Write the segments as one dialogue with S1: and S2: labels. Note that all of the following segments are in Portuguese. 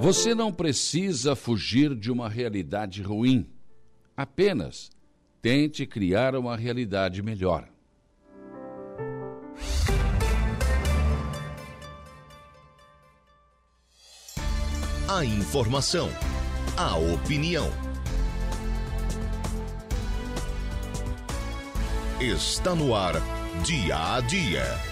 S1: Você não precisa fugir de uma realidade ruim. Apenas tente criar uma realidade melhor.
S2: A informação, a opinião. Está no ar, dia a dia.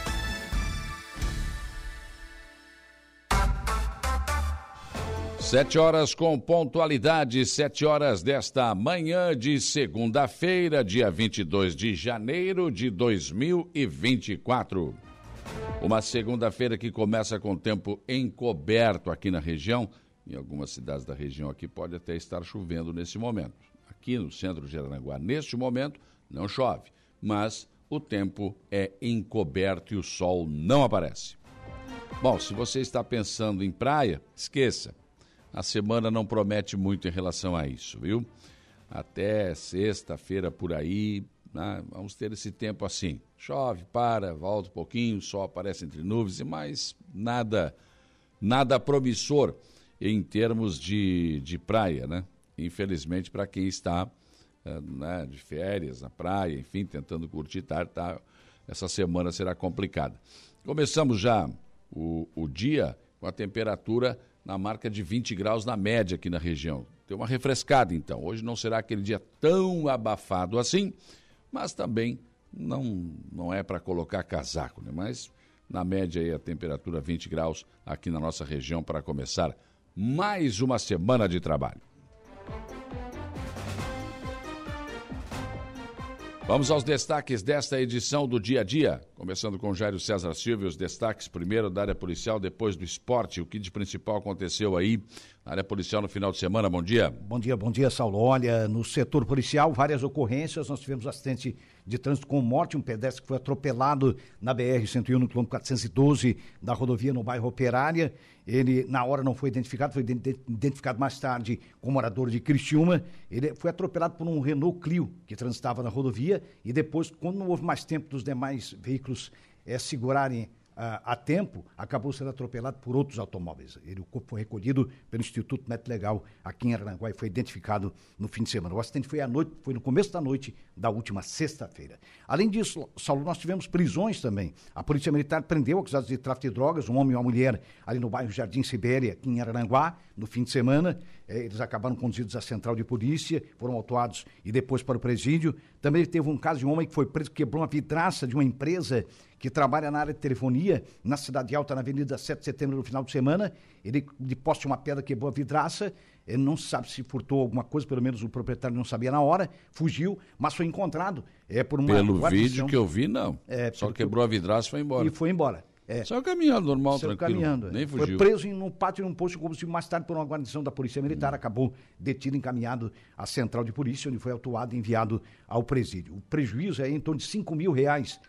S1: Sete horas com pontualidade, sete horas desta manhã de segunda-feira, dia 22 de janeiro de 2024. Uma segunda-feira que começa com tempo encoberto aqui na região. Em algumas cidades da região aqui pode até estar chovendo nesse momento. Aqui no centro de Aranaguá, neste momento, não chove, mas o tempo é encoberto e o sol não aparece. Bom, se você está pensando em praia, esqueça a semana não promete muito em relação a isso, viu? Até sexta-feira por aí, né? vamos ter esse tempo assim. Chove, para, volta um pouquinho, sol aparece entre nuvens, mas nada, nada promissor em termos de, de praia, né? Infelizmente, para quem está eh, né, de férias na praia, enfim, tentando curtir, tá, tá, essa semana será complicada. Começamos já o, o dia com a temperatura na marca de 20 graus na média aqui na região. Deu uma refrescada então. Hoje não será aquele dia tão abafado assim, mas também não, não é para colocar casaco, né? Mas na média aí a temperatura 20 graus aqui na nossa região para começar mais uma semana de trabalho. Vamos aos destaques desta edição do Dia a Dia. Começando com Jairo César Silva, os destaques primeiro da área policial, depois do esporte. O que de principal aconteceu aí na área policial no final de semana? Bom dia.
S3: Bom dia, bom dia, Saulo. Olha, no setor policial, várias ocorrências. Nós tivemos acidente de trânsito com morte, um pedestre que foi atropelado na BR-101, no quilômetro 412 da rodovia no bairro Operária. Ele, na hora, não foi identificado, foi identificado mais tarde como morador de Criciúma. Ele foi atropelado por um Renault Clio que transitava na rodovia e depois, quando não houve mais tempo dos demais veículos é, segurarem a, tempo, acabou sendo atropelado por outros automóveis. Ele, o corpo foi recolhido pelo Instituto Médico Legal aqui em Aranaguá e foi identificado no fim de semana. O acidente foi à noite, foi no começo da noite da última sexta-feira. Além disso, Saulo, nós tivemos prisões também. A Polícia Militar prendeu acusados de tráfico de drogas, um homem e uma mulher ali no bairro Jardim Sibéria, aqui em Araranguá, no fim de semana. É, eles acabaram conduzidos à central de polícia, foram autuados e depois para o presídio. Também teve um caso de um homem que foi preso, quebrou uma vidraça de uma empresa que trabalha na área de telefonia, na Cidade Alta, na Avenida 7 de Setembro, no final de semana. Ele, de poste uma pedra, quebrou a vidraça. Ele não sabe se furtou alguma coisa, pelo menos o proprietário não sabia na hora, fugiu, mas foi encontrado. É, por uma
S1: Pelo guarnição. vídeo que eu vi, não. É, Só quebrou a vidraça e foi embora.
S3: E foi embora.
S1: É. Saiu caminhando normal, Saiu tranquilo. caminhando. Nem fugiu.
S3: Foi preso em um pátio num posto de combustível mais tarde por uma guarnição da Polícia Militar. Hum. Acabou detido e encaminhado à central de polícia, onde foi autuado e enviado ao presídio. O prejuízo é em torno de 5 mil reais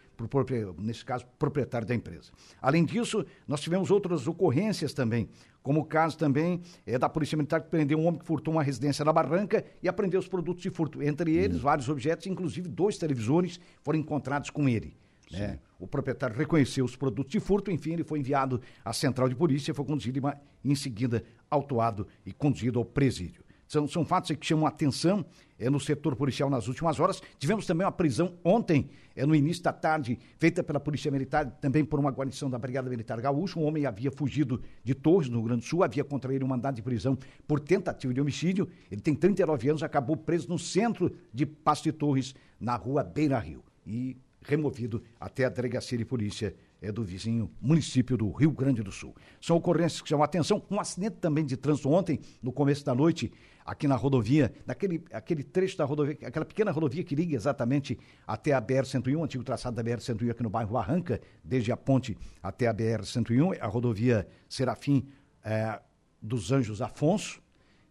S3: nesse caso, proprietário da empresa. Além disso, nós tivemos outras ocorrências também, como o caso também é da Polícia Militar que prendeu um homem que furtou uma residência na Barranca e apreendeu os produtos de furto. Entre eles, hum. vários objetos, inclusive dois televisores foram encontrados com ele. Né? O proprietário reconheceu os produtos de furto, enfim, ele foi enviado à central de polícia, foi conduzido em seguida autuado e conduzido ao presídio. São, são fatos que chamam a atenção é, no setor policial nas últimas horas. Tivemos também uma prisão ontem, é, no início da tarde, feita pela Polícia Militar, também por uma guarnição da Brigada Militar Gaúcha. Um homem havia fugido de Torres, no Rio Grande do Sul, havia contra ele um mandado de prisão por tentativa de homicídio. Ele tem 39 anos, acabou preso no centro de Pasto de Torres, na rua Beira Rio. E removido até a delegacia de polícia é do vizinho município do Rio Grande do Sul. São ocorrências que chamam a atenção. Um acidente também de trânsito ontem, no começo da noite, aqui na rodovia, naquele aquele trecho da rodovia, aquela pequena rodovia que liga exatamente até a BR-101, antigo traçado da BR-101 aqui no bairro Barranca, desde a ponte até a BR-101, a rodovia Serafim é, dos Anjos Afonso,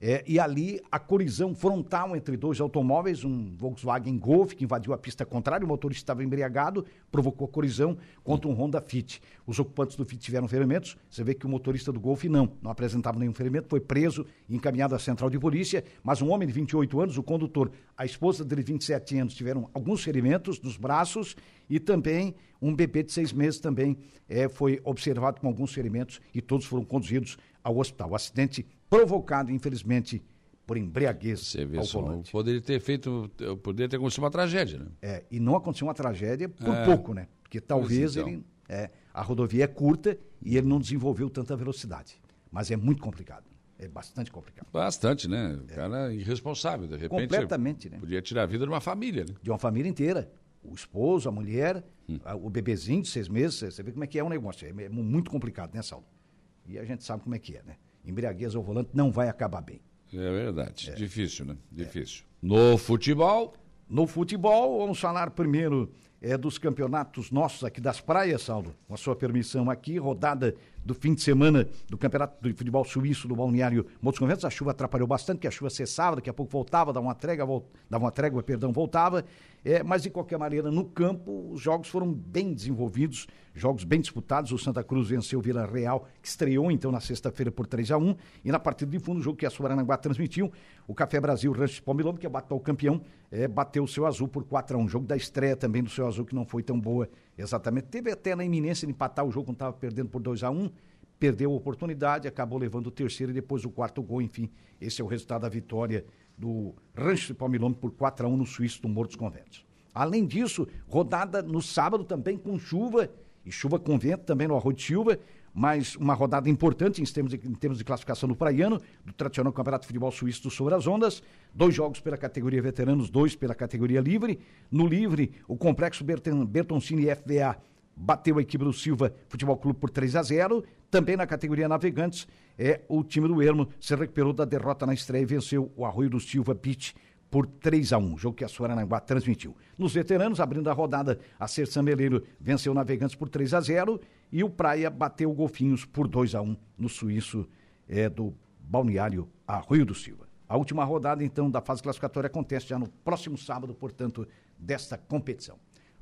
S3: é, e ali a colisão frontal entre dois automóveis, um Volkswagen Golf que invadiu a pista contrária, o motorista estava embriagado, provocou a colisão contra um Honda Fit. Os ocupantes do Fit tiveram ferimentos, você vê que o motorista do Golf não, não apresentava nenhum ferimento, foi preso e encaminhado à central de polícia, mas um homem de 28 anos, o condutor, a esposa dele de 27 anos tiveram alguns ferimentos nos braços e também um bebê de seis meses também é, foi observado com alguns ferimentos e todos foram conduzidos ao hospital. O acidente provocado, infelizmente, por embriaguez
S1: Você vê
S3: ao
S1: só,
S3: volante.
S1: poderia ter feito, poderia ter acontecido uma tragédia, né?
S3: É, e não aconteceu uma tragédia por
S1: É.
S3: pouco, né? Porque talvez
S1: então.
S3: ele. é, a rodovia é curta e ele não desenvolveu tanta velocidade. Mas é muito complicado. É bastante complicado.
S1: Bastante, né? O cara é irresponsável, de repente.
S3: Completamente, né?
S1: Podia tirar a vida de uma família, né?
S3: De uma família inteira. O esposo, a mulher,
S1: Hum.
S3: o bebezinho de seis meses. Você vê como é que é o negócio. É, é muito complicado, né, Saulo? E a gente sabe como é que é, né? Embriaguez ao volante não vai acabar bem.
S1: É verdade. Difícil, né? Difícil. No futebol,
S3: No futebol, vamos falar primeiro é, dos campeonatos nossos aqui das praias, Saulo. Com a sua permissão aqui, rodada do fim de semana do Campeonato de Futebol Suíço do Balneário Montes Conventos. A chuva atrapalhou bastante, que a chuva cessava, daqui a pouco voltava, dava uma trégua, vol- dava uma trégua, perdão, voltava. É, mas, de qualquer maneira, no campo, os jogos foram bem desenvolvidos, jogos bem disputados. O Santa Cruz venceu o Vila Real, que estreou, então, na sexta-feira por 3 a 1 E na partida de fundo, o jogo que a Suarananguá transmitiu, o Café Brasil Rancho de Palmilombo, que é o campeão, é, bateu o seu azul por 4 a 1 Jogo da estreia também do seu azul, que não foi tão boa exatamente. Teve até na iminência de empatar o jogo quando estava perdendo por 2 a 1 perdeu a oportunidade, acabou levando o terceiro e depois o quarto gol. Enfim, esse é o resultado da vitória do Rancho de Palmilombo por 4 a 1 no Suíço do Morro dos Conventos. Além disso, rodada no sábado também com chuva, e chuva com vento também no Arroio de Silva, mas uma rodada importante em termos, de, em termos de classificação no Praiano, do tradicional Campeonato de Futebol Suíço do Sobre as Ondas, dois jogos pela categoria veteranos, dois pela categoria livre. No livre, o Complexo Berton, Bertoncini FVA bateu a equipe do Silva Futebol Clube por 3 a 0. Também na categoria Navegantes, é o time do Ermo se recuperou da derrota na estreia e venceu o Arroio do Silva Beach por 3 a 1 jogo que a Suarananguá transmitiu. Nos veteranos, abrindo a rodada, a Serção Meleiro venceu o Navegantes por 3 a 0 e o Praia bateu o Golfinhos por 2 a 1 no suíço é, do Balneário Arroio do Silva. A última rodada, então, da fase classificatória acontece já no próximo sábado, portanto, desta competição.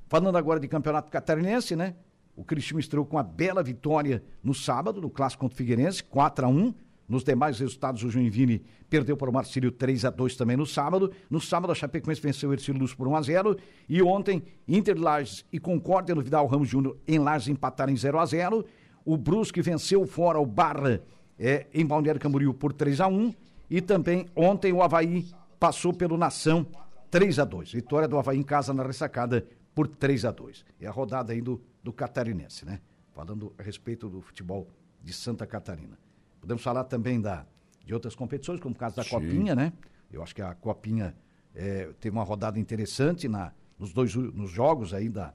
S3: Falando agora de campeonato catarinense, né? O Cristiano estreou com a bela vitória no sábado, no clássico contra o Figueirense, 4 a 1 Nos demais resultados, o Joinville perdeu para o Marcílio 3 a 2 também no sábado. No sábado, a Chapecoense venceu o Ercílio Luz por 1 a 0 E ontem, Inter Lages e Concórdia no Vidal Ramos Júnior em Lages empataram em 0 a 0 O Brusque venceu fora o Barra é, em Balneário Camboriú por 3 a 1 E também ontem o Havaí passou pelo Nação 3 a 2 Vitória do Havaí em casa na ressacada por 3 a 2 É a rodada aí do, do catarinense, né? Falando a respeito do futebol de Santa Catarina. Podemos falar também da, de outras competições, como o caso da
S1: Sim.
S3: Copinha, né? Eu acho que a Copinha eh, teve uma rodada interessante na, nos dois nos jogos aí da,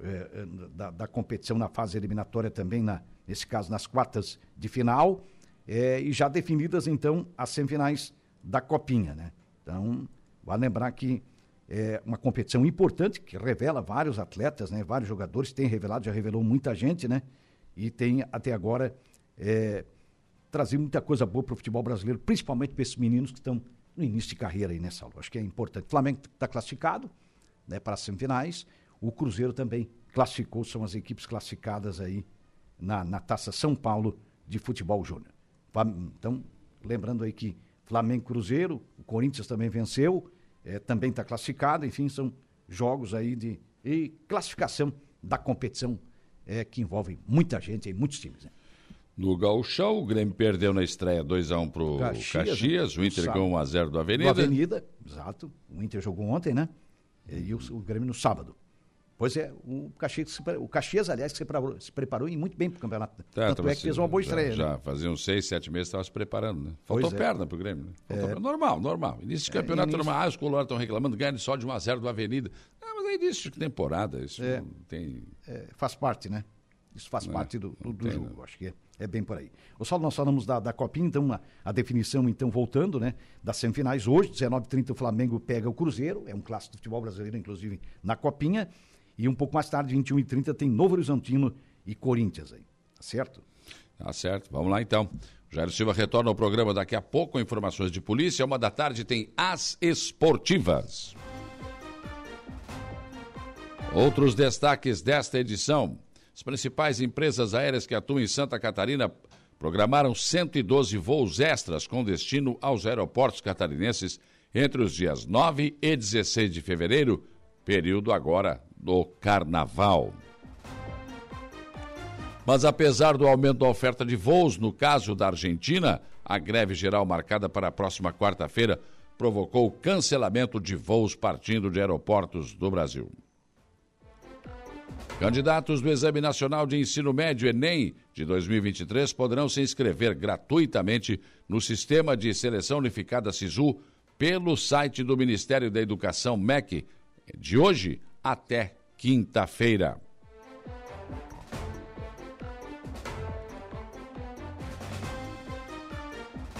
S3: eh, da, da competição na fase eliminatória também, na, nesse caso nas quartas de final, eh, e já definidas então as semifinais da Copinha, né? Então, vale lembrar que é uma competição importante que revela vários atletas, né? Vários jogadores tem revelado, já revelou muita gente, né? E tem até agora é, trazido muita coisa boa para o futebol brasileiro, principalmente para esses meninos que estão no início de carreira aí, né, Saulo? Acho que é importante. O Flamengo está classificado, né, para as semifinais. O Cruzeiro também classificou, são as equipes classificadas aí na, na Taça São Paulo de Futebol Júnior. Então, lembrando aí que Flamengo Cruzeiro, o Corinthians também venceu, eh, também está classificado, enfim, são jogos aí de classificação da competição eh, que envolve muita gente e muitos times. Né?
S1: No Gauchão, o Grêmio perdeu na estreia 2x1 pro
S3: Caxias,
S1: Caxias,
S3: né?
S1: o Inter ganhou 1x0 do
S3: Do
S1: Avenida.
S3: Avenida, exato. O Inter jogou ontem, né? E o, o Grêmio no sábado. Pois é, o Caxias, o Caxias aliás, se preparou, se preparou e muito bem para o campeonato.
S1: Tá,
S3: Tanto é que fez uma boa
S1: já-
S3: estreia. né?
S1: Já, fazia uns seis, sete meses estava se preparando, né? Faltou
S3: é.
S1: perna pro Grêmio, né? Faltou perna. Normal, normal. Início de campeonato
S3: início.
S1: normal. Ah, os colorados estão reclamando, ganham só de 1x0 do Avenida. Ah, mas é início de temporada. Isso
S3: É.
S1: não tem.
S3: É, faz parte, né? Isso faz
S1: É,
S3: parte do, do,
S1: não
S3: do
S1: tem,
S3: jogo.
S1: né?
S3: Acho que é, é bem por aí. O Saulo, nós falamos da, da Copinha, então, a, definição, então, voltando, né? Das semifinais. Hoje, 19h30, o Flamengo pega o Cruzeiro. É um clássico do futebol brasileiro, inclusive, na Copinha. E um pouco mais tarde, 21h30, tem Novo Horizontino e Corinthians aí. Tá certo?
S1: Tá certo, vamos lá então. Jairo Silva retorna ao programa daqui a pouco, com informações de polícia. Uma da tarde tem as esportivas. Outros destaques desta edição. As principais empresas aéreas que atuam em Santa Catarina programaram 112 voos extras com destino aos aeroportos catarinenses entre os dias 9 e 16 de fevereiro, período agora do carnaval. Mas apesar do aumento da oferta de voos, no caso da Argentina, a greve geral marcada para a próxima quarta-feira provocou o cancelamento de voos partindo de aeroportos do Brasil. Candidatos do Exame Nacional de Ensino Médio Enem de 2023 poderão se inscrever gratuitamente no Sistema de Seleção Unificada SISU pelo site do Ministério da Educação MEC de hoje até quinta-feira.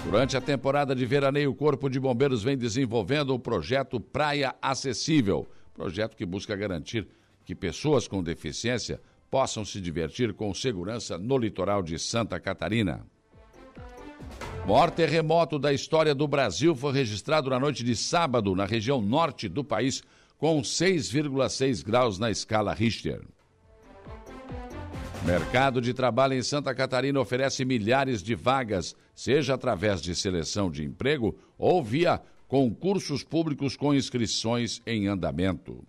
S1: Durante a temporada de veraneio, o Corpo de Bombeiros vem desenvolvendo o projeto Praia Acessível, projeto que busca garantir que pessoas com deficiência possam se divertir com segurança no litoral de Santa Catarina. O maior terremoto da história do Brasil foi registrado na noite de sábado na região norte do país, com 6,6 graus na escala Richter. Mercado de trabalho em Santa Catarina oferece milhares de vagas, seja através de seleção de emprego ou via concursos públicos com inscrições em andamento.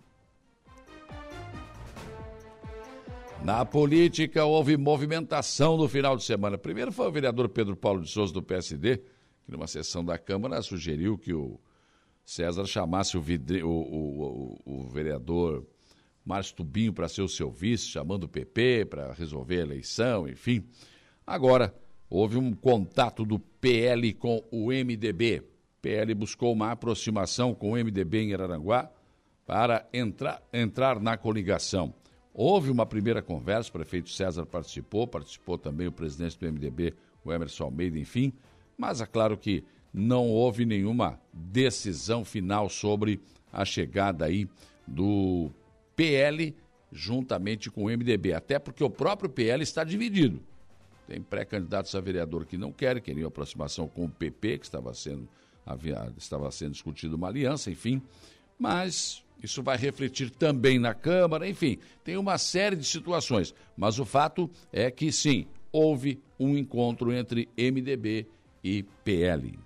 S1: Na política, houve movimentação no final de semana. Primeiro foi o vereador Pedro Paulo de Souza, do PSD, que numa sessão da Câmara sugeriu que o César chamasse o, vidre, o, o, o, vereador Márcio Tubinho para ser o seu vice, chamando o PP para resolver a eleição, enfim. Agora, houve um contato do PL com o MDB. PL buscou uma aproximação com o MDB em Araranguá para entrar, entrar na coligação. Houve uma primeira conversa, o prefeito César participou, participou também o presidente do MDB, o Emerson Almeida, enfim, mas é claro que não houve nenhuma decisão final sobre a chegada aí do PL juntamente com o MDB, até porque o próprio PL está dividido. Tem pré-candidatos a vereador que não querem, queriam aproximação com o PP, que estava sendo, havia, estava sendo discutido uma aliança, enfim. Mas isso vai refletir também na Câmara, enfim, tem uma série de situações. Mas o fato é que sim, houve um encontro entre MDB e PL.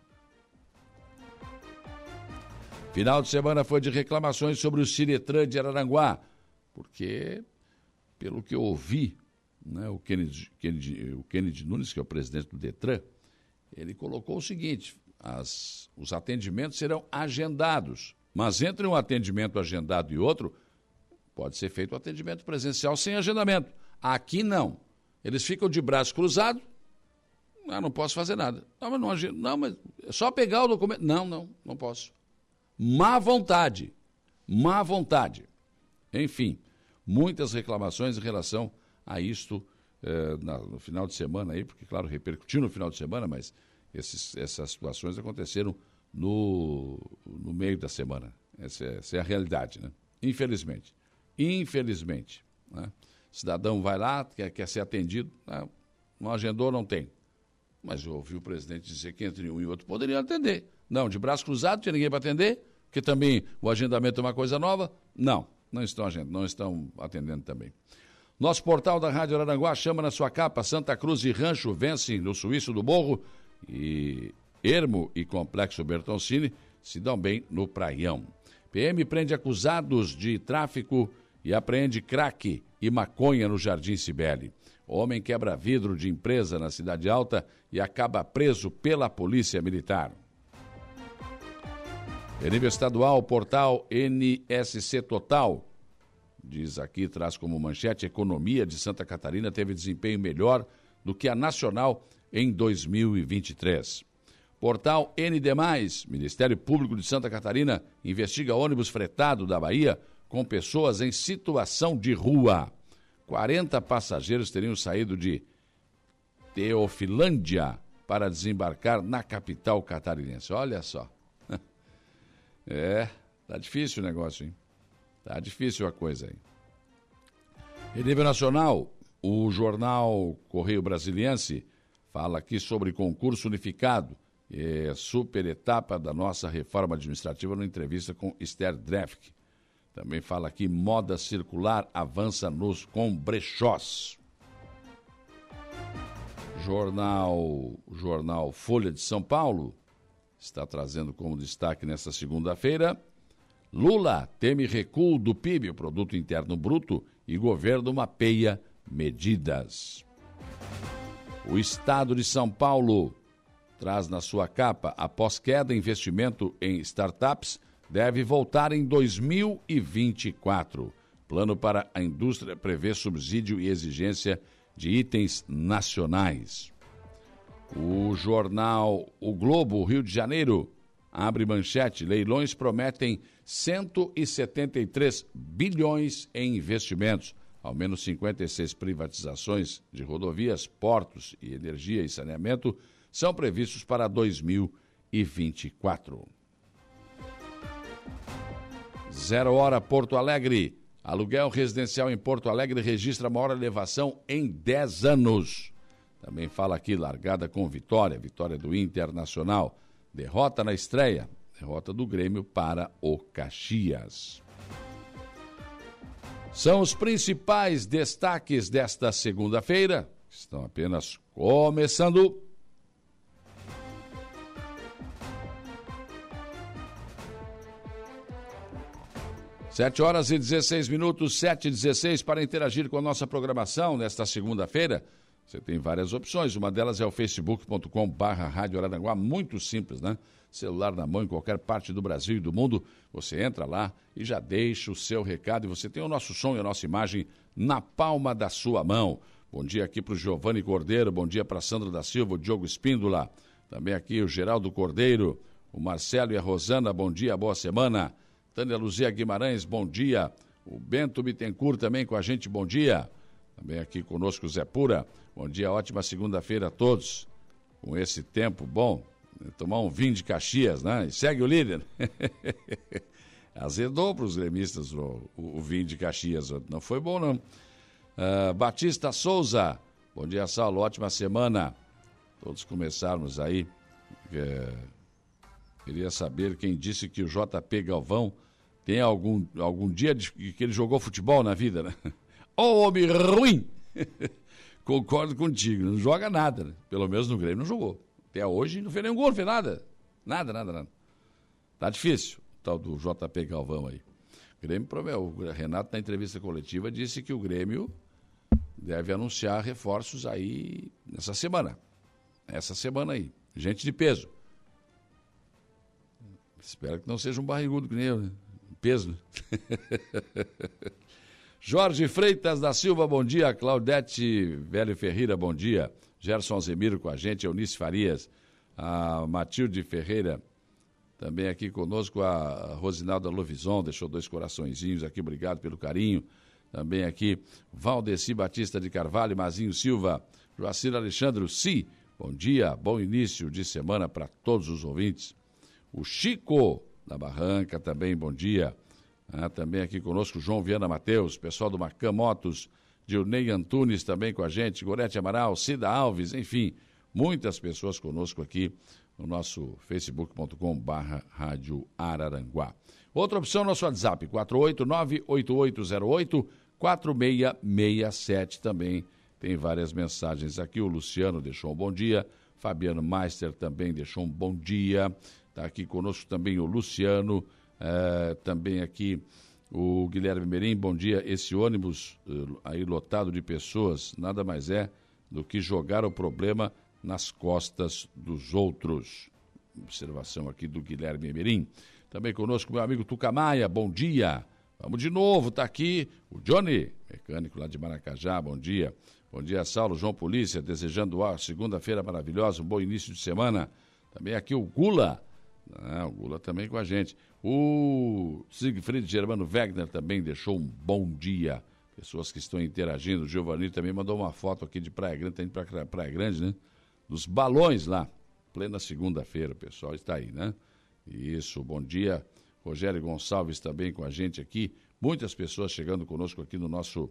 S1: Final de semana foi de reclamações sobre o Ciretran de Araranguá, porque, pelo que eu ouvi, né, o, Kennedy, Kennedy, o Kennedy Nunes, que é o presidente do Detran, ele colocou o seguinte: as, os atendimentos serão agendados, mas entre um atendimento agendado e outro, pode ser feito o um atendimento presencial sem agendamento. Aqui não. Eles ficam de braço cruzado. Ah, não posso fazer nada. Não, mas não, não, mas é só pegar o documento. Não, não, não posso má vontade. Má vontade. Enfim, muitas reclamações em relação a isto eh, no final de semana aí, porque, claro, repercutiu no final de semana, mas esses, essas situações aconteceram no, no meio da semana. Essa é, essa é a realidade, né? Infelizmente. Infelizmente. Né? Cidadão vai lá, quer, quer ser atendido, né? não agendou, não tem. Mas eu ouvi o presidente dizer que entre um e outro poderiam atender. Não, de braço cruzado, tinha ninguém para atender, que também o agendamento é uma coisa nova. Não, não estão, não estão atendendo também. Nosso portal da Rádio Aranguá chama na sua capa Santa Cruz e Rancho vencem no Suíço do Morro e Ermo e Complexo Bertoncini se dão bem no Praião. PM prende acusados de tráfico e apreende crack e maconha no Jardim Cibele. homem quebra vidro de empresa na Cidade Alta e acaba preso pela Polícia Militar. Em nível estadual, portal NSC Total diz aqui, traz como manchete: economia de Santa Catarina teve desempenho melhor do que a nacional em 2023. Portal ND, Ministério Público de Santa Catarina investiga ônibus fretado da Bahia com pessoas em situação de rua. 40 passageiros teriam saído de Teofilândia para desembarcar na capital catarinense. Olha só. É, tá difícil o negócio, hein? Tá difícil a coisa aí. Em nível nacional, o jornal Correio Brasiliense fala aqui sobre concurso unificado. É super etapa da nossa reforma administrativa numa entrevista com Esther Drefk. Também fala aqui moda circular avança nos com brechós. Jornal, jornal Folha de São Paulo está trazendo como destaque nesta segunda-feira. Lula teme recuo do PIB, o Produto Interno Bruto, e governo mapeia medidas. O Estado de São Paulo traz na sua capa, após queda, investimento em startups deve voltar em 2024. Plano para a indústria prevê subsídio e exigência de itens nacionais. O jornal O Globo, Rio de Janeiro, abre manchete: leilões prometem 173 bilhões em investimentos. Ao menos 56 privatizações de rodovias, portos e energia e saneamento são previstos para 2024. Zero Hora Porto Alegre. Aluguel residencial em Porto Alegre registra maior elevação em 10 anos. Também fala aqui, largada com vitória, vitória do Internacional. Derrota na estreia, derrota do Grêmio para o Caxias. São os principais destaques desta segunda-feira. Estão apenas começando. Sete horas e 16 minutos, sete e 16, para interagir com a nossa programação nesta segunda-feira. Você tem várias opções, uma delas é o facebook.com barra Rádio muito simples, né? Celular na mão em qualquer parte do Brasil e do mundo, você entra lá e já deixa o seu recado e você tem o nosso som e a nossa imagem na palma da sua mão. Bom dia aqui para o Giovanni Cordeiro, bom dia para Sandra da Silva, o Diogo Espíndola, também aqui o Geraldo Cordeiro, o Marcelo e a Rosana, bom dia, boa semana. Tânia Luzia Guimarães, bom dia. O Bento Bittencourt também com a gente, bom dia. Também aqui conosco o Zé Pura. Bom dia, ótima segunda-feira a todos. Com esse tempo bom, né, tomar um vinho de Caxias, né? E segue o líder. Azedou para os gremistas o, o, o, vinho de Caxias. Não foi bom, não. Uh, Batista Souza. Bom dia, Saulo. Ótima semana. Todos começarmos aí. É, queria saber quem disse que o JP Galvão tem algum, algum dia de, que ele jogou futebol na vida, né? Ô oh, homem ruim! Concordo contigo, não joga nada, né? Pelo menos no Grêmio não jogou. Até hoje não fez nenhum gol, não fez nada. Nada, nada, nada. Tá difícil, tal do JP Galvão aí. O Grêmio, o Renato, na entrevista coletiva, disse que o Grêmio deve anunciar reforços aí nessa semana. Essa semana aí. Gente de peso. Espero que não seja um barrigudo que nem eu, né? Peso. Jorge Freitas da Silva, bom dia. Claudete Velho Ferreira, bom dia. Gerson Zemiro com a gente, Eunice Farias, a Matilde Ferreira, também aqui conosco a Rosinalda Lovison, deixou dois coraçõezinhos aqui, obrigado pelo carinho. Também aqui Valdeci Batista de Carvalho, Mazinho Silva, Joacir Alexandre Si, bom dia, bom início de semana para todos os ouvintes. O Chico da Barranca também, bom dia. Ah, também aqui conosco João Viana Mateus, pessoal do Macan Motos, Dilnei Antunes também com a gente, Gorete Amaral, Cida Alves, enfim, muitas pessoas conosco aqui no nosso facebook.com barra Rádio Araranguá. Outra opção, nosso WhatsApp, 489-8808-4667 também. Tem várias mensagens aqui. O Luciano deixou um bom dia. Fabiano Meister também deixou um bom dia. Está aqui conosco também o Luciano, é, também aqui o Guilherme Merim. Bom dia. Esse ônibus uh, aí lotado de pessoas nada mais é do que jogar o problema nas costas dos outros. Observação aqui do Guilherme Merim. Também conosco meu amigo Tucamaia. Bom dia. Vamos de novo, está aqui o Johnny, mecânico lá de Maracajá. Bom dia. Bom dia, Saulo, João Polícia, desejando a segunda-feira maravilhosa, um bom início de semana. Também aqui o Gula, ah, o Gula também com a gente. O Siegfried Germano Wegner também deixou um bom dia. Pessoas que estão interagindo. O Giovanni também mandou uma foto aqui de Praia Grande, tá indo para Praia Grande, né? Dos balões lá. Plena segunda-feira, pessoal está aí, né? Isso, bom dia. Rogério Gonçalves também com a gente aqui. Muitas pessoas chegando conosco aqui no nosso,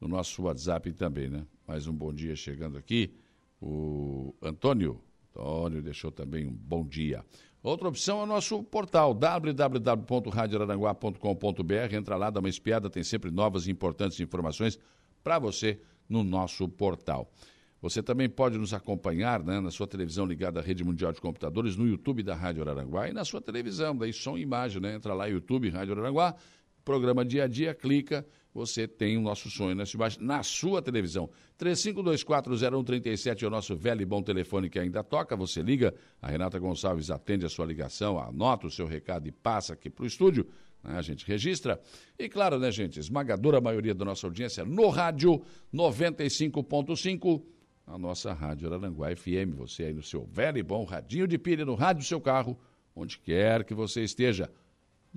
S1: no nosso WhatsApp também, né? Mais um bom dia chegando aqui. O Antônio, Antônio deixou também um bom dia. Outra opção é o nosso portal www.radioraranguá.com.br. Entra lá, dá uma espiada, tem sempre novas e importantes informações para você no nosso portal. Você também pode nos acompanhar né, na sua televisão ligada à Rede Mundial de Computadores, no YouTube da Rádio Araranguá e na sua televisão, daí som e imagem, né? Entra lá, YouTube, Rádio Araranguá, programa Dia a Dia, clica, você tem o nosso sonho sua, na sua televisão. 35240137 é o nosso velho e bom telefone que ainda toca. Você liga, a Renata Gonçalves atende a sua ligação, anota o seu recado e passa aqui para o estúdio. Né? A gente registra. E claro, né, gente? Esmagadora maioria da nossa audiência no rádio 95.5 a nossa Rádio Araranguá FM. Você aí no seu velho e bom radinho de pilha, no rádio do seu carro, onde quer que você esteja.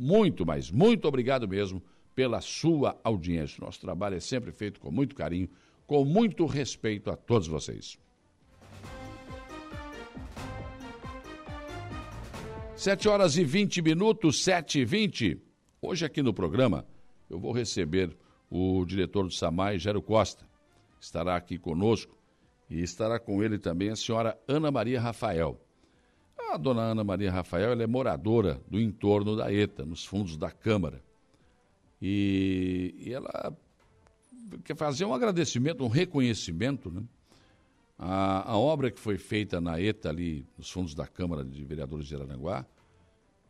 S1: Muito, mas muito obrigado mesmo pela sua audiência. Nosso trabalho é sempre feito com muito carinho, com muito respeito a todos vocês. Sete horas e vinte minutos, sete e vinte. Hoje aqui no programa eu vou receber o diretor do SAMAI, Gero Costa. Estará aqui conosco e estará com ele também a senhora Ana Maria Rafael. A dona Ana Maria Rafael é moradora do entorno da ETA, nos fundos da Câmara. E, e ela quer fazer um agradecimento, um reconhecimento, né? A, a, obra que foi feita na ETA, ali nos fundos da Câmara de Vereadores de Araranguá,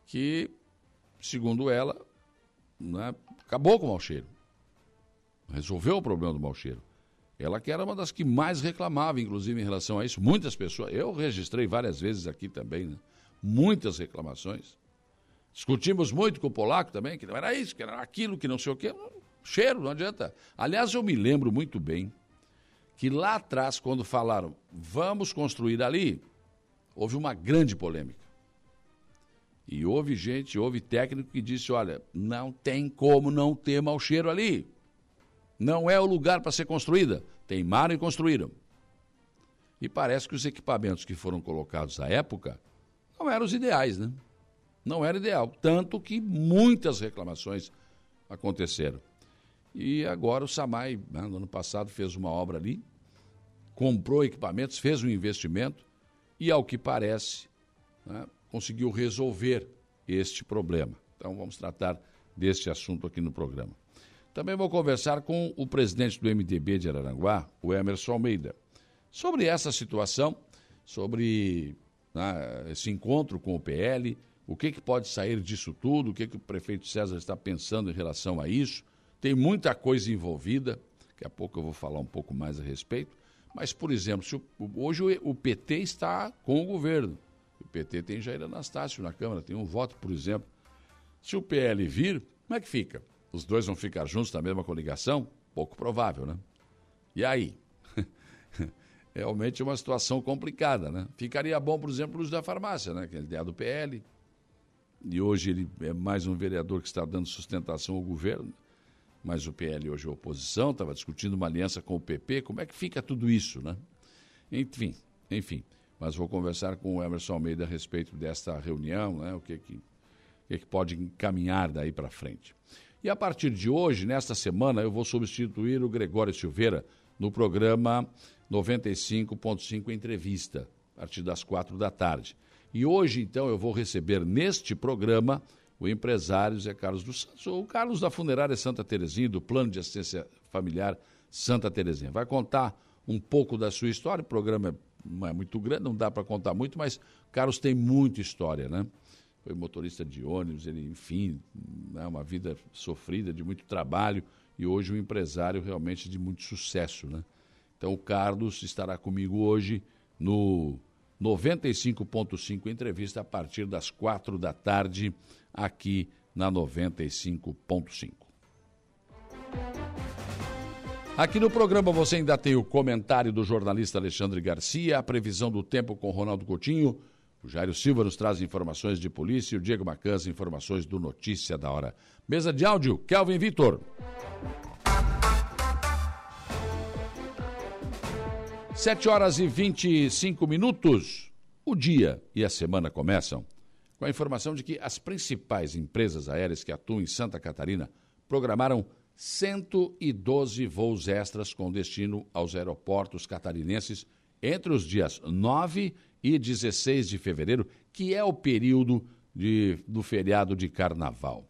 S1: que, segundo ela, né, acabou com o mau cheiro. Resolveu o problema do mau cheiro. Ela que era uma das que mais reclamava, inclusive, em relação a isso. Muitas pessoas, eu registrei várias vezes aqui também, né? muitas reclamações. Discutimos muito com o polaco também, que não era isso, que era aquilo, que não sei o quê. Cheiro, não adianta. Aliás, eu me lembro muito bem que lá atrás, quando falaram, vamos construir ali, houve uma grande polêmica. E houve gente, houve técnico que disse: olha, não tem como não ter mau cheiro ali. Não é o lugar para ser construída. Teimaram e construíram. E parece que os equipamentos que foram colocados à época não eram os ideais, né? não era ideal. Tanto que muitas reclamações aconteceram. E agora o SAMAI, né, no ano passado, fez uma obra ali, comprou equipamentos, fez um investimento e, ao que parece, né, conseguiu resolver este problema. Então, vamos tratar deste assunto aqui no programa. Também vou conversar com o presidente do MDB de Araranguá, o Emerson Almeida, sobre essa situação, sobre né, esse encontro com o PL, o que, que pode sair disso tudo? O que, que o prefeito César está pensando em relação a isso? Tem muita coisa envolvida, daqui a pouco eu vou falar um pouco mais a respeito. Mas, por exemplo, se o, hoje o, o, PT está com o governo. O PT tem Jair Anastácio na Câmara, tem um voto, por exemplo. Se o PL vir, como é que fica? Os dois vão ficar juntos na mesma coligação? Pouco provável, né? E aí? Realmente é uma situação complicada, né? Ficaria bom, por exemplo, o da farmácia, né? Que ele é do PL, e hoje ele é mais um vereador que está dando sustentação ao governo, mas o PL hoje é oposição, estava discutindo uma aliança com o PP, como é que fica tudo isso, né? Enfim, enfim, mas vou conversar com o Emerson Almeida a respeito desta reunião, né? O que que, o que, que pode encaminhar daí para frente. E a partir de hoje, nesta semana, eu vou substituir o Gregório Silveira no programa 95.5 Entrevista, a partir das quatro da tarde. E hoje, então, eu vou receber neste programa o empresário Zé Carlos dos Santos, ou o Carlos da Funerária Santa Terezinha, do Plano de Assistência Familiar Santa Terezinha. Vai contar um pouco da sua história, o programa não é muito grande, não dá para contar muito, mas Carlos tem muita história, né? Foi motorista de ônibus, ele, enfim, né, uma vida sofrida, de muito trabalho, e hoje um empresário realmente de muito sucesso, né? Então o Carlos estará comigo hoje no 95.5 entrevista a partir das quatro da tarde aqui na 95.5. Aqui no programa você ainda tem o comentário do jornalista Alexandre Garcia, a previsão do tempo com Ronaldo Coutinho, o Jairo Silva nos traz informações de polícia e o Diego Macanza informações do Notícia da Hora. Mesa de áudio, Kelvin Vitor. 7 horas e 25 minutos. O dia e a semana começam com a informação de que as principais empresas aéreas que atuam em Santa Catarina programaram 112 voos extras com destino aos aeroportos catarinenses entre os dias 9 e 16 de fevereiro, que é o período de, do feriado de carnaval.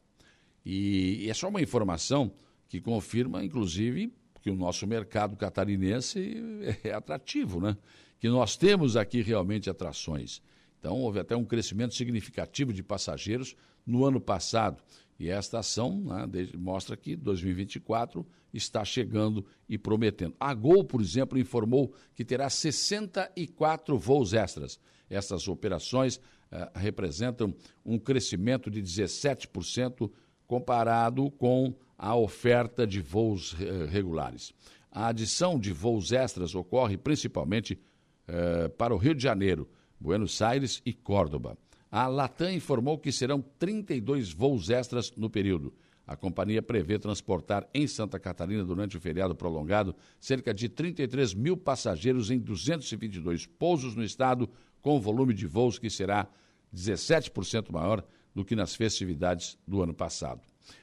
S1: E, e é só uma informação que confirma, inclusive, que o nosso mercado catarinense é atrativo, né? Que nós temos aqui realmente atrações. Então, houve até um crescimento significativo de passageiros no ano passado. E esta ação né, mostra que 2024 está chegando e prometendo. A Gol, por exemplo, informou que terá 64 voos extras. Essas operações eh, representam um crescimento de 17% comparado com a oferta de voos eh, regulares. A adição de voos extras ocorre principalmente eh, para o Rio de Janeiro, Buenos Aires e Córdoba. A Latam informou que serão 32 voos extras no período. A companhia prevê transportar em Santa Catarina, durante o feriado prolongado, cerca de 33 mil passageiros em 222 pousos no estado, com volume de voos que será 17% maior do que nas festividades do ano passado.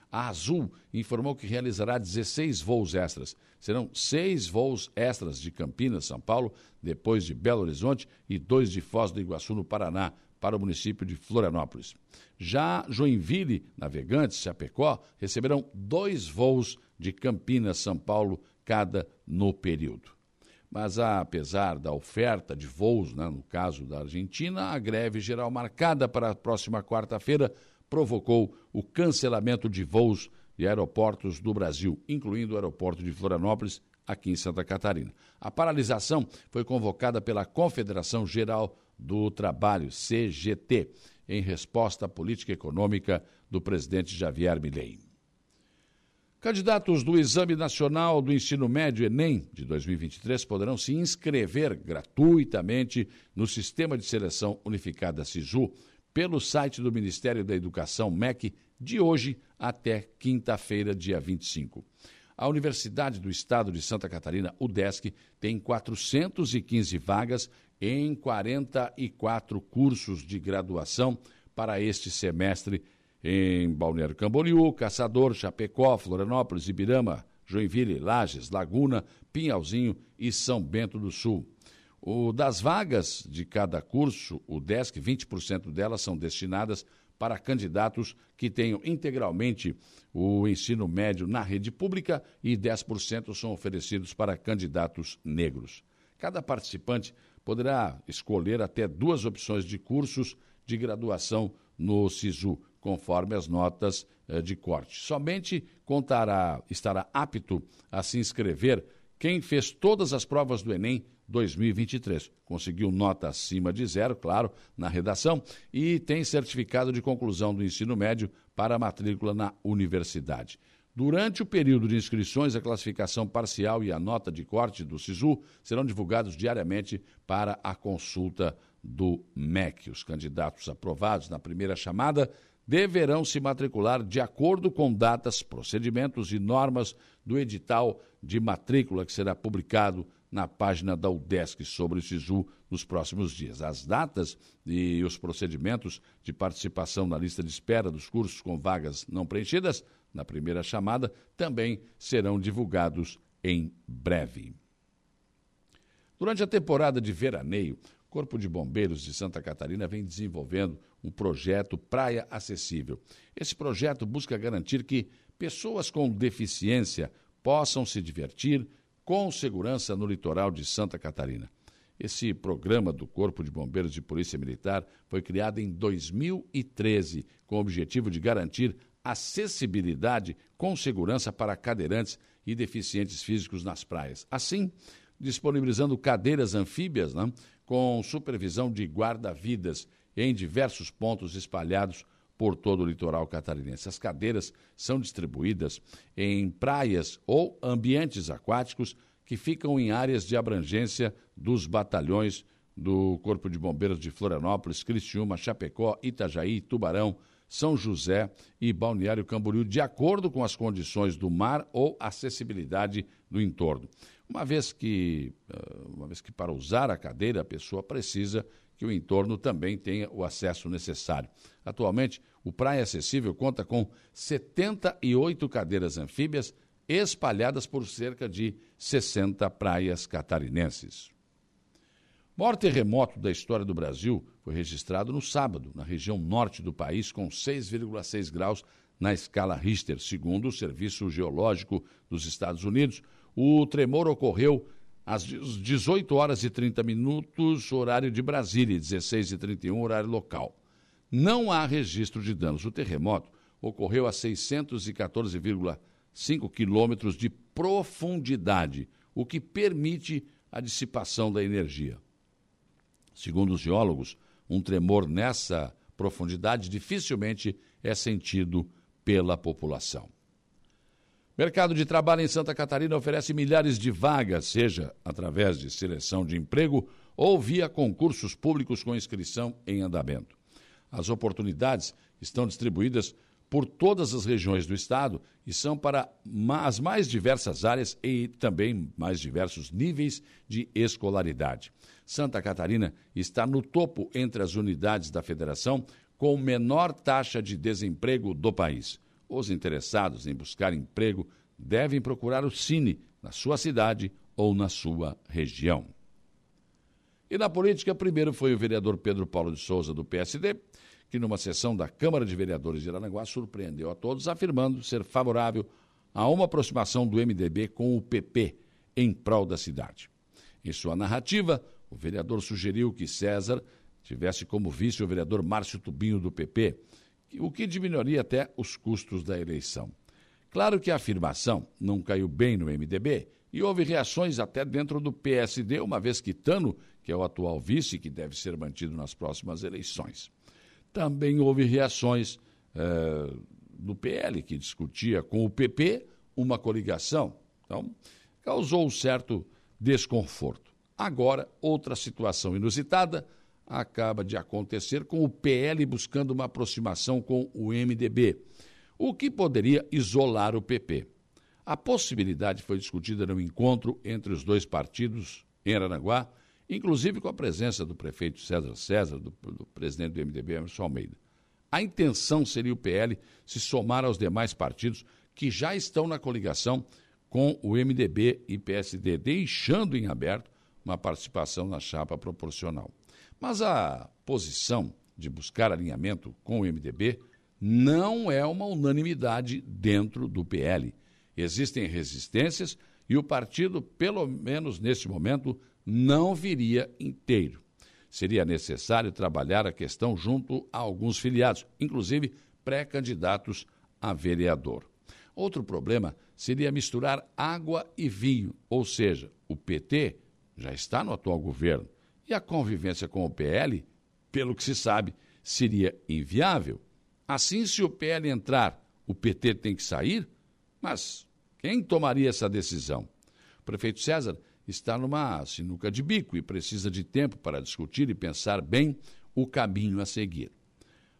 S1: A Azul informou que realizará 16 voos extras. Serão seis voos extras de Campinas, São Paulo, depois de Belo Horizonte e dois de Foz do Iguaçu, no Paraná, para o município de Florianópolis. Já Joinville, Navegantes, Chapecó, receberão dois voos de Campinas, São Paulo, cada no período. Mas apesar da oferta de voos, né, no caso da Argentina, a greve geral marcada para a próxima quarta-feira provocou o cancelamento de voos de aeroportos do Brasil, incluindo o aeroporto de Florianópolis, aqui em Santa Catarina. A paralisação foi convocada pela Confederação Geral do Trabalho, CGT, em resposta à política econômica do presidente Javier Milei. Candidatos do Exame Nacional do Ensino Médio Enem de 2023 poderão se inscrever gratuitamente no Sistema de Seleção Unificada SISU pelo site do Ministério da Educação, MEC, de hoje até quinta-feira, dia 25. A Universidade do Estado de Santa Catarina, UDESC, tem 415 vagas em 44 cursos de graduação para este semestre em Balneário Camboriú, Caçador, Chapecó, Florianópolis, Ibirama, Joinville, Lages, Laguna, Pinhalzinho e São Bento do Sul. O das vagas de cada curso, o DESC, 20% delas são destinadas para candidatos que tenham integralmente o ensino médio na rede pública e 10% são oferecidos para candidatos negros. Cada participante poderá escolher até duas opções de cursos de graduação no SISU, conforme as notas eh, de corte. Somente contará, estará apto a se inscrever quem fez todas as provas do Enem 2023. Conseguiu nota acima de zero, claro, na redação e tem certificado de conclusão do ensino médio para matrícula na universidade. Durante o período de inscrições, a classificação parcial e a nota de corte do SISU serão divulgados diariamente para a consulta do MEC. Os candidatos aprovados na primeira chamada deverão se matricular de acordo com datas, procedimentos e normas do edital de matrícula que será publicado na página da UDESC sobre o SISU nos próximos dias. As datas e os procedimentos de participação na lista de espera dos cursos com vagas não preenchidas na primeira chamada também serão divulgados em breve. Durante a temporada de veraneio, o Corpo de Bombeiros de Santa Catarina vem desenvolvendo um projeto Praia Acessível. Esse projeto busca garantir que pessoas com deficiência possam se divertir, com segurança no litoral de Santa Catarina. Esse programa do Corpo de Bombeiros de Polícia Militar foi criado em 2013 com o objetivo de garantir acessibilidade com segurança para cadeirantes e deficientes físicos nas praias. Assim, disponibilizando cadeiras anfíbias né, com supervisão de guarda-vidas em diversos pontos espalhados por todo o litoral catarinense. As cadeiras são distribuídas em praias ou ambientes aquáticos que ficam em áreas de abrangência dos batalhões do Corpo de Bombeiros de Florianópolis, Criciúma, Chapecó, Itajaí, Tubarão, São José e Balneário Camboriú, de acordo com as condições do mar ou acessibilidade do entorno. Uma vez que, eh, uma vez que para usar a cadeira a pessoa precisa que o entorno também tenha o acesso necessário. Atualmente, o Praia Acessível conta com 78 cadeiras anfíbias espalhadas por cerca de 60 praias catarinenses. O maior terremoto da história do Brasil foi registrado no sábado, na região norte do país, com 6,6 graus na escala Richter, segundo o Serviço Geológico dos Estados Unidos. O tremor ocorreu às 18 horas e 30 minutos, horário de Brasília, 16 e 31, horário local. Não há registro de danos. O terremoto ocorreu a 614,5 quilômetros de profundidade, o que permite a dissipação da energia. Segundo os geólogos, um tremor nessa profundidade dificilmente é sentido pela população. Mercado de trabalho em Santa Catarina oferece milhares de vagas, seja através de seleção de emprego ou via concursos públicos com inscrição em andamento. As oportunidades estão distribuídas por todas as regiões do estado e são para as mais diversas áreas e também mais diversos níveis de escolaridade. Santa Catarina está no topo entre as unidades da federação com menor taxa de desemprego do país. Os interessados em buscar emprego devem procurar o Cine na sua cidade ou na sua região. E na política, primeiro foi o vereador Pedro Paulo de Souza, do PSD, que numa sessão da Câmara de Vereadores de Aranaguá surpreendeu a todos, afirmando ser favorável a uma aproximação do MDB com o PP em prol da cidade. Em sua narrativa, o vereador sugeriu que César tivesse como vice o vereador Márcio Tubinho do PP, o que diminuiria até os custos da eleição. Claro que a afirmação não caiu bem no MDB e houve reações até dentro do PSD, uma vez que Tano, que é o atual vice, que deve ser mantido nas próximas eleições. Também houve reações eh, do PL, que discutia com o PP uma coligação. Então, causou um certo desconforto. Agora, outra situação inusitada acaba de acontecer com o PL buscando uma aproximação com o MDB, o que poderia isolar o PP. A possibilidade foi discutida no encontro entre os dois partidos em Aranaguá, inclusive com a presença do prefeito César César, do, do presidente do MDB, Emerson Almeida. A intenção seria o PL se somar aos demais partidos que já estão na coligação com o MDB e PSD, deixando em aberto uma participação na chapa proporcional. Mas a posição de buscar alinhamento com o MDB não é uma unanimidade dentro do PL. Existem resistências e o partido, pelo menos neste momento, não viria inteiro. Seria necessário trabalhar a questão junto a alguns filiados, inclusive pré-candidatos a vereador. Outro problema seria misturar água e vinho, ou seja, o PT já está no atual governo e a convivência com o PL, pelo que se sabe, seria inviável. Assim, se o PL entrar, o PT tem que sair? Mas quem tomaria essa decisão? O prefeito César está numa sinuca de bico e precisa de tempo para discutir e pensar bem o caminho a seguir.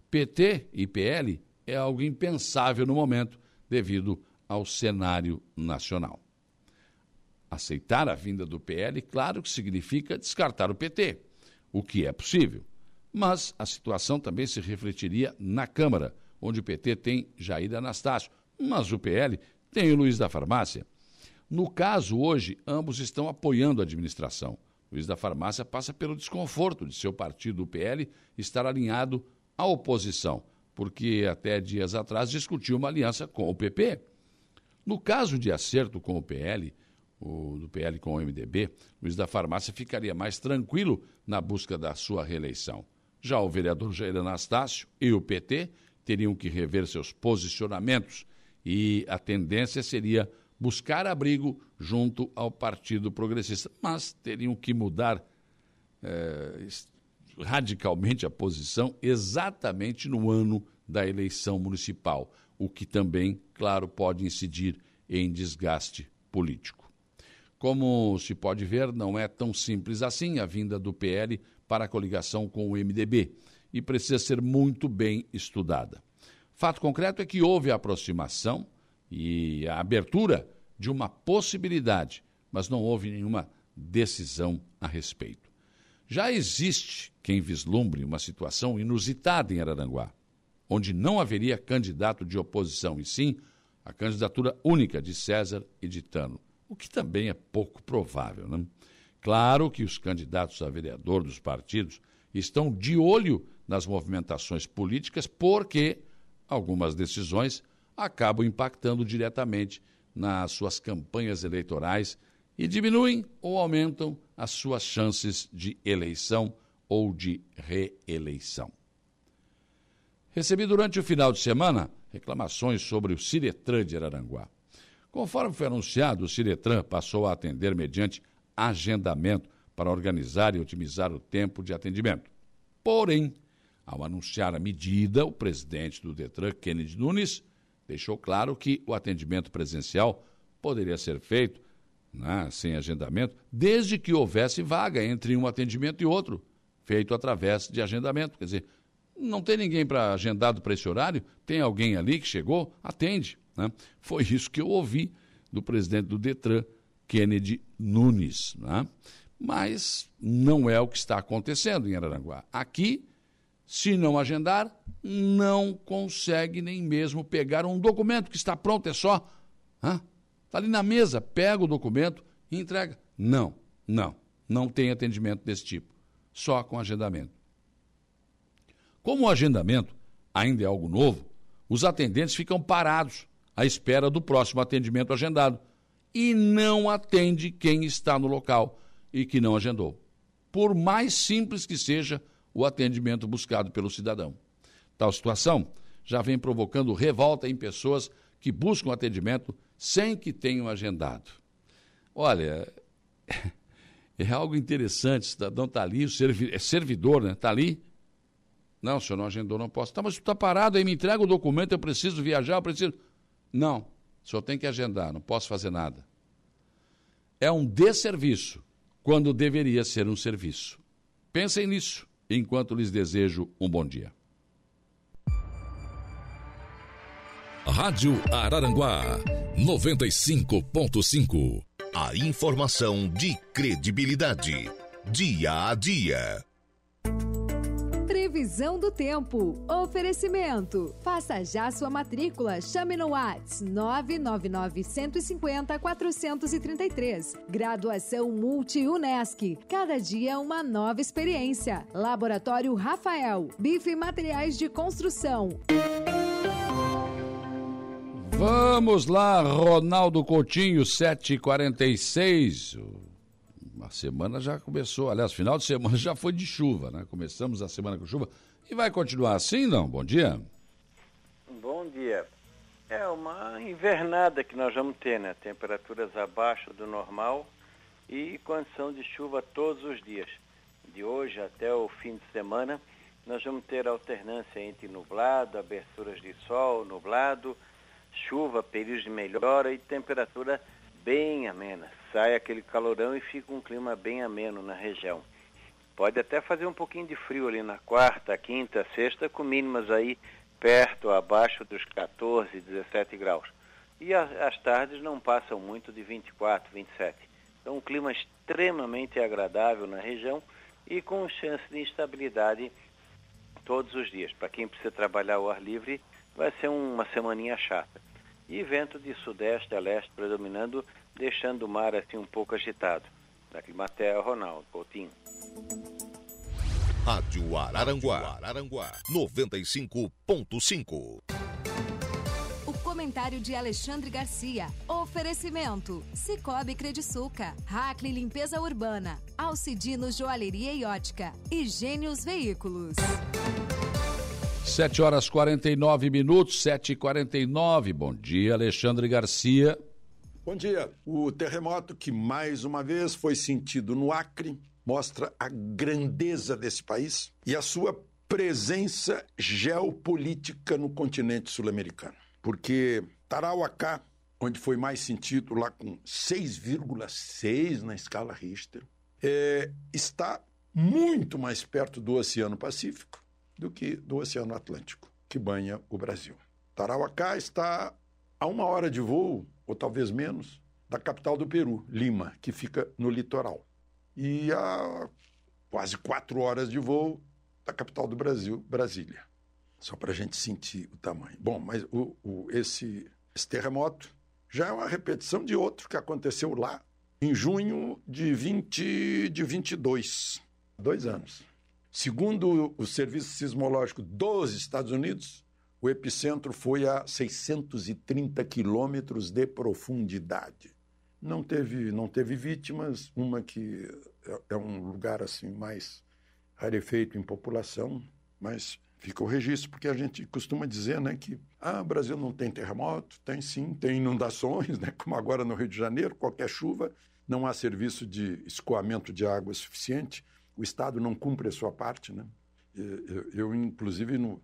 S1: PT e PL é algo impensável no momento devido ao cenário nacional. Aceitar a vinda do PL, claro que significa descartar o PT, o que é possível. Mas a situação também se refletiria na Câmara, onde o PT tem Jair Anastácio, mas o PL tem o Luiz da Farmácia. No caso, hoje, ambos estão apoiando a administração. Luiz da Farmácia passa pelo desconforto de seu partido, o PL, estar alinhado à oposição, porque até dias atrás discutiu uma aliança com o PP. No caso de acerto com o PL, o, do PL com o MDB, Luiz da Farmácia ficaria mais tranquilo na busca da sua reeleição. Já o vereador Jair Anastácio e o PT teriam que rever seus posicionamentos e a tendência seria buscar abrigo junto ao Partido Progressista, mas teriam que mudar é, radicalmente a posição exatamente no ano da eleição municipal, o que também, claro, pode incidir em desgaste político. Como se pode ver, não é tão simples assim a vinda do PL para a coligação com o MDB e precisa ser muito bem estudada. Fato concreto é que houve aproximação e a abertura de uma possibilidade, mas não houve nenhuma decisão a respeito. Já existe quem vislumbre uma situação inusitada em Araranguá, onde não haveria candidato de oposição, e sim a candidatura única de César e de Tano o que também é pouco provável. Né? Claro que os candidatos a vereador dos partidos estão de olho nas movimentações políticas, porque algumas decisões acabam impactando diretamente nas suas campanhas eleitorais e diminuem ou aumentam as suas chances de eleição ou de reeleição. Recebi durante o final de semana reclamações sobre o Ciretran de Araranguá. Conforme foi anunciado, o Ciretran passou a atender mediante agendamento para organizar e otimizar o tempo de atendimento. Porém, ao anunciar a medida, o presidente do Detran, Kennedy Nunes, deixou claro que o atendimento presencial poderia ser feito né, sem agendamento, desde que houvesse vaga entre um atendimento e outro, feito através de agendamento. Quer dizer, não tem ninguém para agendado para esse horário, tem alguém ali que chegou, atende. Né? Foi isso que eu ouvi do presidente do Detran, Kennedy Nunes. Né? Mas não é o que está acontecendo em Araranguá. Aqui, se não agendar, não consegue nem mesmo pegar um documento que está pronto, é só. Está ali na mesa, pega o documento e entrega. Não, não, não tem atendimento desse tipo. Só com agendamento. Como o agendamento ainda é algo novo, os atendentes ficam parados à espera do próximo atendimento agendado e não atende quem está no local e que não agendou. Por mais simples que seja o atendimento buscado pelo cidadão. Tal situação já vem provocando revolta em pessoas que buscam atendimento sem que tenham agendado. Olha, é algo interessante, o cidadão está ali, o é servidor, né? Está ali, não, o senhor não agendou, não posso. Tá, mas está parado aí, me entrega o documento, eu preciso viajar, eu preciso. Não, o senhor tem que agendar, não posso fazer nada. É um desserviço, quando deveria ser um serviço. Pensem nisso, enquanto lhes desejo um bom dia.
S2: Rádio Araranguá 95.5. A informação de credibilidade. Dia a dia.
S4: Previsão do tempo. Oferecimento. Faça já sua matrícula. Chame no Whats 999 150 433. Graduação Multi-UNESC. Cada dia uma nova experiência. Laboratório Rafael. Bife Materiais de Construção.
S1: Vamos lá, Ronaldo Coutinho, 7h46. A semana já começou, aliás, final de semana já foi de chuva, né? Começamos a semana com chuva. E vai continuar assim, não? Bom dia.
S5: Bom dia. É uma invernada que nós vamos ter, né? Temperaturas abaixo do normal e condição de chuva todos os dias. De hoje até o fim de semana, nós vamos ter alternância entre nublado, aberturas de sol, nublado, chuva, períodos de melhora e temperatura bem amena. Sai aquele calorão e fica um clima bem ameno na região. Pode até fazer um pouquinho de frio ali na quarta, quinta, sexta, com mínimas aí perto, abaixo dos 14, 17 graus. E as tardes não passam muito de 24, 27. Então um clima extremamente agradável na região e com chance de instabilidade todos os dias. Para quem precisa trabalhar ao ar livre, vai ser uma semaninha chata e vento de sudeste a leste predominando, deixando o mar assim um pouco agitado. Da Climatea, Ronaldo Coutinho.
S2: Rádio Araranguá, Araranguá 95.5.
S4: O comentário de Alexandre Garcia. Oferecimento: Cicobi Crediçuca, Hackley Limpeza Urbana, Alcidino Joalheria e Ótica e Gênios Veículos.
S1: 7 horas 49 minutos, 7 e 49 Bom dia, Alexandre Garcia.
S6: Bom dia. O terremoto que mais uma vez foi sentido no Acre mostra a grandeza desse país e a sua presença geopolítica no continente sul-americano. Porque Tarauacá, onde foi mais sentido, lá com 6,6 na escala Richter, é, está muito mais perto do Oceano Pacífico do que do Oceano Atlântico, que banha o Brasil. Tarauacá está a uma hora de voo, ou talvez menos, da capital do Peru, Lima, que fica no litoral. E a quase quatro horas de voo da capital do Brasil, Brasília. Só para a gente sentir o tamanho. Bom, mas o, o, esse, esse terremoto já é uma repetição de outro que aconteceu lá em junho de, 20, de 22, dois anos. Segundo o Serviço Sismológico dos Estados Unidos, o epicentro foi a 630 quilômetros de profundidade. Não teve, não teve vítimas, uma que é, é um lugar assim mais rarefeito em população, mas Fica o registro, porque a gente costuma dizer né, que ah, o Brasil não tem terremoto, tem sim, tem inundações, né, como agora no Rio de Janeiro, qualquer chuva, não há serviço de escoamento de água suficiente, o Estado não cumpre a sua parte. Né? Eu, eu inclusive, no,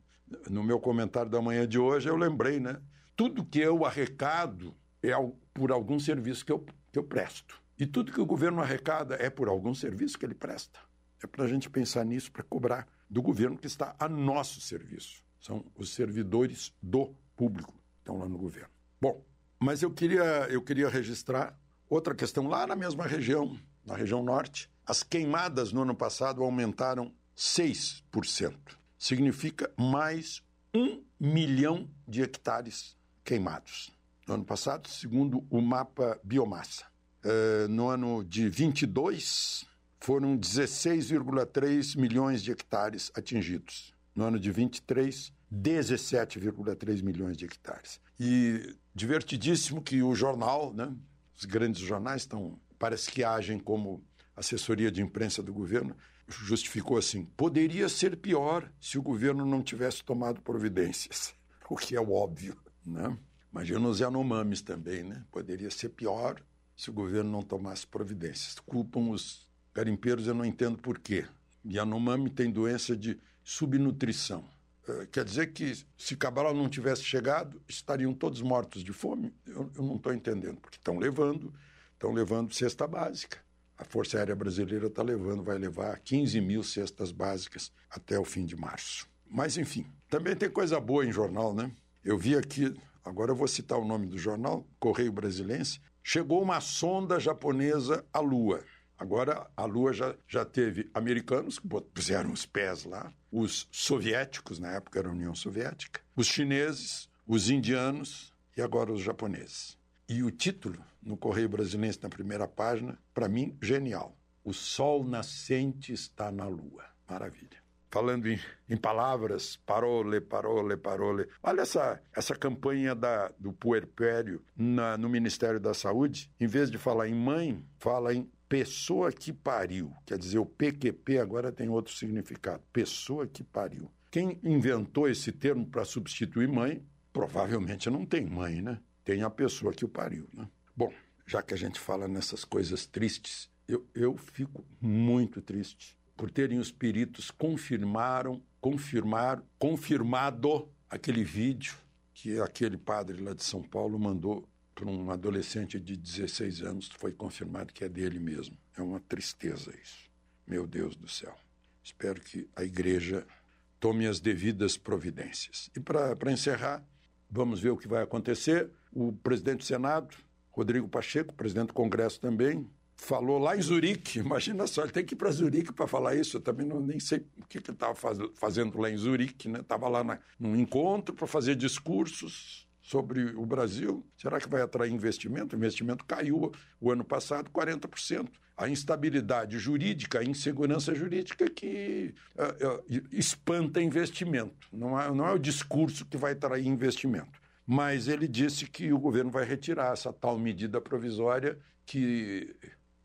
S6: no meu comentário da manhã de hoje, eu lembrei, né? Tudo que eu arrecado é por algum serviço que eu, que eu presto. E tudo que o governo arrecada é por algum serviço que ele presta. É para a gente pensar nisso, para cobrar do governo que está a nosso serviço. São os servidores do público que estão lá no governo. Bom, mas eu queria, eu queria registrar outra questão lá na mesma região, na região norte. As queimadas no ano passado aumentaram 6%. Significa mais um milhão de hectares queimados. No ano passado, segundo o mapa biomassa. Uh, no ano de 22, foram 16,3 milhões de hectares atingidos. No ano de 23, 17,3 milhões de hectares. E divertidíssimo que o jornal, né, os grandes jornais estão, parece que agem como assessoria de imprensa do governo, justificou assim: poderia ser pior se o governo não tivesse tomado providências, o que é óbvio, né? Imagina os Yanomamis também, né? Poderia ser pior se o governo não tomasse providências. Culpam os Garimpeiros eu não entendo por quê. Yanomami tem doença de subnutrição. Uh, quer dizer que se Cabral não tivesse chegado, estariam todos mortos de fome? Eu, eu não estou entendendo, porque estão levando, estão levando cesta básica. A Força Aérea Brasileira está levando, vai levar 15 mil cestas básicas até o fim de março. Mas, enfim, também tem coisa boa em jornal, né? Eu vi aqui, agora eu vou citar o nome do jornal, Correio Brasilense, chegou uma sonda japonesa à Lua. Agora a Lua já, já teve americanos que puseram os pés lá, os soviéticos, na época era a União Soviética, os chineses, os indianos e agora os japoneses. E o título, no Correio Brasileiro, na primeira página, para mim, genial. O sol nascente está na Lua. Maravilha falando em, em, palavras, parole, parole, parole. Olha essa, essa campanha da, do puerpério na, no Ministério da Saúde. Em vez de falar em mãe, fala em pessoa que pariu. Quer dizer, o PQP agora tem outro significado. Pessoa que pariu. Quem inventou esse termo para substituir mãe, provavelmente não tem mãe, né? Tem a pessoa que o pariu, né? Bom, já que a gente fala nessas coisas tristes, eu, eu fico muito triste por terem os peritos confirmaram, confirmar, confirmado aquele vídeo que aquele padre lá de São Paulo mandou para um adolescente de 16 anos, foi confirmado que é dele mesmo. É uma tristeza isso. Meu Deus do céu. Espero que a igreja tome as devidas providências. E para encerrar, vamos ver o que vai acontecer. O presidente do Senado, Rodrigo Pacheco, presidente do Congresso também, falou lá em Zurique. Imagina só, ele tem que ir para Zurique para falar isso. Eu também não, nem sei o que, ele estava faz, fazendo lá em Zurique. Estava né? lá na, num encontro para fazer discursos sobre o Brasil. Será que vai atrair investimento? O investimento caiu o ano passado 40%. A instabilidade jurídica, a insegurança jurídica que uh, uh, espanta investimento. Não é, não é o discurso que vai atrair investimento. Mas ele disse que o governo vai retirar essa tal medida provisória que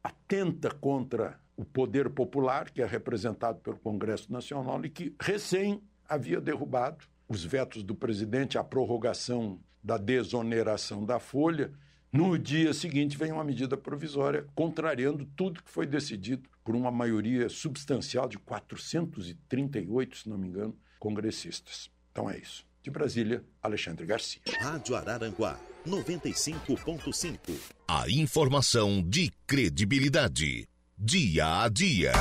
S6: atenta contra o poder popular, que é representado pelo Congresso Nacional e que recém havia derrubado os vetos do presidente, a prorrogação da desoneração da folha, no dia seguinte vem uma medida provisória contrariando tudo que foi decidido por uma maioria substancial de 438, se não me engano, congressistas. Então é isso. De Brasília, Alexandre Garcia.
S2: Rádio Araranguá, 95.5. A informação de credibilidade. Dia a dia.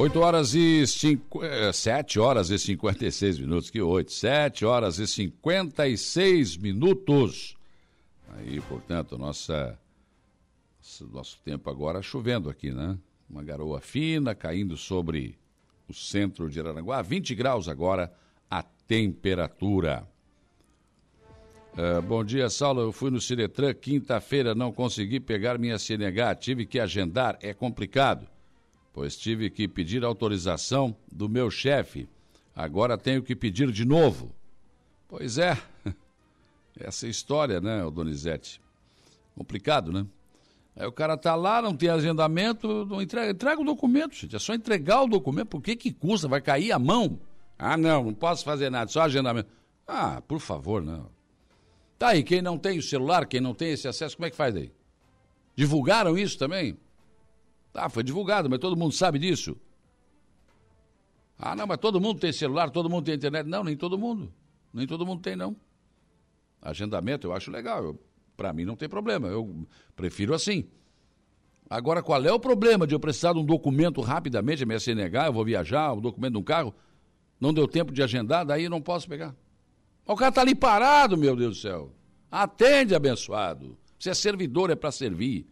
S1: 8 horas e 5, 7 é, horas e 56 minutos, que 8, 7 horas e 56 minutos. Aí, portanto, nossa, nosso tempo agora chovendo aqui, né? Uma garoa fina caindo sobre o centro de Araranguá, 20 graus agora a temperatura. Uh, bom dia, Saulo. Eu fui no Ciretran quinta-feira, não consegui pegar minha CNH, tive que agendar, é complicado pois tive que pedir autorização do meu chefe. Agora tenho que pedir de novo. Pois é, essa é história, né, Donizete? Complicado, né? Aí o cara tá lá, não tem agendamento, não entrega, entrega o documento, gente. É só entregar o documento. Por que que custa? Vai cair a mão? Ah, não, não posso fazer nada, só agendamento. Ah, por favor, não. Tá aí, quem não tem o celular, quem não tem esse acesso, como é que faz aí? Divulgaram isso também? Tá, foi divulgado, mas todo mundo sabe disso. Ah, não, mas todo mundo tem celular, todo mundo tem internet. Não, nem todo mundo. Nem todo mundo tem, não. Agendamento eu acho legal. Para mim não tem problema. Eu prefiro assim. Agora, qual é o problema de eu precisar de um documento rapidamente, a minha CNH, eu vou viajar, um documento de um carro, não deu tempo de agendar, daí não posso pegar. O cara está ali parado, meu Deus do céu. Atende, abençoado. Você é servidor, é para servir.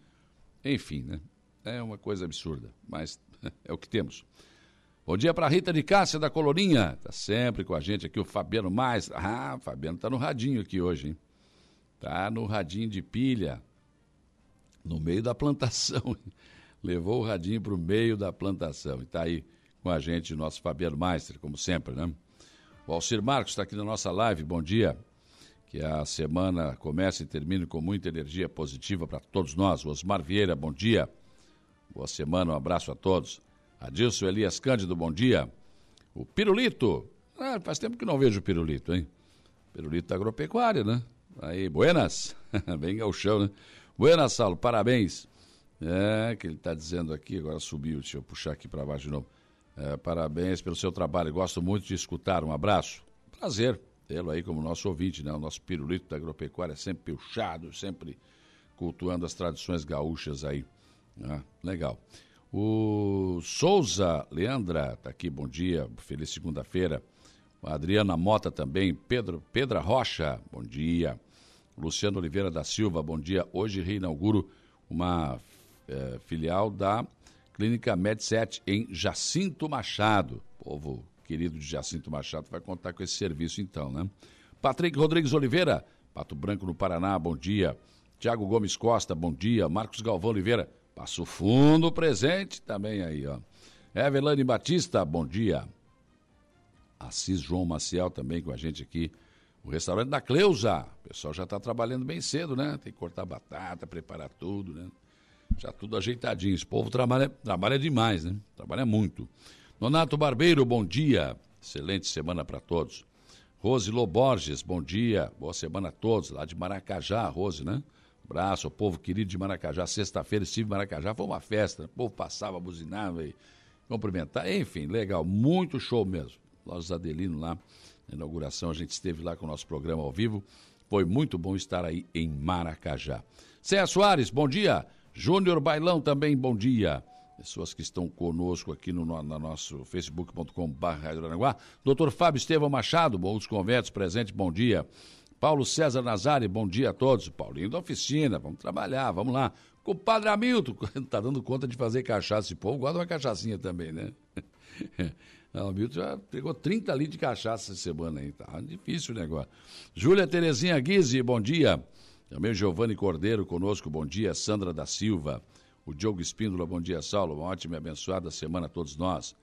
S1: Enfim, né? É uma coisa absurda, mas é o que temos. Bom dia para Rita de Cássia da Colorinha. Está sempre com a gente aqui o Fabiano Mais. Ah, o Fabiano está no radinho aqui hoje, hein? Tá no radinho de pilha. No meio da plantação. Levou o radinho para o meio da plantação. E está aí com a gente nosso Fabiano Meister, como sempre, né? O Alcir Marcos está aqui na nossa live. Bom dia. Que a semana comece e termine com muita energia positiva para todos nós. Osmar Vieira, bom dia. Boa semana, um abraço a todos. Adilson Elias Cândido, bom dia. O Pirulito. Ah, faz tempo que não vejo o Pirulito, hein? Pirulito da agropecuária, né? Aí, buenas. Bem gauchão, né? Buenas, Saulo, parabéns. É, que ele está dizendo aqui, agora subiu, deixa eu puxar aqui para baixo de novo. É, parabéns pelo seu trabalho, gosto muito de escutar, um abraço. Prazer tê-lo aí como nosso ouvinte, né? O nosso pirulito da agropecuária, sempre puxado, sempre cultuando as tradições gaúchas aí. Ah, legal. O Souza Leandra está aqui, bom dia, feliz segunda-feira. Adriana Mota também, Pedro, Pedra Rocha, bom dia. Luciano Oliveira da Silva, bom dia. Hoje reinauguro uma é, filial da Clínica Med7 em Jacinto Machado. Povo querido de Jacinto Machado vai contar com esse serviço então, né? Patrick Rodrigues Oliveira, Pato Branco no Paraná, bom dia. Tiago Gomes Costa, bom dia. Marcos Galvão Oliveira, Passo Fundo presente também aí, ó. Evelane Batista, bom dia. Assis João Maciel também com a gente aqui. O restaurante da Cleusa. O pessoal já está trabalhando bem cedo, né? Tem que cortar batata, preparar tudo, né? Já tudo ajeitadinho. Esse povo trabalha, trabalha demais, né? Trabalha muito. Nonato Barbeiro, bom dia. Excelente semana para todos. Rose Loborges, bom dia. Boa semana a todos. Lá de Maracajá, Rose, né? Abraço ao povo querido de Maracajá. Sexta-feira estive em Maracajá, foi uma festa. O povo passava, buzinava e cumprimentava. Enfim, legal, muito show mesmo. Nós, Adelino, lá, na inauguração, a gente esteve lá com o nosso programa ao vivo. Foi muito bom estar aí em Maracajá. Céia Soares, bom dia. Júnior Bailão também, bom dia. Pessoas que estão conosco aqui no, no nosso facebook.com.br. Doutor Fábio Estevão Machado, bons conventos, presente, bom dia. Paulo César Nazari, bom dia a todos. Paulinho da oficina, vamos trabalhar, vamos lá. Com o Padre Hamilton, está dando conta de fazer cachaça. Esse povo gosta de uma cachaçinha também, né? o Hamilton já pegou 30 litros de cachaça essa semana aí. Tá difícil o negócio. Júlia Terezinha Guise, bom dia. Também Giovanni Cordeiro conosco, bom dia. Sandra da Silva. O Diogo Espíndola, bom dia, Saulo. Uma ótima e abençoada semana a todos nós.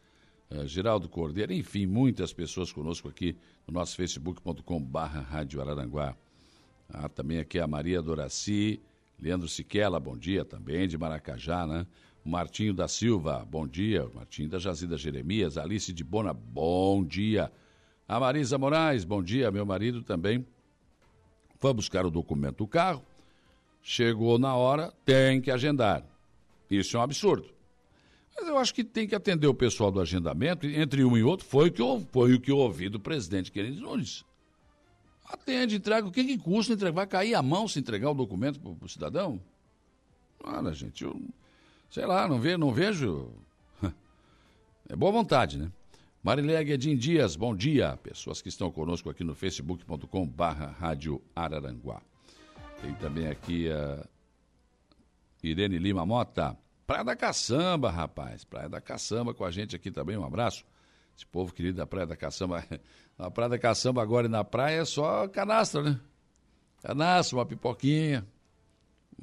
S1: Uh, Geraldo Cordeiro, enfim, muitas pessoas conosco aqui no nosso facebook.com barra Rádio Araranguá. Ah, também aqui a Maria Doraci, Leandro Siquela, bom dia, também de Maracajá, né? Martinho da Silva, bom dia. Martinho da Jazida Jeremias, Alice de Bona, bom dia. A Marisa Moraes, bom dia. Meu marido também foi buscar o documento do carro, chegou na hora, tem que agendar. Isso é um absurdo. Mas eu acho que tem que atender o pessoal do agendamento, entre um e outro, foi o que eu, foi o que eu ouvi do presidente Querido Nunes. Atende, entrega. O que, que custa entregar? Vai cair a mão se entregar o documento para o cidadão? Olha, gente, eu sei lá, não, ve, não vejo. É boa vontade, né? Marilé Guedin Dias, bom dia. Pessoas que estão conosco aqui no facebook.com barra Rádio Araranguá. Tem também aqui a Irene Lima Mota. Praia da Caçamba, rapaz. Praia da Caçamba com a gente aqui também. Um abraço. Esse povo querido da Praia da Caçamba. Na Praia da Caçamba agora e na praia é só canastra, né? Canastra, uma pipoquinha.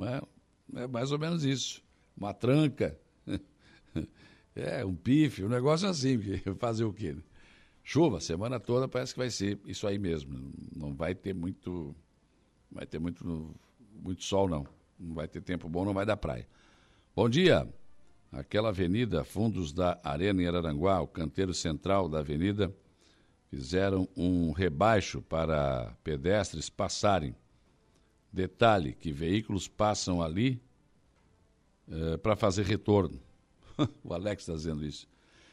S1: É, é mais ou menos isso. Uma tranca. É, um pife, um negócio assim. Fazer o quê? Né? Chuva, semana toda parece que vai ser isso aí mesmo. Não vai ter muito. Vai ter muito, muito sol, não. Não vai ter tempo bom, não vai dar praia. Bom dia. Aquela avenida, fundos da Arena em Araranguá, o canteiro central da avenida, fizeram um rebaixo para pedestres passarem. Detalhe que veículos passam ali eh, para fazer retorno. o Alex está dizendo isso.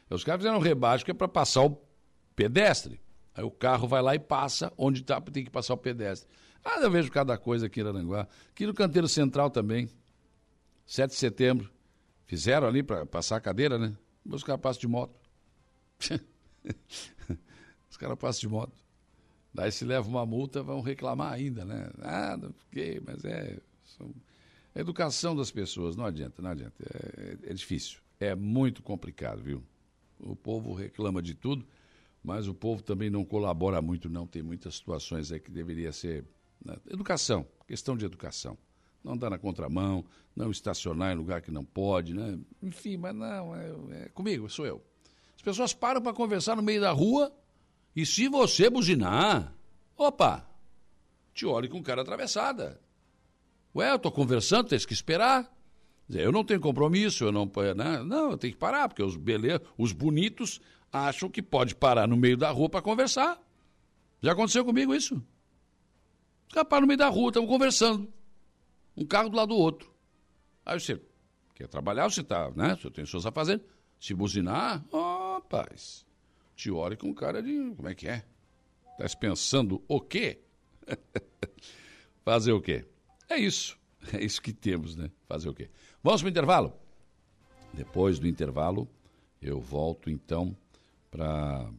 S1: Os caras fizeram um rebaixo que é para passar o pedestre. Aí o carro vai lá e passa onde tá, tem que passar o pedestre. Ah, eu vejo cada coisa aqui em Aranguá. Aqui no canteiro central também. 7 de setembro. Fizeram ali para passar a cadeira, né? Os caras passam de moto. Os caras passam de moto. Daí se leva uma multa, vão reclamar ainda, né? Ah, não fiquei, mas é. São, a educação das pessoas, não adianta, não adianta. É, é, difícil. É muito complicado, viu? O povo reclama de tudo, mas o povo também não colabora muito, não. Tem muitas situações aí que deveria ser. Né? Educação, questão de educação. Não dar na contramão, não estacionar em lugar que não pode, né? Enfim, mas não, é, é comigo, sou eu. As pessoas param para conversar no meio da rua e se você buzinar, opa, te olhe com cara atravessada. Ué, eu estou conversando, tem que esperar. Eu não tenho compromisso, eu não. Né? Não, eu tenho que parar, porque os, beleza, os bonitos acham que pode parar no meio da rua para conversar. Já aconteceu comigo isso? Os no meio da rua, estamos conversando. Um carro do lado do outro. Aí você quer trabalhar, você está, né? Você tem suas a fazer. Se buzinar, ó, oh, rapaz, te olhe com cara de. Como é que é? Tá pensando o quê? Fazer o quê? É isso. É isso que temos, né? Fazer o quê? Vamos para o intervalo? Depois do intervalo, eu volto então para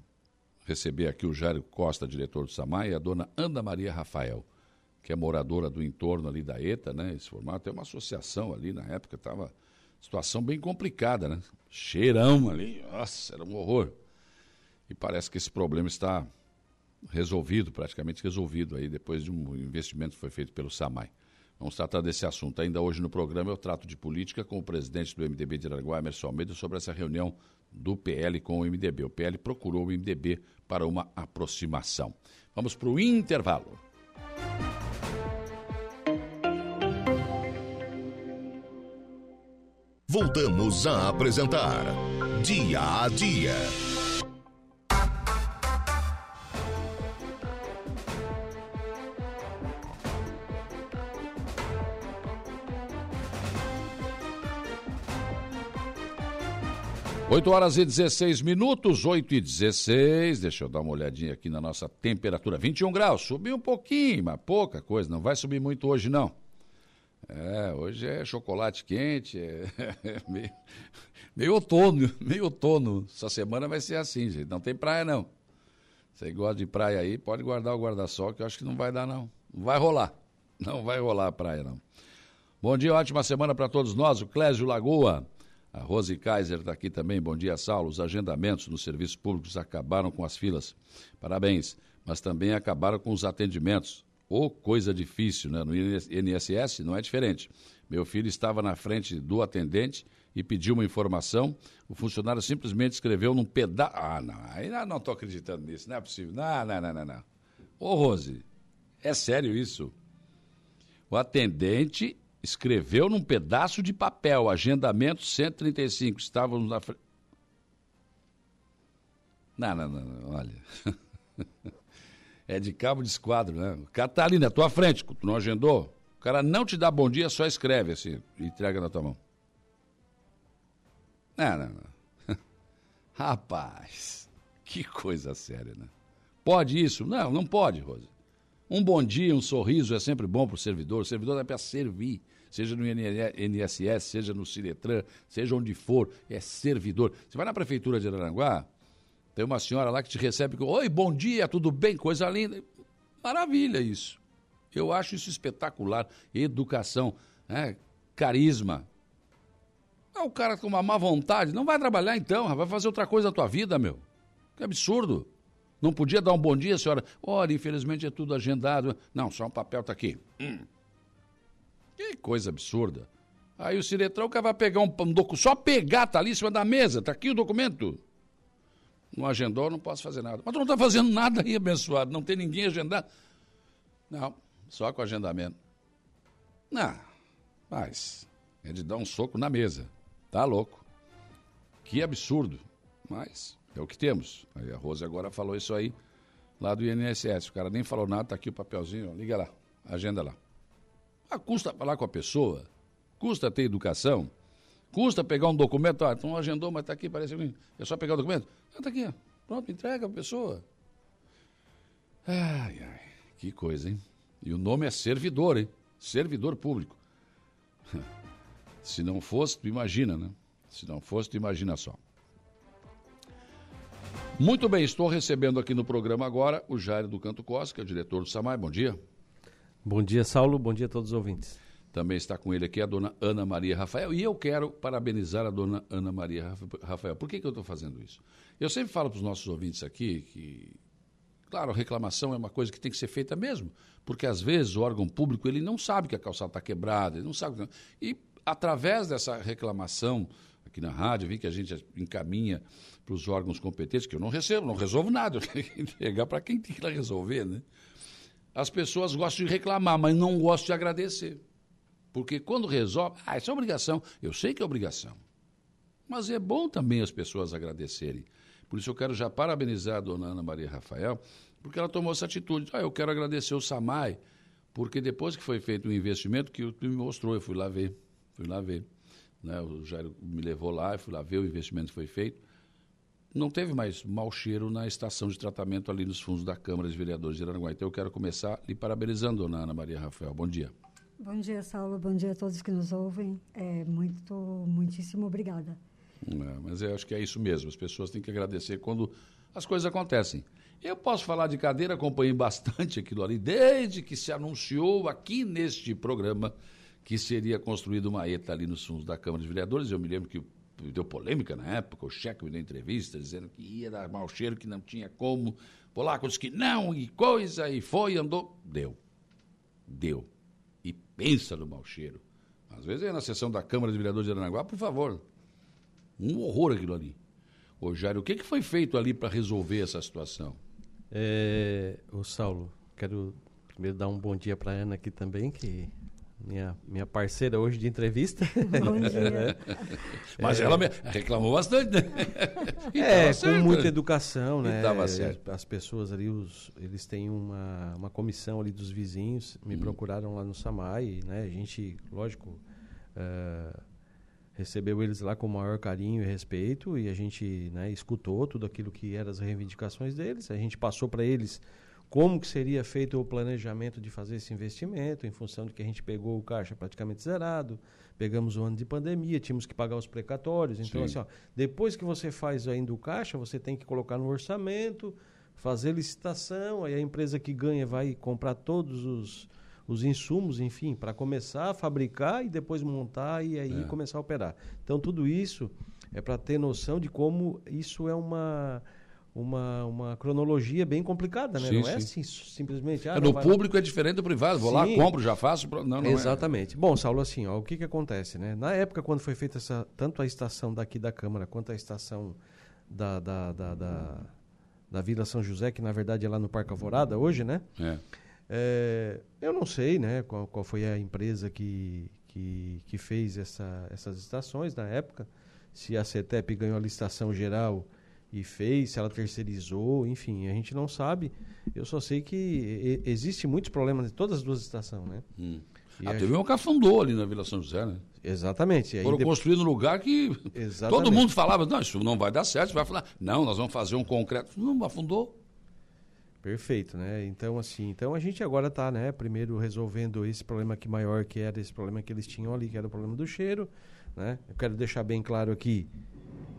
S1: receber aqui o Jairo Costa, diretor do SAMAI, e a dona Ana Maria Rafael, que é moradora do entorno ali da ETA, né? Esse formato é uma associação ali, na época estava situação bem complicada, né? Cheirão ali, nossa, era um horror. E parece que esse problema está resolvido, praticamente resolvido aí, depois de um investimento que foi feito pelo SAMAI. Vamos tratar desse assunto. Ainda hoje no programa eu trato de política com o presidente do MDB de Araguá, Emerson Almeida, sobre essa reunião do PL com o MDB. O PL procurou o MDB para uma aproximação. Vamos para o intervalo.
S2: Voltamos a apresentar Dia a Dia.
S1: 8 horas e 16 minutos, 8 e 16. Deixa eu dar uma olhadinha aqui na nossa temperatura. 21 graus, subiu um pouquinho, mas pouca coisa. Não vai subir muito hoje, não. É, hoje é chocolate quente, é, é meio, meio, outono, meio outono. Essa semana vai ser assim, gente. Não tem praia, não. Você gosta de praia aí, pode guardar o guarda-sol, que eu acho que não vai dar, não. Não vai rolar. Não vai rolar a praia, não. Bom dia, ótima semana para todos nós. O Clésio Lagoa. A Rose Kaiser está aqui também. Bom dia, Saulo. Os agendamentos nos serviços públicos acabaram com as filas. Parabéns. Mas também acabaram com os atendimentos. Ou oh, coisa difícil, né? No INSS não é diferente. Meu filho estava na frente do atendente e pediu uma informação. O funcionário simplesmente escreveu num pedaço. Ah, não. Ainda não estou acreditando nisso. Não é possível. Não, não, não, não, não. Ô, Rose, é sério isso? O atendente escreveu num pedaço de papel, agendamento 135, estávamos na frente. Não, não, não, não, olha. é de cabo de esquadro, né? Cara tá na tua frente, tu não agendou, o cara não te dá bom dia, só escreve assim, entrega na tua mão. Não, não, não. Rapaz, que coisa séria, né? Pode isso? Não, não pode, Rosa. Um bom dia, um sorriso é sempre bom para o servidor. O servidor é para servir, seja no INSS, seja no Ciretran, seja onde for, é servidor. Você vai na prefeitura de Aranguá, tem uma senhora lá que te recebe com: Oi, bom dia, tudo bem? Coisa linda. Maravilha isso. Eu acho isso espetacular. Educação, né? carisma. Ah, o cara com uma má vontade, não vai trabalhar então, vai fazer outra coisa na tua vida, meu. Que absurdo. Não podia dar um bom dia, senhora? Olha, infelizmente é tudo agendado. Não, só um papel está aqui. Hum. Que coisa absurda. Aí o Ciretrão que vai pegar um, um documento, só pegar, tá ali em cima da mesa, tá aqui o documento. Não agendou, não posso fazer nada. Mas tu não está fazendo nada aí, abençoado, não tem ninguém agendado. Não, só com agendamento. Não, Mas é de dar um soco na mesa. Tá louco. Que absurdo. Mas é o que temos. Aí a Rose agora falou isso aí lá do INSS. O cara nem falou nada, tá aqui o papelzinho, liga lá, agenda lá. Ah, custa falar com a pessoa, custa ter educação, custa pegar um documento, ah, então agendou, mas tá aqui, parece que é só pegar o documento. Ah, tá aqui, pronto, entrega a pessoa. Ai, ai, que coisa, hein? E o nome é servidor, hein? Servidor público. Se não fosse, tu imagina, né? Se não fosse, tu imagina só. Muito bem, estou recebendo aqui no programa agora o Jairo do Canto Costa, que é o diretor do SAMAI. Bom dia.
S7: Bom dia, Saulo. Bom dia a todos os ouvintes.
S1: Também está com ele aqui a dona Ana Maria Rafael. E eu quero parabenizar a dona Ana Maria Rafael. Por que, que eu estou fazendo isso? Eu sempre falo para os nossos ouvintes aqui que, claro, reclamação é uma coisa que tem que ser feita mesmo. Porque às vezes o órgão público ele não sabe que a calçada está quebrada, ele não sabe. E através dessa reclamação aqui na rádio, vi que a gente encaminha para os órgãos competentes, que eu não recebo, não resolvo nada, eu tenho que entregar para quem tem que resolver, né? As pessoas gostam de reclamar, mas não gostam de agradecer. Porque quando resolve, ah, isso é obrigação. Eu sei que é obrigação. Mas é bom também as pessoas agradecerem. Por isso eu quero já parabenizar a dona Ana Maria Rafael, porque ela tomou essa atitude. Ah, eu quero agradecer o SAMAI, porque depois que foi feito o um investimento, que o me mostrou, eu fui lá ver, fui lá ver. Né? O Jairo me levou lá, eu fui lá ver o investimento que foi feito não teve mais mau cheiro na estação de tratamento ali nos fundos da Câmara de Vereadores de Aranaguá. Então eu quero começar lhe parabenizando, dona Ana Maria Rafael. Bom dia.
S8: Bom dia, Saulo. Bom dia a todos que nos ouvem. É, muito, muitíssimo obrigada.
S1: É, mas eu acho que é isso mesmo. As pessoas têm que agradecer quando as coisas acontecem. Eu posso falar de cadeira, acompanhei bastante aquilo ali, desde que se anunciou aqui neste programa que seria construída uma ETA ali nos fundos da Câmara de Vereadores. Eu me lembro que o deu polêmica na época, o cheque me deu entrevista dizendo que ia dar mau cheiro, que não tinha como. Polaco disse que não, e coisa, e foi, andou. Deu. Deu. E pensa no mau cheiro. Às vezes é na sessão da Câmara de Vereadores de Aranaguá, por favor. Um horror aquilo ali. Ô Jairo, o que, que foi feito ali para resolver essa situação?
S7: É, o Saulo, quero primeiro dar um bom dia para Ana aqui também, que minha, minha parceira hoje de entrevista.
S8: Bom dia.
S1: Mas é, ela me reclamou bastante, né?
S7: é, com muita educação, né?
S1: Estava certo.
S7: As pessoas ali, os, eles têm uma, uma comissão ali dos vizinhos, me hum. procuraram lá no Samai, né? A gente, lógico, uh, recebeu eles lá com o maior carinho e respeito e a gente né, escutou tudo aquilo que eram as reivindicações deles. A gente passou para eles como que seria feito o planejamento de fazer esse investimento, em função de que a gente pegou o caixa praticamente zerado, pegamos o ano de pandemia, tínhamos que pagar os precatórios. Então, Sim. assim, ó, depois que você faz ainda o caixa, você tem que colocar no orçamento, fazer licitação, aí a empresa que ganha vai comprar todos os, os insumos, enfim, para começar a fabricar e depois montar e aí é. começar a operar. Então, tudo isso é para ter noção de como isso é uma uma, uma cronologia bem complicada, né?
S1: Sim,
S7: não é
S1: sim.
S7: assim simplesmente. Ah,
S1: é, no público é diferente do privado. Vou sim. lá, compro, já faço. Não, não
S7: é. Exatamente. É. Bom, Saulo, assim, ó, o que, que acontece, né? Na época, quando foi feita essa, tanto a estação daqui da Câmara quanto a estação da, da, da, da, da Vila São José, que na verdade é lá no Parque Alvorada hoje, né?
S1: É.
S7: É, eu não sei, né, qual, qual foi a empresa que, que, que fez essa, essas estações na época. Se a CETEP ganhou a licitação geral e fez, se ela terceirizou, enfim, a gente não sabe. Eu só sei que existe muitos problemas em todas as duas estações, né?
S1: Hum. Ah, teve um cafundô ali na Vila São José, né?
S7: Exatamente.
S1: Foram de... construir no lugar que Exatamente. todo mundo falava, não, isso não vai dar certo, vai falar, não, nós vamos fazer um concreto. Não, afundou.
S7: Perfeito, né? Então, assim, então a gente agora está, né, primeiro resolvendo esse problema que maior que era esse problema que eles tinham ali, que era o problema do cheiro, né? Eu quero deixar bem claro aqui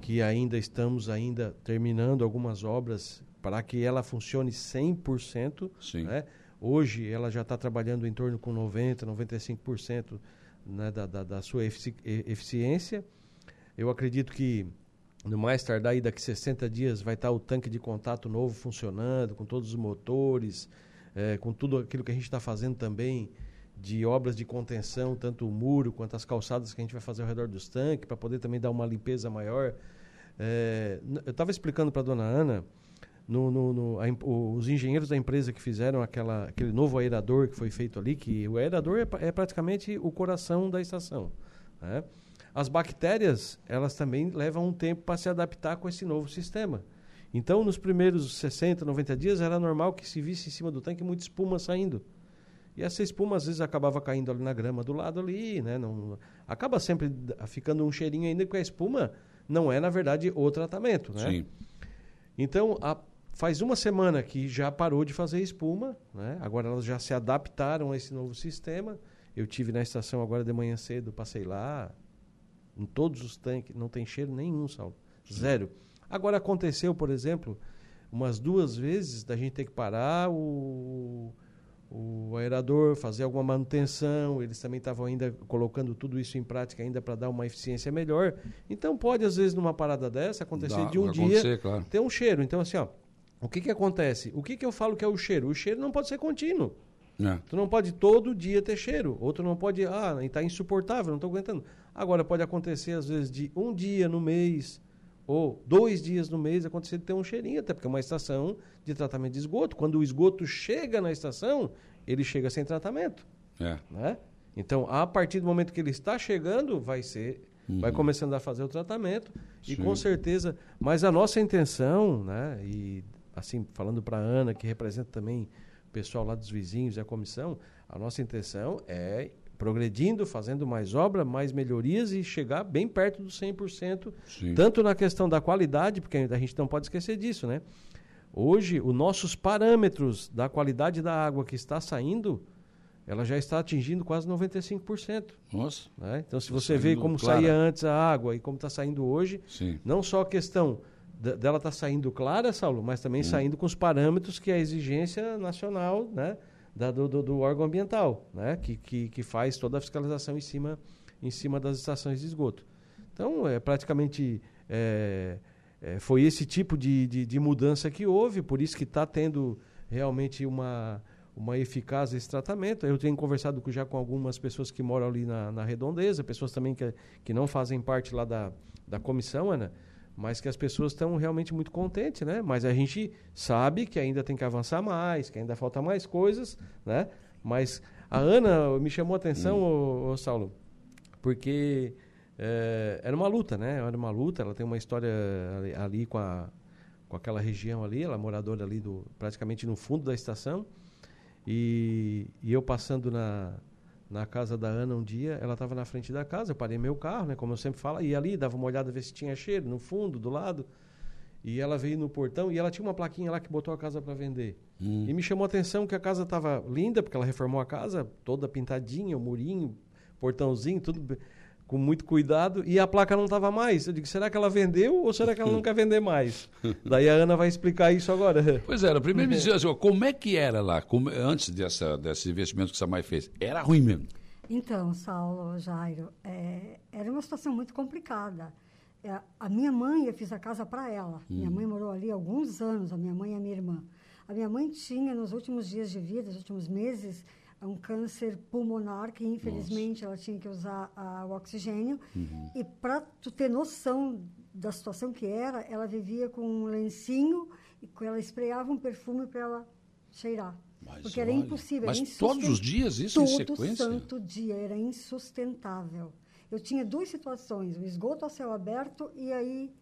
S7: que ainda estamos ainda terminando algumas obras para que ela funcione 100%.
S1: Sim.
S7: Né? Hoje ela já está trabalhando em torno com 90%, 95% né, da, da, da, sua efici eficiência. Eu acredito que no mais tardar, aí, daqui 60 dias, vai estar tá o tanque de contato novo funcionando, com todos os motores, é, com tudo aquilo que a gente está fazendo também de obras de contenção, tanto o muro quanto as calçadas que a gente vai fazer ao redor dos tanques, para poder também dar uma limpeza maior. É, eu estava explicando para a dona Ana, no, no, no a, os engenheiros da empresa que fizeram aquela, aquele novo aerador que foi feito ali, que o aerador é, é praticamente o coração da estação. Né? As bactérias, elas também levam um tempo para se adaptar com esse novo sistema. Então, nos primeiros 60, 90 dias, era normal que se visse em cima do tanque muita espuma saindo. E essa espuma, às vezes, acabava caindo ali na grama do lado ali, né? Não, acaba sempre ficando um cheirinho ainda, porque a espuma não é, na verdade, o tratamento, né? Sim. Então, a, faz uma semana que já parou de fazer espuma, né? Agora elas já se adaptaram a esse novo sistema. Eu tive na estação agora de manhã cedo, passei lá, em todos os tanques, não tem cheiro nenhum, Saulo. Zero. Agora aconteceu, por exemplo, umas duas vezes da gente ter que parar o, o aerador, fazer alguma manutenção. Eles também estavam ainda colocando tudo isso em prática ainda para dar uma eficiência melhor. Então pode, às vezes, numa parada dessa, acontecer Dá, de um dia claro. ter um cheiro. Então, assim, ó, o que, que acontece? O que, que eu falo que é o cheiro? O cheiro não pode ser contínuo. É. Tu não pode todo dia ter cheiro. Outro não pode, ah, está insuportável, não estou aguentando. Agora pode acontecer, às vezes, de um dia no mês ou dois dias no mês acontecer de ter um cheirinho, até porque é uma estação de tratamento de esgoto. Quando o esgoto chega na estação, ele chega sem tratamento. É. Né? Então, a partir do momento que ele está chegando, vai ser. Uhum. Vai começando a fazer o tratamento. Sim. E com certeza. Mas a nossa intenção, né? E assim, falando para a Ana, que representa também o pessoal lá dos vizinhos e a comissão, a nossa intenção é progredindo, fazendo mais obra, mais melhorias e chegar bem perto dos 100%, Sim. tanto na questão da qualidade, porque a gente não pode esquecer disso, né? Hoje, os nossos parâmetros da qualidade da água que está saindo, ela já está atingindo quase 95%.
S1: Nossa.
S7: Né? Então, se tá você vê como clara. saía antes a água e como está saindo hoje,
S1: Sim.
S7: não só a questão dela estar tá saindo clara, Saulo, mas também hum. saindo com os parâmetros que a exigência nacional, né? Da, do, do, do, órgão ambiental, né? que, que, que faz toda a fiscalização em cima, em cima das estações de esgoto. Então, é praticamente é, é, foi esse tipo de, de, de, mudança que houve, por isso que está tendo realmente uma, uma eficácia esse tratamento. Eu tenho conversado já com algumas pessoas que moram ali na, na redondeza, pessoas também que, que não fazem parte lá da, da comissão, Ana, mas que as pessoas estão realmente muito contentes, né? Mas a gente sabe que ainda tem que avançar mais, que ainda falta mais coisas, né? Mas a Ana me chamou a atenção, hum. ô, ô Saulo, porque é, era uma luta, né? Era uma luta, ela tem uma história ali, ali, com, a, com aquela região ali, ela é moradora ali do, praticamente no fundo da estação, e, e eu passando na, na casa da Ana um dia, ela estava na frente da casa, eu parei meu carro, né, como eu sempre falo, e ali dava uma olhada ver se tinha cheiro, no fundo, do lado. E ela veio no portão e ela tinha uma plaquinha lá que botou a casa para vender. Hum. E me chamou a atenção que a casa estava linda, porque ela reformou a casa, toda pintadinha, o murinho, portãozinho, tudo com muito cuidado, e a placa não estava mais. Eu digo, será que ela vendeu ou será que ela não quer vender mais? Daí a Ana vai explicar isso agora.
S1: Pois era, primeiro me dizia assim, como é que era lá, como, antes dessa, desse investimento que a Samai fez? Era ruim mesmo?
S8: Então, Saulo, Jairo, é, era uma situação muito complicada. É, a minha mãe, eu fiz a casa para ela. Hum. Minha mãe morou ali alguns anos, a minha mãe e a minha irmã. A minha mãe tinha, nos últimos dias de vida, nos últimos meses, um câncer pulmonar que infelizmente Nossa. ela tinha que usar a, o oxigênio uhum. e para tu ter noção da situação que era ela vivia com um lencinho e ela espreava um perfume para ela cheirar mas porque olha, era impossível
S1: mas
S8: era
S1: todos os dias isso todo em sequência
S8: santo dia era insustentável eu tinha duas situações o esgoto a céu aberto e aí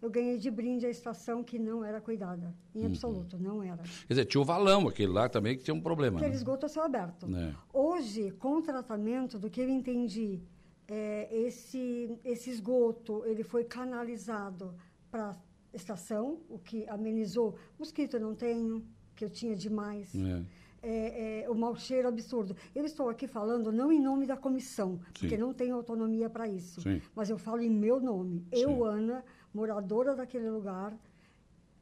S8: eu ganhei de brinde a estação que não era cuidada, em uhum. absoluto, não era.
S1: Quer dizer, tinha o valão, aquele lá também que tinha um problema.
S8: Aquele né? esgoto a céu aberto. É. Hoje, com o tratamento, do que eu entendi, é, esse, esse esgoto ele foi canalizado para a estação, o que amenizou. Mosquito eu não tenho, que eu tinha demais. É. É, é, o mau cheiro absurdo. Eu estou aqui falando não em nome da comissão, Sim. porque não tenho autonomia para isso, Sim. mas eu falo em meu nome. Sim. Eu, Ana, moradora daquele lugar,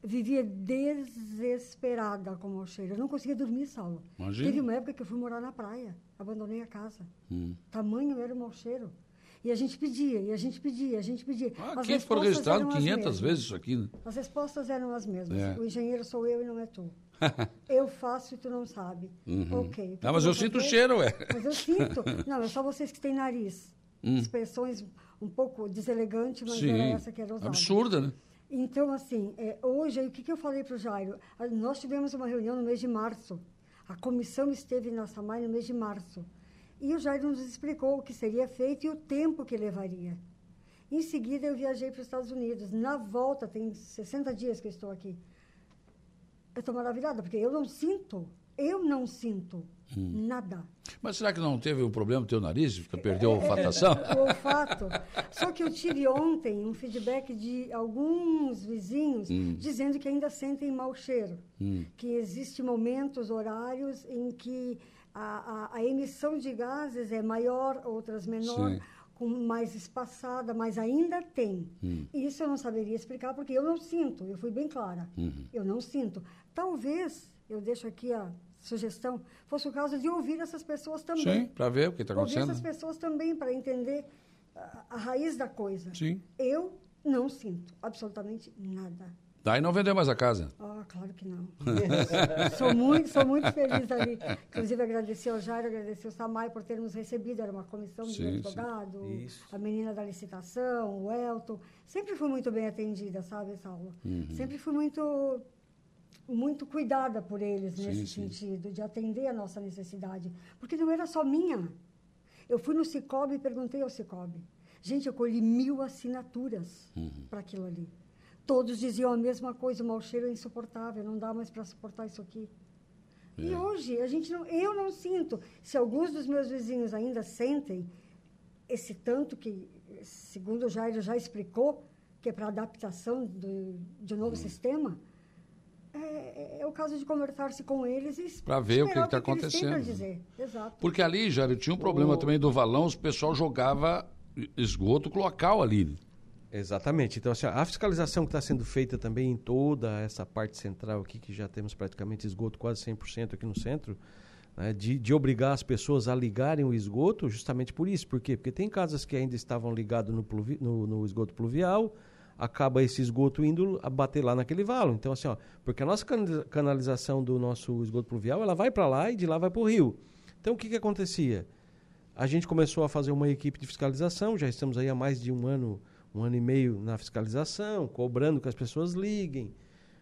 S8: vivia desesperada com o mau cheiro. Eu não conseguia dormir, Saulo. Imagina. Teve uma época que eu fui morar na praia, abandonei a casa. Hum. Tamanho era o mau cheiro. E a gente pedia, e a gente pedia, a gente pedia.
S1: Ah, aqui foi registrado 500 vezes isso aqui. Né?
S8: As respostas eram as mesmas. É. O engenheiro sou eu e não é tu. eu faço e tu não sabe. Uhum. Ok.
S1: Não, mas eu sinto o cheiro, ué.
S8: Mas eu sinto. Não, é só vocês que têm nariz. Hum. Expressões um pouco deselegante, mas Sim, era essa que era usada.
S1: Absurda, né?
S8: Então, assim, é, hoje, o que, que eu falei para o Jairo? Nós tivemos uma reunião no mês de março. A comissão esteve na SAMAI no mês de março. E o Jairo nos explicou o que seria feito e o tempo que levaria. Em seguida, eu viajei para os Estados Unidos. Na volta, tem 60 dias que eu estou aqui. Eu estou maravilhada, porque eu não sinto, eu não sinto hum. nada.
S1: Mas será que não teve um problema teu nariz? Que perdeu a é, olfatação?
S8: É, o olfato. Só que eu tive ontem um feedback de alguns vizinhos hum. dizendo que ainda sentem mau cheiro. Hum. Que existem momentos, horários em que a, a, a, emissão de gases é maior, outras menor. Sim com mais espaçada, mas ainda tem. Hum. Isso eu não saberia explicar porque eu não sinto, eu fui bem clara. Uhum. Eu não sinto. Talvez, eu deixo aqui a sugestão, fosse o caso de ouvir essas pessoas também.
S1: Sim, para ver o que está acontecendo.
S8: Ouvir essas pessoas também para entender a, a, raiz da coisa.
S1: Sim.
S8: Eu não sinto absolutamente nada.
S1: Daí não vendeu mais a casa?
S8: Ah, claro que não. sou, muito, sou muito feliz ali. Inclusive, agradecer ao Jairo, agradecer ao Samai por ter nos recebido. Era uma comissão de advogado, a menina da licitação, o Elton. Sempre fui muito bem atendida, sabe, Saulo? Uhum. Sempre fui muito muito cuidada por eles sim, nesse sim. sentido, de atender a nossa necessidade. Porque não era só minha. Eu fui no Cicobi e perguntei ao Cicobi. Gente, eu colhi mil assinaturas uhum. para aquilo ali. Todos diziam a mesma coisa, o mau cheiro é insuportável, não dá mais para suportar isso aqui. É. E hoje, a gente não, eu não sinto. Se alguns dos meus vizinhos ainda sentem esse tanto que, segundo o Jair já explicou, que é para adaptação do, de um novo hum. sistema, é, é, é, o caso de conversar-se com eles e
S1: para ver o que está acontecendo. Porque ali, Jair, tinha um problema também do valão, o pessoal jogava esgoto local ali.
S7: Exatamente. Então, assim, a fiscalização que está sendo feita também em toda essa parte central aqui, que já temos praticamente esgoto quase 100% aqui no centro, né, de, de, obrigar as pessoas a ligarem o esgoto, justamente por isso. Por quê? Porque tem casas que ainda estavam ligadas no, no, no, esgoto pluvial, acaba esse esgoto indo a bater lá naquele valo. Então, assim, ó, porque a nossa canalização do nosso esgoto pluvial, ela vai para lá e de lá vai para o rio. Então, o que, que acontecia? A gente começou a fazer uma equipe de fiscalização, já estamos aí há mais de um ano um ano e meio na fiscalização, cobrando que as pessoas liguem.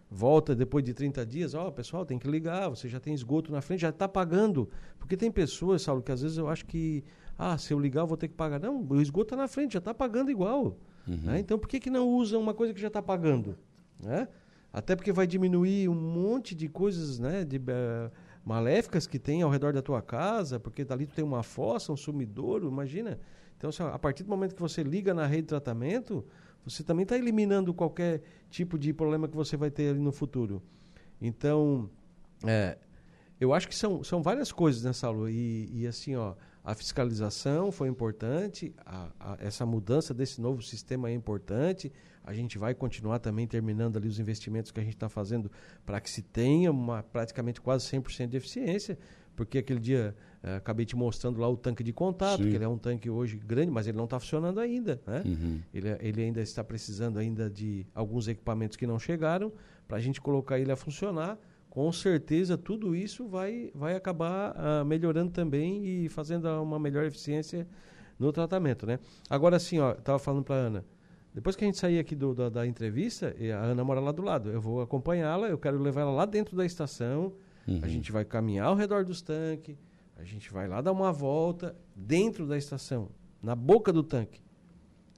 S7: Volta depois de 30 dias, ó, oh, pessoal, tem que ligar, você já tem esgoto na frente, já está pagando. Porque tem pessoas, Saulo, que às vezes eu acho que, ah, se eu ligar eu vou ter que pagar. Não, o esgoto está na frente, já está pagando igual. Uhum. Né? Então por que, que não usa uma coisa que já está pagando? Né? Até porque vai diminuir um monte de coisas né, de, uh, maléficas que tem ao redor da tua casa, porque dali tu tem uma fossa, um sumidouro, imagina. Então, a partir do momento que você liga na rede de tratamento, você também está eliminando qualquer tipo de problema que você vai ter ali no futuro. Então, é, eu acho que são, são várias coisas nessa aula. E, e assim, ó, a fiscalização foi importante, a, a, essa mudança desse novo sistema é importante. A gente vai continuar também terminando ali os investimentos que a gente está fazendo para que se tenha uma, praticamente quase 100% de eficiência, porque aquele dia é, acabei te mostrando lá o tanque de contato, Sim. que ele é um tanque hoje grande, mas ele não está funcionando ainda. Né? Uhum. Ele, ele ainda está precisando ainda de alguns equipamentos que não chegaram para a gente colocar ele a funcionar. Com certeza tudo isso vai, vai acabar uh, melhorando também e fazendo uma melhor eficiência no tratamento. Né? Agora sim, ó, estava falando para Ana. Depois que a gente sair aqui do, da, da, entrevista, a Ana mora lá do lado. Eu vou acompanhá-la, eu quero levar ela lá dentro da estação. Uhum. A gente vai caminhar ao redor dos tanques a gente vai lá dar uma volta dentro da estação, na boca do tanque.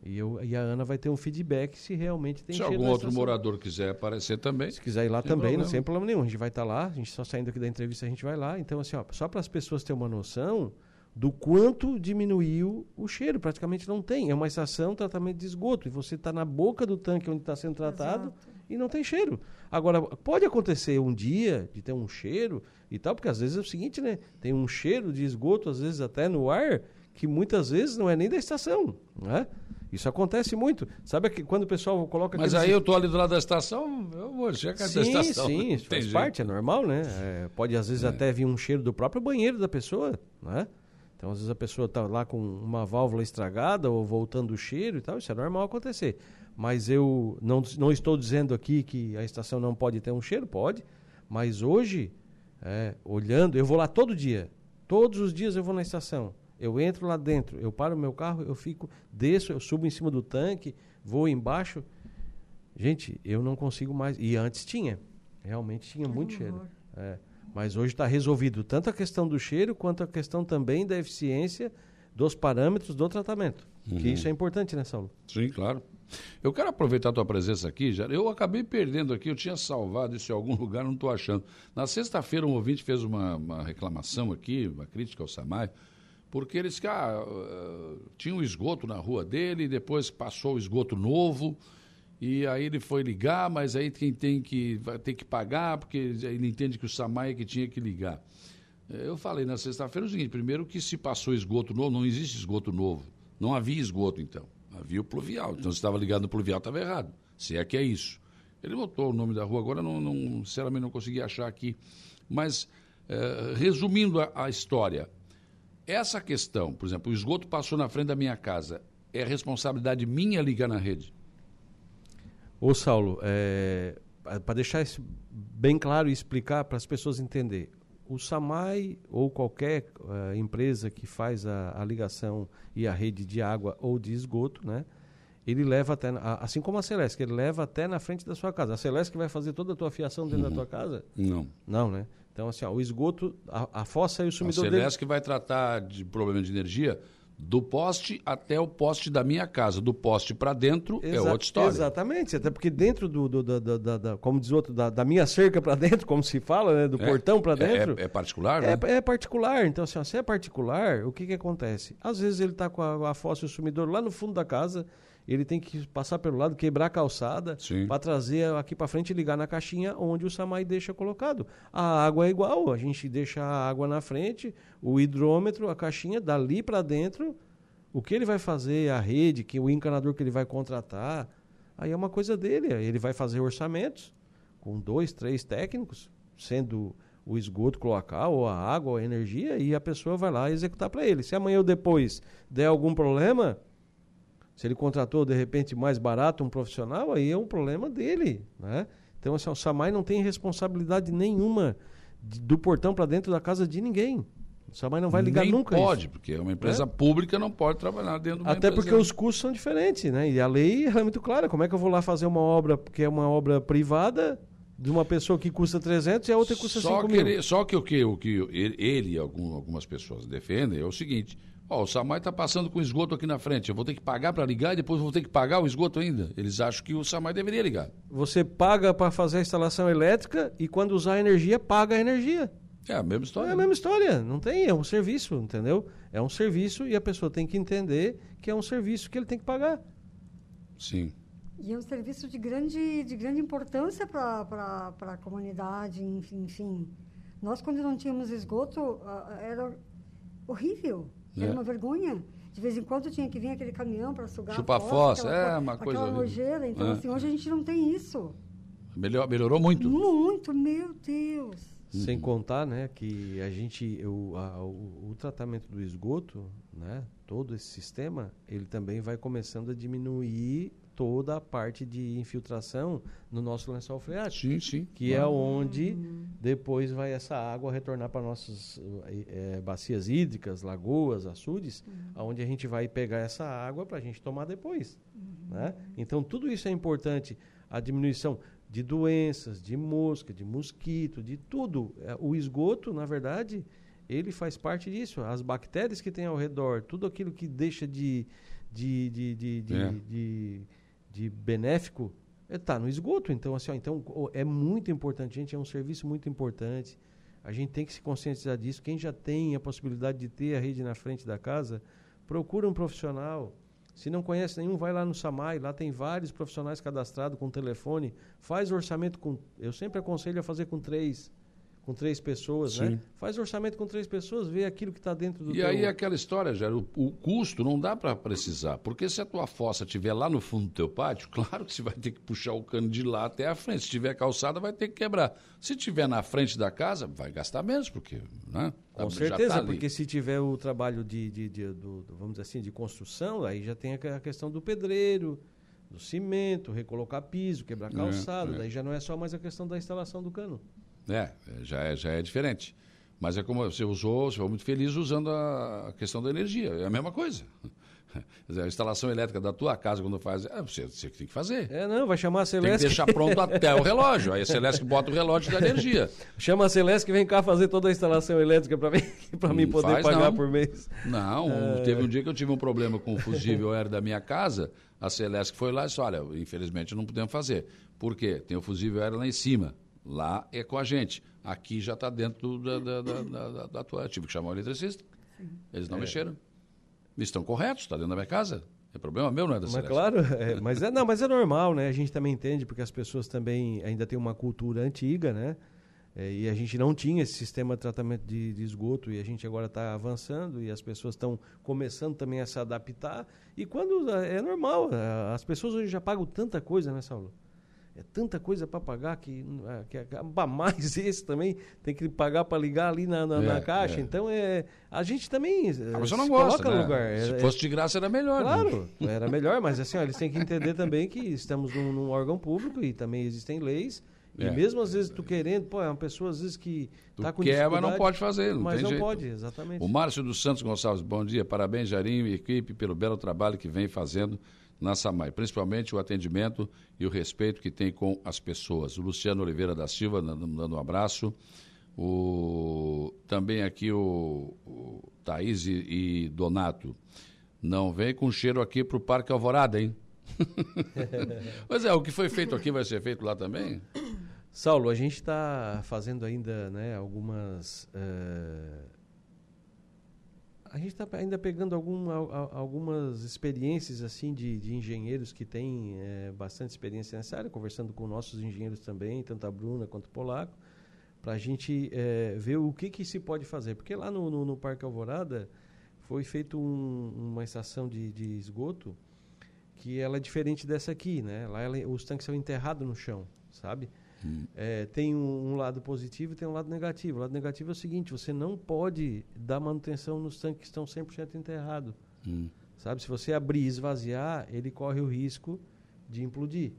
S7: E, eu, e a Ana vai ter um feedback se realmente tem
S1: Se algum outro morador quiser aparecer também.
S7: Se quiser ir lá também, problema. não sem problema nenhum. A gente vai estar tá lá, a gente só saindo aqui da entrevista, a gente vai lá. Então, assim, ó, só para as pessoas terem uma noção do quanto diminuiu o cheiro. Praticamente não tem. É uma estação tratamento de esgoto. E você está na boca do tanque onde está sendo tratado Exato. E não tem cheiro. Agora, pode acontecer um dia de ter um cheiro e tal, porque às vezes é o seguinte, né? Tem um cheiro de esgoto, às vezes até no ar, que muitas vezes não é nem da estação, né? Isso acontece muito. Sabe que quando o pessoal coloca...
S1: Mas aí eu tô ali do lado da estação, eu vou chegar sim, da estação.
S7: Sim, sim, faz parte, é normal, né? É, pode às vezes é. até vir um cheiro do próprio banheiro da pessoa, né? Então, às vezes a pessoa está lá com uma válvula estragada ou voltando o cheiro e tal, isso é normal acontecer. Mas eu não, não estou dizendo aqui que a estação não pode ter um cheiro, pode, mas hoje é, olhando, eu vou lá todo dia. Todos os dias eu vou na estação. Eu entro lá dentro, eu paro o meu carro, eu fico, desço, eu subo em cima do tanque, vou embaixo. Gente, eu não consigo mais. E antes tinha. Realmente tinha muito cheiro. É. Mas hoje está resolvido tanto a questão do cheiro quanto a questão também da eficiência dos parâmetros do tratamento. Uhum. Que isso é importante, né, Saulo?
S1: Sim, claro. Eu quero aproveitar a tua presença aqui, já. Eu acabei perdendo aqui, eu tinha salvado isso em algum lugar, não estou achando. Na sexta-feira, um ouvinte fez uma, uma, reclamação aqui, uma crítica ao Samai, porque eles que ah, uh, tinha um esgoto na rua dele, depois passou o esgoto novo, e aí ele foi ligar, mas aí quem tem que vai ter que pagar, porque ele entende que o Samai é que tinha que ligar. É, eu falei na sexta-feira o seguinte: primeiro que se passou esgoto novo, não existe esgoto novo. Não havia esgoto, então. Havia o pluvial. Então, se estava ligado no pluvial, estava errado. Se é que é isso. Ele botou o nome da rua, agora não, não sinceramente não consegui achar aqui. Mas, é, resumindo a, a história, essa questão, por exemplo, o esgoto passou na frente da minha casa, é responsabilidade minha ligar na rede?
S7: Ô Saulo, é, para deixar bem claro e explicar para as pessoas entenderem, o SAMAI ou qualquer uh, empresa que faz a, a, ligação e a rede de água ou de esgoto, né? Ele leva até, assim como a Celeste, ele leva até na frente da sua casa. A Celeste vai fazer toda a tua fiação dentro uhum. da tua casa?
S1: Não.
S7: Não, né? Então, assim, ó, o esgoto, a, a fossa e o sumidor
S1: A Celeste dele... que vai tratar de problema de energia do poste até o poste da minha casa. Do poste para dentro é Exa é outra história.
S7: Exatamente, até porque dentro do, do, da, como diz outro, da, da minha cerca para dentro, como se fala, né, do é, portão para é, dentro.
S1: É, é, particular, né?
S7: É, é, particular. Então, assim, ó, se é particular, o que, que acontece? Às vezes ele está com a, a fossa e o sumidor lá no fundo da casa ele tem que passar pelo lado, quebrar a calçada, para trazer aqui para frente e ligar na caixinha onde o Samai deixa colocado. A água é igual, a gente deixa a água na frente, o hidrômetro, a caixinha, dali para dentro, o que ele vai fazer, a rede, que o encanador que ele vai contratar, aí é uma coisa dele. Ele vai fazer orçamentos com dois, três técnicos, sendo o esgoto cloacal, ou a água, ou a energia, e a pessoa vai lá executar para ele. Se amanhã ou depois der algum problema, se ele contratou, de repente, mais barato um profissional, aí é um problema dele. Né? Então, assim, o SAMAI não tem responsabilidade nenhuma de, do portão para dentro da casa de ninguém. O SAMAI não vai ligar
S1: Nem
S7: nunca.
S1: pode,
S7: isso.
S1: porque uma empresa é? pública não pode trabalhar dentro de uma
S7: Até porque os custos são diferentes, né? E a lei é muito clara. Como é que eu vou lá fazer uma obra que é uma obra privada de uma pessoa que custa 300 e a outra custa só 5 mil?
S1: Ele, só que o que, o que ele e algumas pessoas defendem é o seguinte Ó, o Samai está passando com esgoto aqui na frente. Eu vou ter que pagar para ligar e depois vou ter que pagar o esgoto ainda. Eles acham que o Samai deveria ligar.
S7: Você paga para fazer a instalação elétrica e quando usar a energia, paga a energia.
S1: É a mesma história. É
S7: a mesma história. Não tem, é um serviço, entendeu? É um serviço e a pessoa tem que entender que é um serviço que ele tem que pagar.
S1: Sim.
S8: E é um serviço de grande, de grande importância para a comunidade, enfim, enfim. Nós, quando não tínhamos esgoto, era horrível. Era é. uma vergonha. De vez em quando tinha que vir aquele caminhão para sugar
S1: Chupa a fossa, é uma coisa
S8: Aquela nojeira. Então, é. assim, hoje a gente não tem isso.
S1: Melhor, melhorou muito?
S8: Muito, meu Deus.
S7: Sem contar, né, que a gente, o, a, o, o, tratamento do esgoto, né, todo esse sistema, ele também vai começando a diminuir toda a parte de infiltração no nosso lençol freático.
S1: Sim, sim.
S7: Que é onde depois vai essa água retornar para nossas é, bacias hídricas, lagoas, açudes, uhum. onde a gente vai pegar essa água para a gente tomar depois. Uhum. Né? Então, tudo isso é importante. A diminuição de doenças, de mosca, de mosquito, de tudo. É, o esgoto, na verdade, ele faz parte disso. As bactérias que tem ao redor, tudo aquilo que deixa de, de, de, de, de, é. de de benéfico está no esgoto. Então, assim, ó, então é muito importante, gente, é um serviço muito importante. A gente tem que se conscientizar disso. Quem já tem a possibilidade de ter a rede na frente da casa, procura um profissional. Se não conhece nenhum, vai lá no Samai, lá tem vários profissionais cadastrados com telefone. Faz orçamento com. Eu sempre aconselho a fazer com três com três pessoas, né? Sim. né? Faz orçamento com três pessoas, vê aquilo que está dentro do
S1: E teu... aí é aquela história, Jair, o, o, custo não dá para precisar, porque se a tua fossa estiver lá no fundo do teu pátio, claro que você vai ter que puxar o cano de lá até a frente. Se tiver calçada, vai ter que quebrar. Se tiver na frente da casa, vai gastar menos, porque, né?
S7: Com certeza, tá porque se tiver o trabalho de, de, de do, vamos dizer assim, de construção, aí já tem a questão do pedreiro, do cimento, recolocar piso, quebrar calçado, é, é. daí já não é só mais a questão da instalação do cano.
S1: É, já é, já é diferente. Mas é como você usou, você foi muito feliz usando a questão da energia. É a mesma coisa. A instalação elétrica da tua casa, quando faz, é, você, você tem que fazer.
S7: É, não, vai chamar a Celeste.
S1: Tem que deixar pronto até o relógio. Aí a Celeste bota o relógio da energia.
S7: Chama a Celeste que vem cá fazer toda a instalação elétrica para mim, pra mim poder faz, pagar não. por mês.
S1: Não, é... teve um dia que eu tive um problema com o fusível aéreo da minha casa. A Celeste foi lá e disse: Olha, infelizmente não podemos fazer. Por quê? Tem o fusível aéreo lá em cima. Lá é com a gente. Aqui já está dentro da, da, da, da, da tua. Tive que chamar o eletricista. Sim. Eles não é. mexeram. Estão corretos, está dentro da minha casa. É problema meu, não é da
S7: Mas claro, é, mas é não, mas é normal, né? A gente também entende porque as pessoas também ainda têm uma cultura antiga, né? É, e a gente não tinha esse sistema de tratamento de, de esgoto e a gente agora está avançando e as pessoas estão começando também a se adaptar. E quando é, é normal, as pessoas hoje já pagam tanta coisa, né, Saulo? É tanta coisa para pagar que, é, que para mais esse também tem que pagar para ligar ali na, na, é, na caixa. É. Então é a gente também
S1: ah, você não gosta, coloca né? no lugar. Se é, fosse de graça era melhor.
S7: Né? Claro, né? era melhor, mas assim ó, eles têm que entender também que estamos num, num órgão público e também existem leis. E mesmo às vezes tu querendo, pô, é uma pessoa às vezes que
S1: está com quer, mas não pode fazer, não
S7: mas
S1: não jeito.
S7: pode, exatamente.
S1: O Márcio dos Santos Gonçalves, bom dia, parabéns Jarinho e equipe pelo belo trabalho que vem fazendo na SAMAI, principalmente o atendimento e o respeito que tem com as pessoas. O Luciano Oliveira da Silva, dando um abraço. O, também aqui o, o Thaís e, e Donato. Não vem com cheiro aqui para o Parque Alvorada, hein? pois é, o que foi feito aqui vai ser feito lá também?
S7: Saulo, a gente está fazendo ainda né, algumas uh, a gente está ainda pegando algum, algumas experiências assim de, de engenheiros que têm é, bastante experiência nessa área, conversando com nossos engenheiros também, tanto a Bruna quanto o Polaco, para a gente é, ver o que, que se pode fazer. Porque lá no, no, no Parque Alvorada foi feita um, uma estação de, de, esgoto que ela é diferente dessa aqui, né? Lá ela, os tanques são enterrados no chão, sabe? Hum. É, tem um, um, lado positivo e tem um lado negativo. O lado negativo é o seguinte: você não pode dar manutenção nos tanques que estão 100% enterrados. Hum. Sabe? Se você abrir e esvaziar, ele corre o risco de implodir.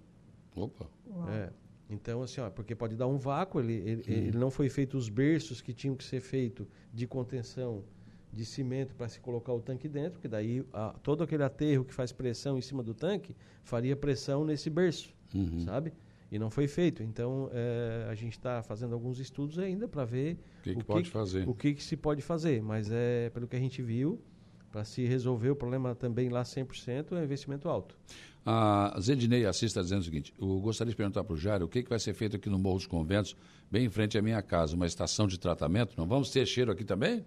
S1: Opa!
S7: É. Então, assim, ó, porque pode dar um vácuo, ele, ele, hum. ele não foi feito os berços que tinham que ser feito de contenção de cimento para se colocar o tanque dentro, porque daí a, todo aquele aterro que faz pressão em cima do tanque faria pressão nesse berço, uhum. sabe? E não foi feito. Então é, a gente está fazendo alguns estudos ainda para ver
S1: que que o, que, pode fazer.
S7: o que, que, se pode fazer. Mas é pelo que a gente viu, para se resolver o problema também lá 100% é investimento alto.
S1: A Zedinei Assis está dizendo o seguinte: eu gostaria de perguntar para o Jairo o que, que vai ser feito aqui no Morro dos Conventos, bem em frente à minha casa, uma estação de tratamento. Não vamos ter cheiro aqui também?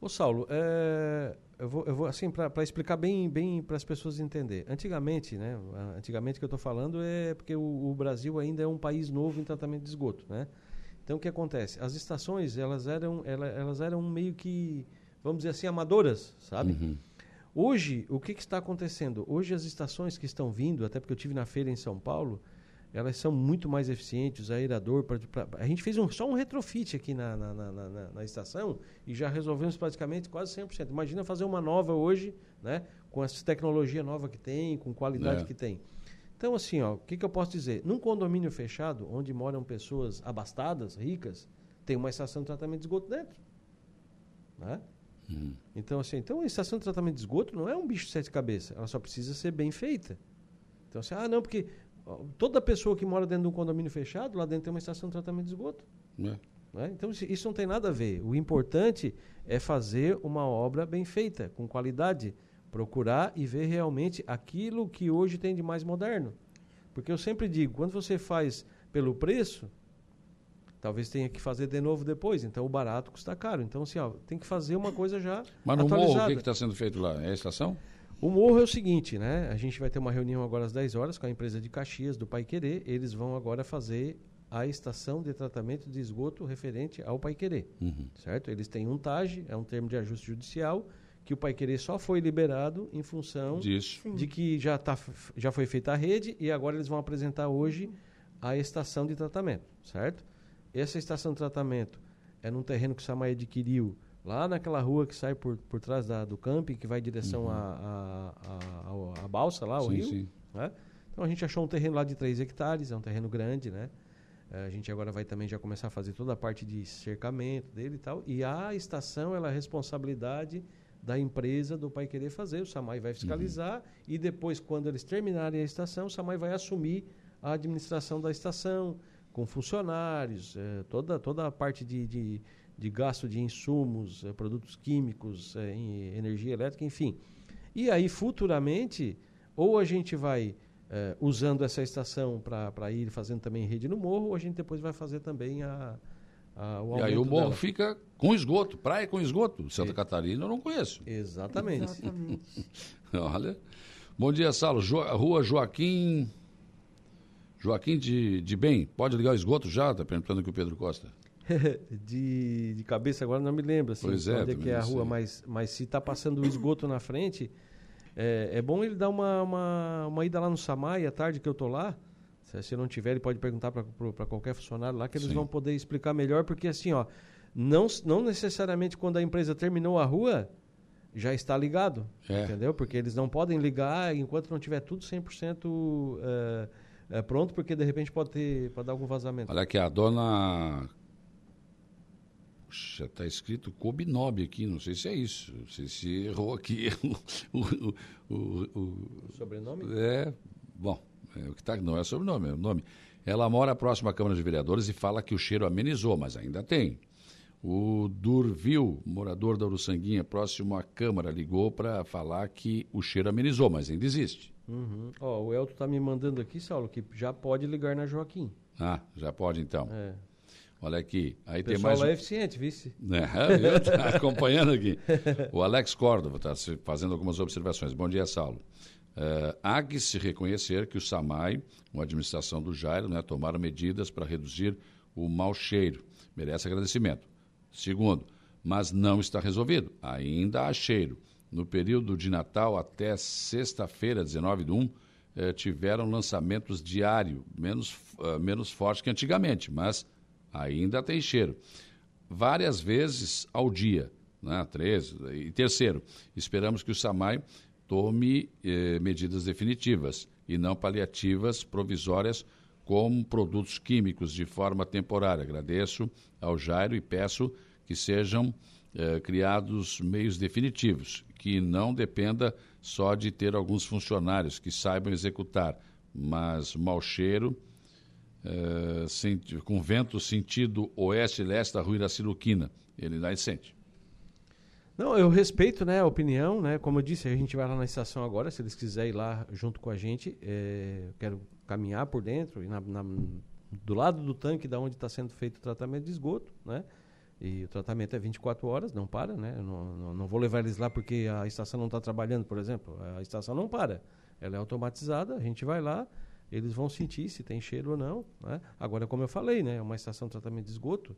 S7: Ô Saulo, é, eu vou, eu vou assim, para explicar bem, bem para as pessoas entender. Antigamente, né? Antigamente que eu estou falando é porque o, o, Brasil ainda é um país novo em tratamento de esgoto, né? Então o que acontece? As estações elas eram, elas, elas eram meio que, vamos dizer assim, amadoras, sabe? Uhum. Hoje, o que, que está acontecendo? Hoje as estações que estão vindo, até porque eu tive na feira em São Paulo, elas são muito mais eficientes, aerador. Pra, pra, a gente fez um, só um retrofit aqui na, na, na, na, na estação e já resolvemos praticamente quase 100%. Imagina fazer uma nova hoje, né, com essa tecnologia nova que tem, com qualidade é. que tem. Então, assim, ó, o que, que eu posso dizer? Num condomínio fechado, onde moram pessoas abastadas, ricas, tem uma estação de tratamento de esgoto dentro. Né? Uhum. Então, assim, então a estação de tratamento de esgoto não é um bicho de sete cabeças, ela só precisa ser bem feita. Então, assim, ah, não, porque Toda pessoa que mora dentro de um condomínio fechado, lá dentro tem uma estação de tratamento de esgoto. É. Né? Então, isso não tem nada a ver. O importante é fazer uma obra bem feita, com qualidade. Procurar e ver realmente aquilo que hoje tem de mais moderno. Porque eu sempre digo, quando você faz pelo preço, talvez tenha que fazer de novo depois. Então, o barato custa caro. Então, assim, ó, tem que fazer uma coisa já
S1: Mas no morro, o que está sendo feito lá? É a estação?
S7: O morro é o seguinte, né? A gente vai ter uma reunião agora às 10 horas com a empresa de Caxias do Pai Querer. Eles vão agora fazer a estação de tratamento de esgoto referente ao Pai Querer, uhum. certo? Eles têm um TAG, é um termo de ajuste judicial, que o Pai Querer só foi liberado em função
S1: Disso.
S7: de que já, tá, já foi feita a rede e agora eles vão apresentar hoje a estação de tratamento, certo? Essa estação de tratamento é num terreno que o Samai adquiriu lá naquela rua que sai por, por trás da, do camping, que vai em direção uhum. à a, a, a, balsa lá, o sim, rio. Sim. Né? Então a gente achou um terreno lá de 3 hectares, é um terreno grande, né? É, a gente agora vai também já começar a fazer toda a parte de cercamento dele e tal. E a estação, ela é responsabilidade da empresa do Pai Querer fazer. O SAMAI vai fiscalizar uhum. e depois, quando eles terminarem a estação, o SAMAI vai assumir a administração da estação, com funcionários, é, toda, toda a parte de, de, de gasto de insumos, é, produtos químicos, é, energia elétrica, enfim. E aí, futuramente, ou a gente vai é, usando essa estação para ir fazendo também rede no morro, ou a gente depois vai fazer também a,
S1: a o E aí o morro dela. fica com esgoto, praia com esgoto. Santa Catarina eu não conheço.
S7: Exatamente. Exatamente.
S1: Olha. Bom dia, Salo. Jo, Rua Joaquim. Joaquim de, de Bem, pode ligar o esgoto já? Está perguntando aqui o Pedro Costa.
S7: de, de cabeça agora não me lembro assim, pois é, onde é que é a rua, mas, mas se está passando o esgoto na frente, é, é bom ele dar uma, uma, uma ida lá no Samai à tarde que eu tô lá. Se, se não tiver, ele pode perguntar para qualquer funcionário lá que eles Sim. vão poder explicar melhor, porque assim, ó, não, não necessariamente quando a empresa terminou a rua já está ligado, é. entendeu? Porque eles não podem ligar enquanto não tiver tudo 100% uh, é, pronto, porque de repente pode ter pode dar algum vazamento.
S1: Olha aqui, a dona Puxa, está escrito Cobinob aqui, não sei se é isso. Não sei se errou aqui
S7: o, o, o, o, sobrenome?
S1: É, bom, é, o que tá, não é sobrenome, é o nome. Ela mora próxima à Câmara de Vereadores e fala que o cheiro amenizou, mas ainda tem. O Durvil, morador da Uruçanguinha, próximo à Câmara, ligou para falar que o cheiro amenizou, mas ainda existe.
S7: Uhum. Ó, o Elton está me mandando aqui, Saulo, que já pode ligar na Joaquim.
S1: Ah, já pode então. É. Olha aqui, aí
S7: tem
S1: mais.
S7: O é eficiente, vice.
S1: É, tá acompanhando aqui. O Alex Córdova está fazendo algumas observações. Bom dia, Saulo. Uh, há que se reconhecer que o SAMAI, com a administração do Jairo, né, tomaram medidas para reduzir o mau cheiro. Merece agradecimento. Segundo, mas não está resolvido. Ainda há cheiro. No período de Natal até sexta-feira, 19 de 1, eh, tiveram lançamentos diários, menos, uh, menos forte que antigamente, mas ainda tem cheiro. Várias vezes ao dia, né? Três. E terceiro, esperamos que o SAMAI tome eh, medidas definitivas e não paliativas provisórias como produtos químicos de forma temporária. Agradeço ao Jairo e peço que sejam eh, criados meios definitivos, que não dependa só de ter alguns funcionários que saibam executar, mas mau cheiro uh, com vento sentido oeste-leste da Rua Iraciluquina. Ele lá sente.
S7: Não, eu respeito né, a opinião, né? Como eu disse, a gente vai lá na estação agora, se eles quiserem ir lá junto com a gente, é, quero caminhar por dentro e na, na, do lado do tanque da onde está sendo feito o tratamento de esgoto, né? E o tratamento é 24 horas, não para, né? Não, não, não vou levar eles lá porque a estação não está trabalhando, por exemplo. A estação não para. Ela é automatizada, a gente vai lá, eles vão sentir se tem cheiro ou não. Né? Agora, como eu falei, né, uma estação de tratamento de esgoto,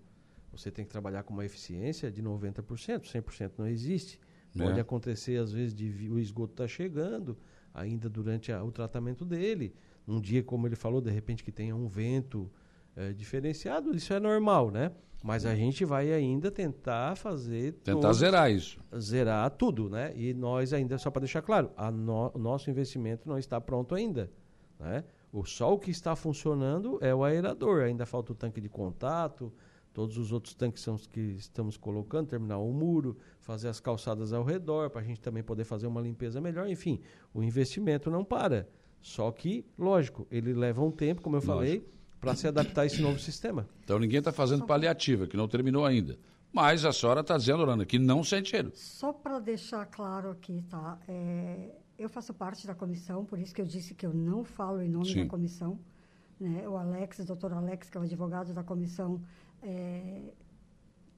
S7: você tem que trabalhar com uma eficiência de 90%, 100% não existe. É. Pode acontecer, às vezes, de o esgoto está chegando, ainda durante a, o tratamento dele. Um dia, como ele falou, de repente que tenha um vento é, diferenciado, isso é normal, né? Mas a gente vai ainda tentar fazer.
S1: Tentar zerar isso.
S7: Zerar tudo, né? E nós ainda, só para deixar claro, no, o nosso investimento não está pronto ainda. Né? O só o que está funcionando é o aerador. Ainda falta o tanque de contato, todos os outros tanques são os que estamos colocando, terminar o muro, fazer as calçadas ao redor, para a gente também poder fazer uma limpeza melhor. Enfim, o investimento não para. Só que, lógico, ele leva um tempo, como eu lógico. falei, para se adaptar a esse novo sistema.
S1: Então ninguém está fazendo paliativa, que não terminou ainda. Mas a senhora está dizendo, Lorana, que não sente cheiro.
S8: Só para deixar claro aqui, tá? É, eu faço parte da comissão, por isso que eu disse que eu não falo em nome Sim. da comissão. Né? O Alex, o doutor Alex, que é o advogado da comissão, é,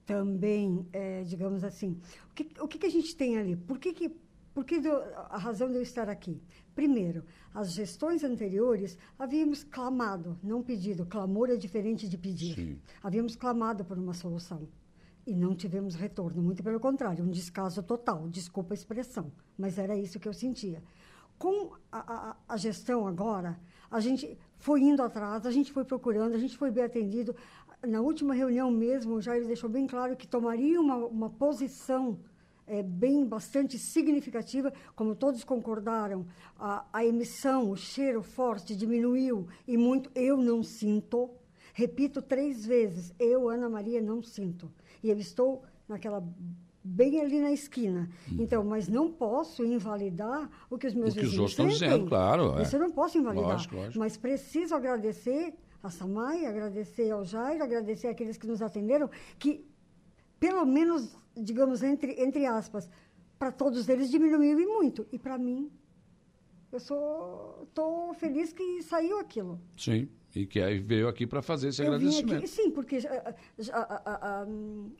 S8: também, é, digamos assim, o que, o que, que, a gente tem ali? Por que, que, por que do, a razão de eu estar aqui? Primeiro, as gestões anteriores havíamos clamado, não pedido, clamor é diferente de pedir. Sim. Havíamos clamado por uma solução e não tivemos retorno, muito pelo contrário, um descaso total, desculpa a expressão, mas era isso que eu sentia. Com a, a, a gestão agora, a gente foi indo atrás, a gente foi procurando, a gente foi bem atendido. Na última reunião mesmo, o Jair deixou bem claro que tomaria uma, uma posição é, bem bastante significativa, como todos concordaram, a, a emissão, o cheiro forte diminuiu e muito. Eu não sinto, repito três vezes, eu, Ana Maria, não sinto. E eu estou naquela bem ali na esquina. Hum. Então, mas não posso invalidar o que os meus
S1: o que vizinhos os outros estão dizendo, claro.
S8: É. Isso eu não posso invalidar. Lógico, lógico. Mas preciso agradecer a Samai, agradecer ao Jair, agradecer aqueles que nos atenderam, que pelo menos, digamos, entre, entre aspas, para todos eles diminuiu e muito. E para mim, eu sou estou feliz que saiu aquilo.
S1: Sim. E que aí veio aqui para fazer esse eu agradecimento. Aqui,
S8: sim, porque, a, a, a,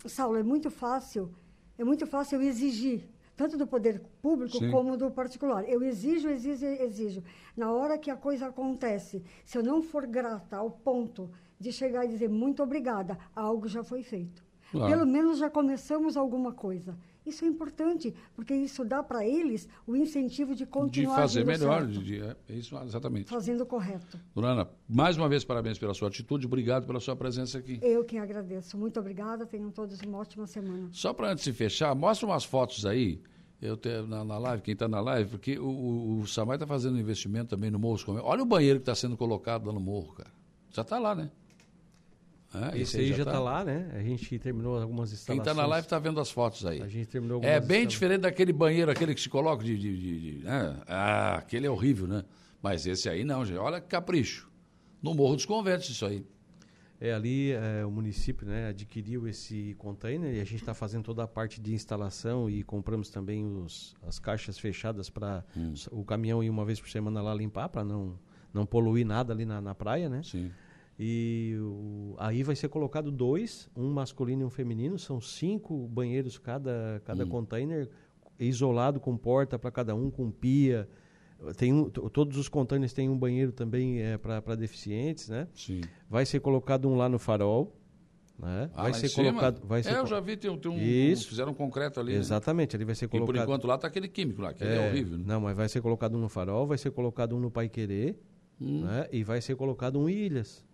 S8: Saulo, é muito fácil, é muito fácil exigir, tanto do poder público sim. como do particular. Eu exijo, exijo, exijo. Na hora que a coisa acontece, se eu não for grata ao ponto de chegar e dizer muito obrigada, algo já foi feito. Claro. Pelo menos já começamos alguma coisa. Isso é importante, porque isso dá para eles o incentivo de continuar
S1: De fazer melhor, de, é, isso, exatamente.
S8: Fazendo o correto.
S1: Dona Ana, mais uma vez, parabéns pela sua atitude, obrigado pela sua presença aqui.
S8: Eu que agradeço. Muito obrigada, tenham todos uma ótima semana.
S1: Só para antes de fechar, mostra umas fotos aí, eu tenho na, na live, quem está na live, porque o, o, o Samai está fazendo investimento também no Morro Olha o banheiro que está sendo colocado lá no morro, cara. Já está lá, né?
S7: Esse, esse aí já está tá lá, né? A gente terminou algumas instalações.
S1: Quem está na live está vendo as fotos aí.
S7: A gente terminou
S1: É bem diferente daquele banheiro, aquele que se coloca de... de, de, de né? Ah, aquele é horrível, né? Mas esse aí não, gente. Olha que capricho. No Morro dos Conventos, isso aí.
S7: É, ali é, o município né, adquiriu esse container e a gente está fazendo toda a parte de instalação e compramos também os, as caixas fechadas para hum. o caminhão ir uma vez por semana lá limpar, para não, não poluir nada ali na, na praia, né?
S1: Sim.
S7: E o, aí vai ser colocado dois, um masculino e um feminino. São cinco banheiros cada, cada hum. container, isolado com porta para cada um, com pia. Tem um, todos os containers têm um banheiro também é, para deficientes, né?
S1: Sim.
S7: Vai ser colocado um lá no farol. Né?
S1: Ah,
S7: vai ser colocado. Vai
S1: ser é, eu já vi, tem, tem um. Isso. Fizeram um concreto ali. Né?
S7: Exatamente,
S1: né?
S7: ali vai ser colocado.
S1: E por enquanto lá está aquele químico lá, que é, é horrível. Né?
S7: Não, mas vai ser colocado um no farol, vai ser colocado um no Pai Querer, hum. né? E vai ser colocado um Ilhas.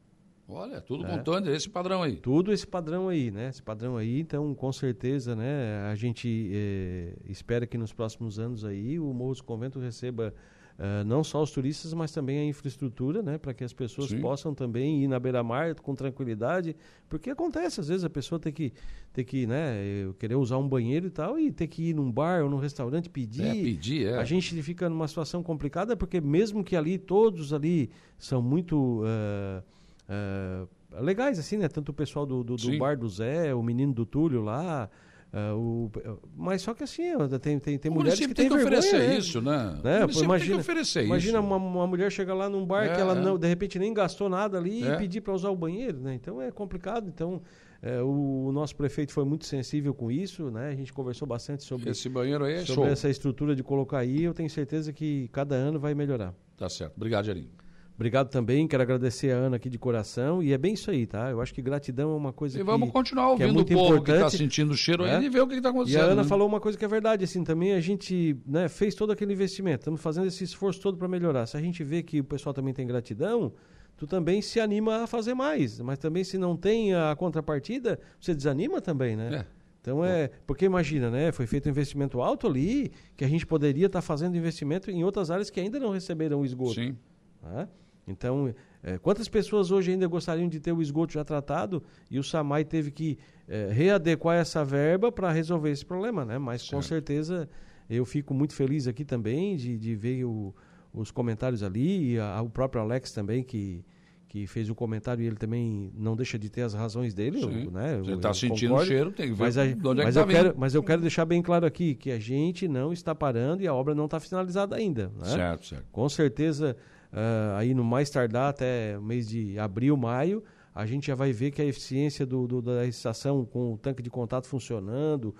S1: Olha, tudo é. montando esse padrão aí.
S7: Tudo esse padrão aí, né? Esse padrão aí, então, com certeza, né? A gente é, espera que nos próximos anos aí o Morro do Convento receba uh, não só os turistas, mas também a infraestrutura, né? Para que as pessoas Sim. possam também ir na beira-mar com tranquilidade. Porque acontece, às vezes, a pessoa tem que, ter que né? Querer usar um banheiro e tal e ter que ir num bar ou num restaurante pedir. É,
S1: pedir, é.
S7: A gente fica numa situação complicada porque mesmo que ali, todos ali são muito... Uh, uh, legais, assim, né? Tanto o pessoal do, do, do bar do Zé, o menino do Túlio lá. Uh, o, mas só que assim, tem, tem, tem mulheres que
S1: tem
S7: que vergonha,
S1: oferecer
S7: né?
S1: isso, né?
S7: né? Pô, imagina, tem
S1: que oferecer
S7: imagina
S1: isso.
S7: Uma, uma mulher chegar lá num bar é, que ela é. não, de repente nem gastou nada ali é. e pedir para usar o banheiro, né? Então é complicado. Então é, o, o, nosso prefeito foi muito sensível com isso, né? A gente conversou bastante sobre
S1: esse banheiro aí, é
S7: sobre
S1: show.
S7: essa estrutura de colocar aí. Eu tenho certeza que cada ano vai melhorar.
S1: Tá certo. Obrigado, Jarinho.
S7: Obrigado também, quero agradecer a Ana aqui de coração. E é bem isso aí, tá? Eu acho que gratidão é uma coisa e que.
S1: E vamos continuar
S7: é
S1: ouvindo
S7: é
S1: o povo importante, que está sentindo o cheiro é? aí e ver o que está acontecendo.
S7: E a Ana
S1: né?
S7: falou uma coisa que é verdade, assim, também a gente né, fez todo aquele investimento, estamos fazendo esse esforço todo para melhorar. Se a gente vê que o pessoal também tem gratidão, tu também se anima a fazer mais. Mas também se não tem a contrapartida, você desanima também, né? É. Então é. Porque imagina, né? Foi feito um investimento alto ali, que a gente poderia estar tá fazendo investimento em outras áreas que ainda não receberam o esgoto.
S1: Sim.
S7: Né? Então, é, quantas pessoas hoje ainda gostariam de ter o esgoto já tratado e o SAMAI teve que é, readequar essa verba para resolver esse problema, né? Mas certo. com certeza eu fico muito feliz aqui também de, de ver o, os comentários ali e a, o próprio Alex também que que fez o comentário e ele também não deixa de ter as razões dele,
S1: Sim.
S7: né?
S1: Você está sentindo o cheiro, tem que ver
S7: mas, a, onde é mas que tá eu quero, mas eu quero deixar bem claro aqui que a gente não está parando e a obra não está finalizada ainda. Né?
S1: Certo, certo.
S7: Com certeza uh, aí no mais tardar até mês de abril, maio, a gente já vai ver que a eficiência do, do, da estação com o tanque de contato funcionando,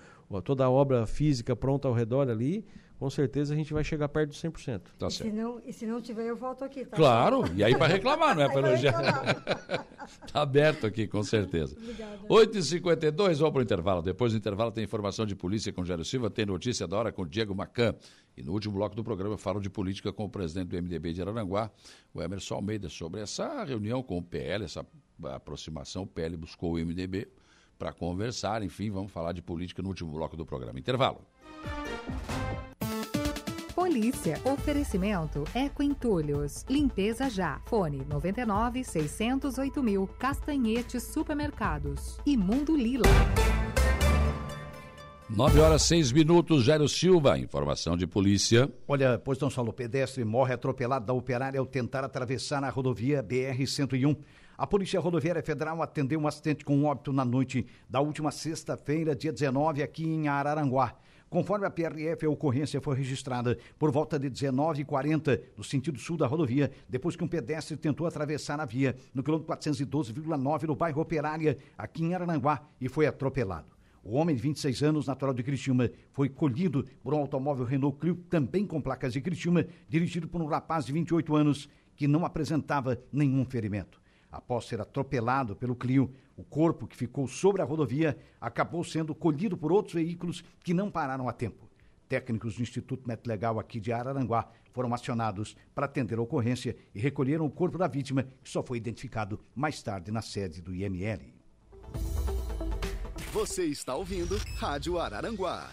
S7: toda a obra física pronta ao redor ali, com certeza a gente vai chegar perto dos 100%.
S1: Tá
S8: e, se não, e se não tiver, eu volto aqui, tá?
S1: Claro, e aí para reclamar, não é para elogiar. Está aberto aqui, com certeza. 8h52, vamos para o intervalo. Depois do intervalo tem informação de polícia com Jairo Silva, tem notícia da hora com Diego Macan. E no último bloco do programa eu falo de política com o presidente do MDB de Araranguá, o Emerson Almeida, sobre essa reunião com o PL, essa aproximação. O PL buscou o MDB para conversar, enfim, vamos falar de política no último bloco do programa. Intervalo.
S4: Polícia. Oferecimento Eco Entulhos. Limpeza já. Fone 99 608 mil. Castanhetes Supermercados. E Mundo Lila.
S1: 9 horas 6 minutos, Jairo Silva, informação de polícia.
S3: Olha, pois não falou, pedestre morre atropelado da operária ao tentar atravessar a rodovia BR-101. A Polícia Rodoviária Federal atendeu um acidente com óbito na noite da última sexta-feira, dia 19, aqui em Araranguá. Conforme a PRF, a ocorrência foi registrada por volta de 19h40, no sentido sul da rodovia, depois que um pedestre tentou atravessar a via no quilômetro 412,9 no bairro Operária, aqui em Araranguá, e foi atropelado. O homem de 26 anos, natural de Criciúma, foi colhido por um automóvel Renault Clio, também com placas de Criciúma, dirigido por um rapaz de 28 anos que não apresentava nenhum ferimento. Após ser atropelado pelo Clio, o corpo que ficou sobre a rodovia acabou sendo colhido por outros veículos que não pararam a tempo. Técnicos do Instituto Metlegal aqui de Araranguá foram acionados para atender a ocorrência e recolheram o corpo da vítima, que só foi identificado mais tarde na sede do IML.
S2: Você está ouvindo Rádio Araranguá.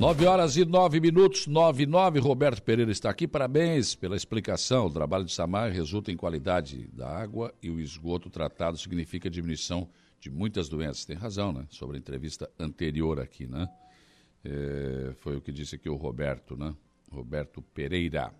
S1: 9 horas e 9 minutos, 9 e 9. Roberto Pereira está aqui. Parabéns pela explicação. O trabalho de Samar resulta em qualidade da água e o esgoto tratado significa diminuição de muitas doenças. Tem razão, né? Sobre a entrevista anterior aqui, né? É, foi o que disse aqui o Roberto, né? Roberto Pereira.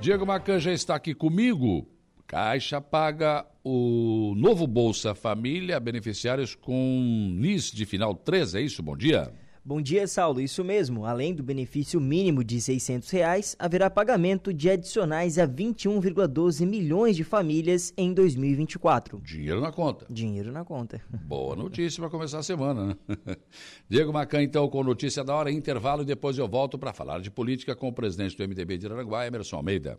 S1: Diego Macan já está aqui comigo. Caixa paga o novo Bolsa Família, beneficiários com NIS de final 3, é isso? Bom dia.
S9: Bom dia, Saulo. Isso mesmo. Além do benefício mínimo de 600 reais, haverá pagamento de adicionais a 21,12 milhões de famílias em 2024.
S1: Dinheiro na conta.
S9: Dinheiro na conta.
S1: Boa notícia para começar a semana, né? Diego Macan, então, com notícia da hora, intervalo, e depois eu volto para falar de política com o presidente do MDB de Aranguá, Emerson Almeida.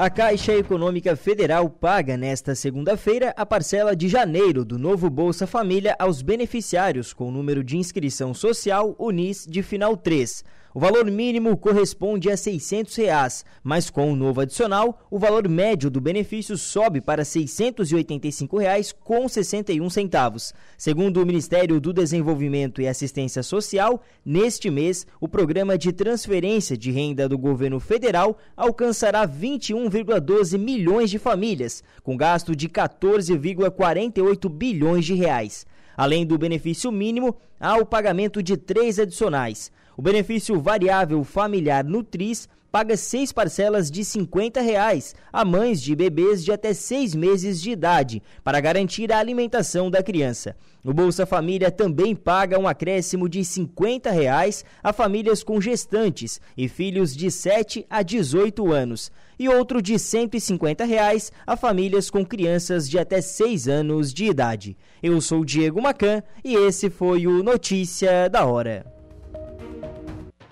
S9: A Caixa Econômica Federal paga nesta segunda-feira a parcela de janeiro do novo Bolsa Família aos beneficiários com o número de inscrição social UNIS de final 3. O valor mínimo corresponde a 600 reais, mas com o novo adicional, o valor médio do benefício sobe para R$ 685,61. Segundo o Ministério do Desenvolvimento e Assistência Social, neste mês, o programa de transferência de renda do governo federal alcançará 21,12 milhões de famílias, com gasto de 14,48 bilhões de reais. Além do benefício mínimo, há o pagamento de três adicionais. O benefício variável familiar Nutris paga seis parcelas de 50 reais a mães de bebês de até seis meses de idade para garantir a alimentação da criança. O Bolsa Família também paga um acréscimo de 50 reais a famílias com gestantes e filhos de 7 a 18 anos e outro de 150 reais a famílias com crianças de até 6 anos de idade. Eu sou Diego Macan e esse foi o Notícia da Hora.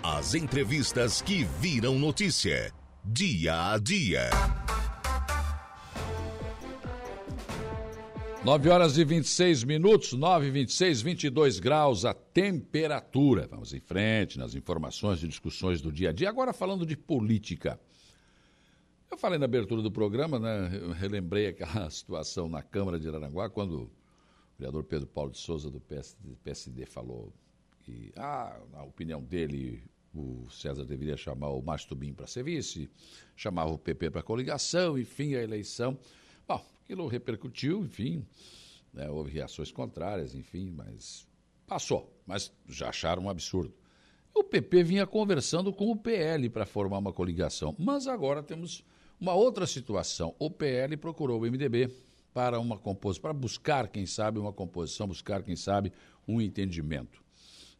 S2: As entrevistas que viram notícia. Dia a dia.
S1: 9 horas e 26 minutos, 9 e 26, 22 graus a temperatura. Vamos em frente nas informações e discussões do dia a dia. Agora falando de política. Eu falei na abertura do programa, né? Eu relembrei aquela situação na Câmara de Araranguá, quando o vereador Pedro Paulo de Souza, do PSD falou que, ah, na opinião dele, o César deveria chamar o Márcio Tubim para ser vice, chamava o PP para coligação, enfim, a eleição. Bom, aquilo repercutiu, enfim, né, houve reações contrárias, enfim, mas passou, mas já acharam um absurdo. O PP vinha conversando com o PL para formar uma coligação, mas agora temos uma outra situação. O PL procurou o MDB para uma composição, para buscar, quem sabe, uma composição, buscar, quem sabe, um entendimento.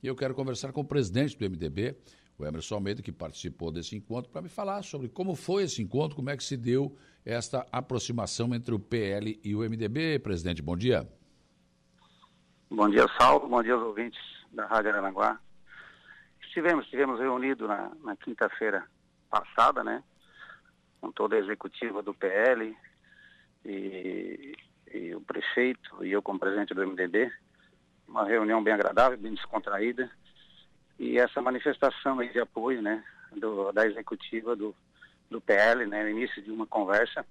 S1: E eu quero conversar com o presidente do MDB, o Emerson Almeida, que participou desse encontro, para me falar sobre como foi esse encontro, como é que se deu esta aproximação entre o PL e o MDB. Presidente, bom dia.
S10: Bom dia, Saulo. Bom dia aos ouvintes da Rádio Aranaguá. Estivemos, estivemos reunidos na, na quinta-feira passada, né? Com toda a executiva do PL e, e o prefeito e eu como presidente do MDB. Uma reunião bem agradável, bem descontraída. E essa manifestação de apoio, né? Do, da executiva do, do PL, né? O início de uma conversa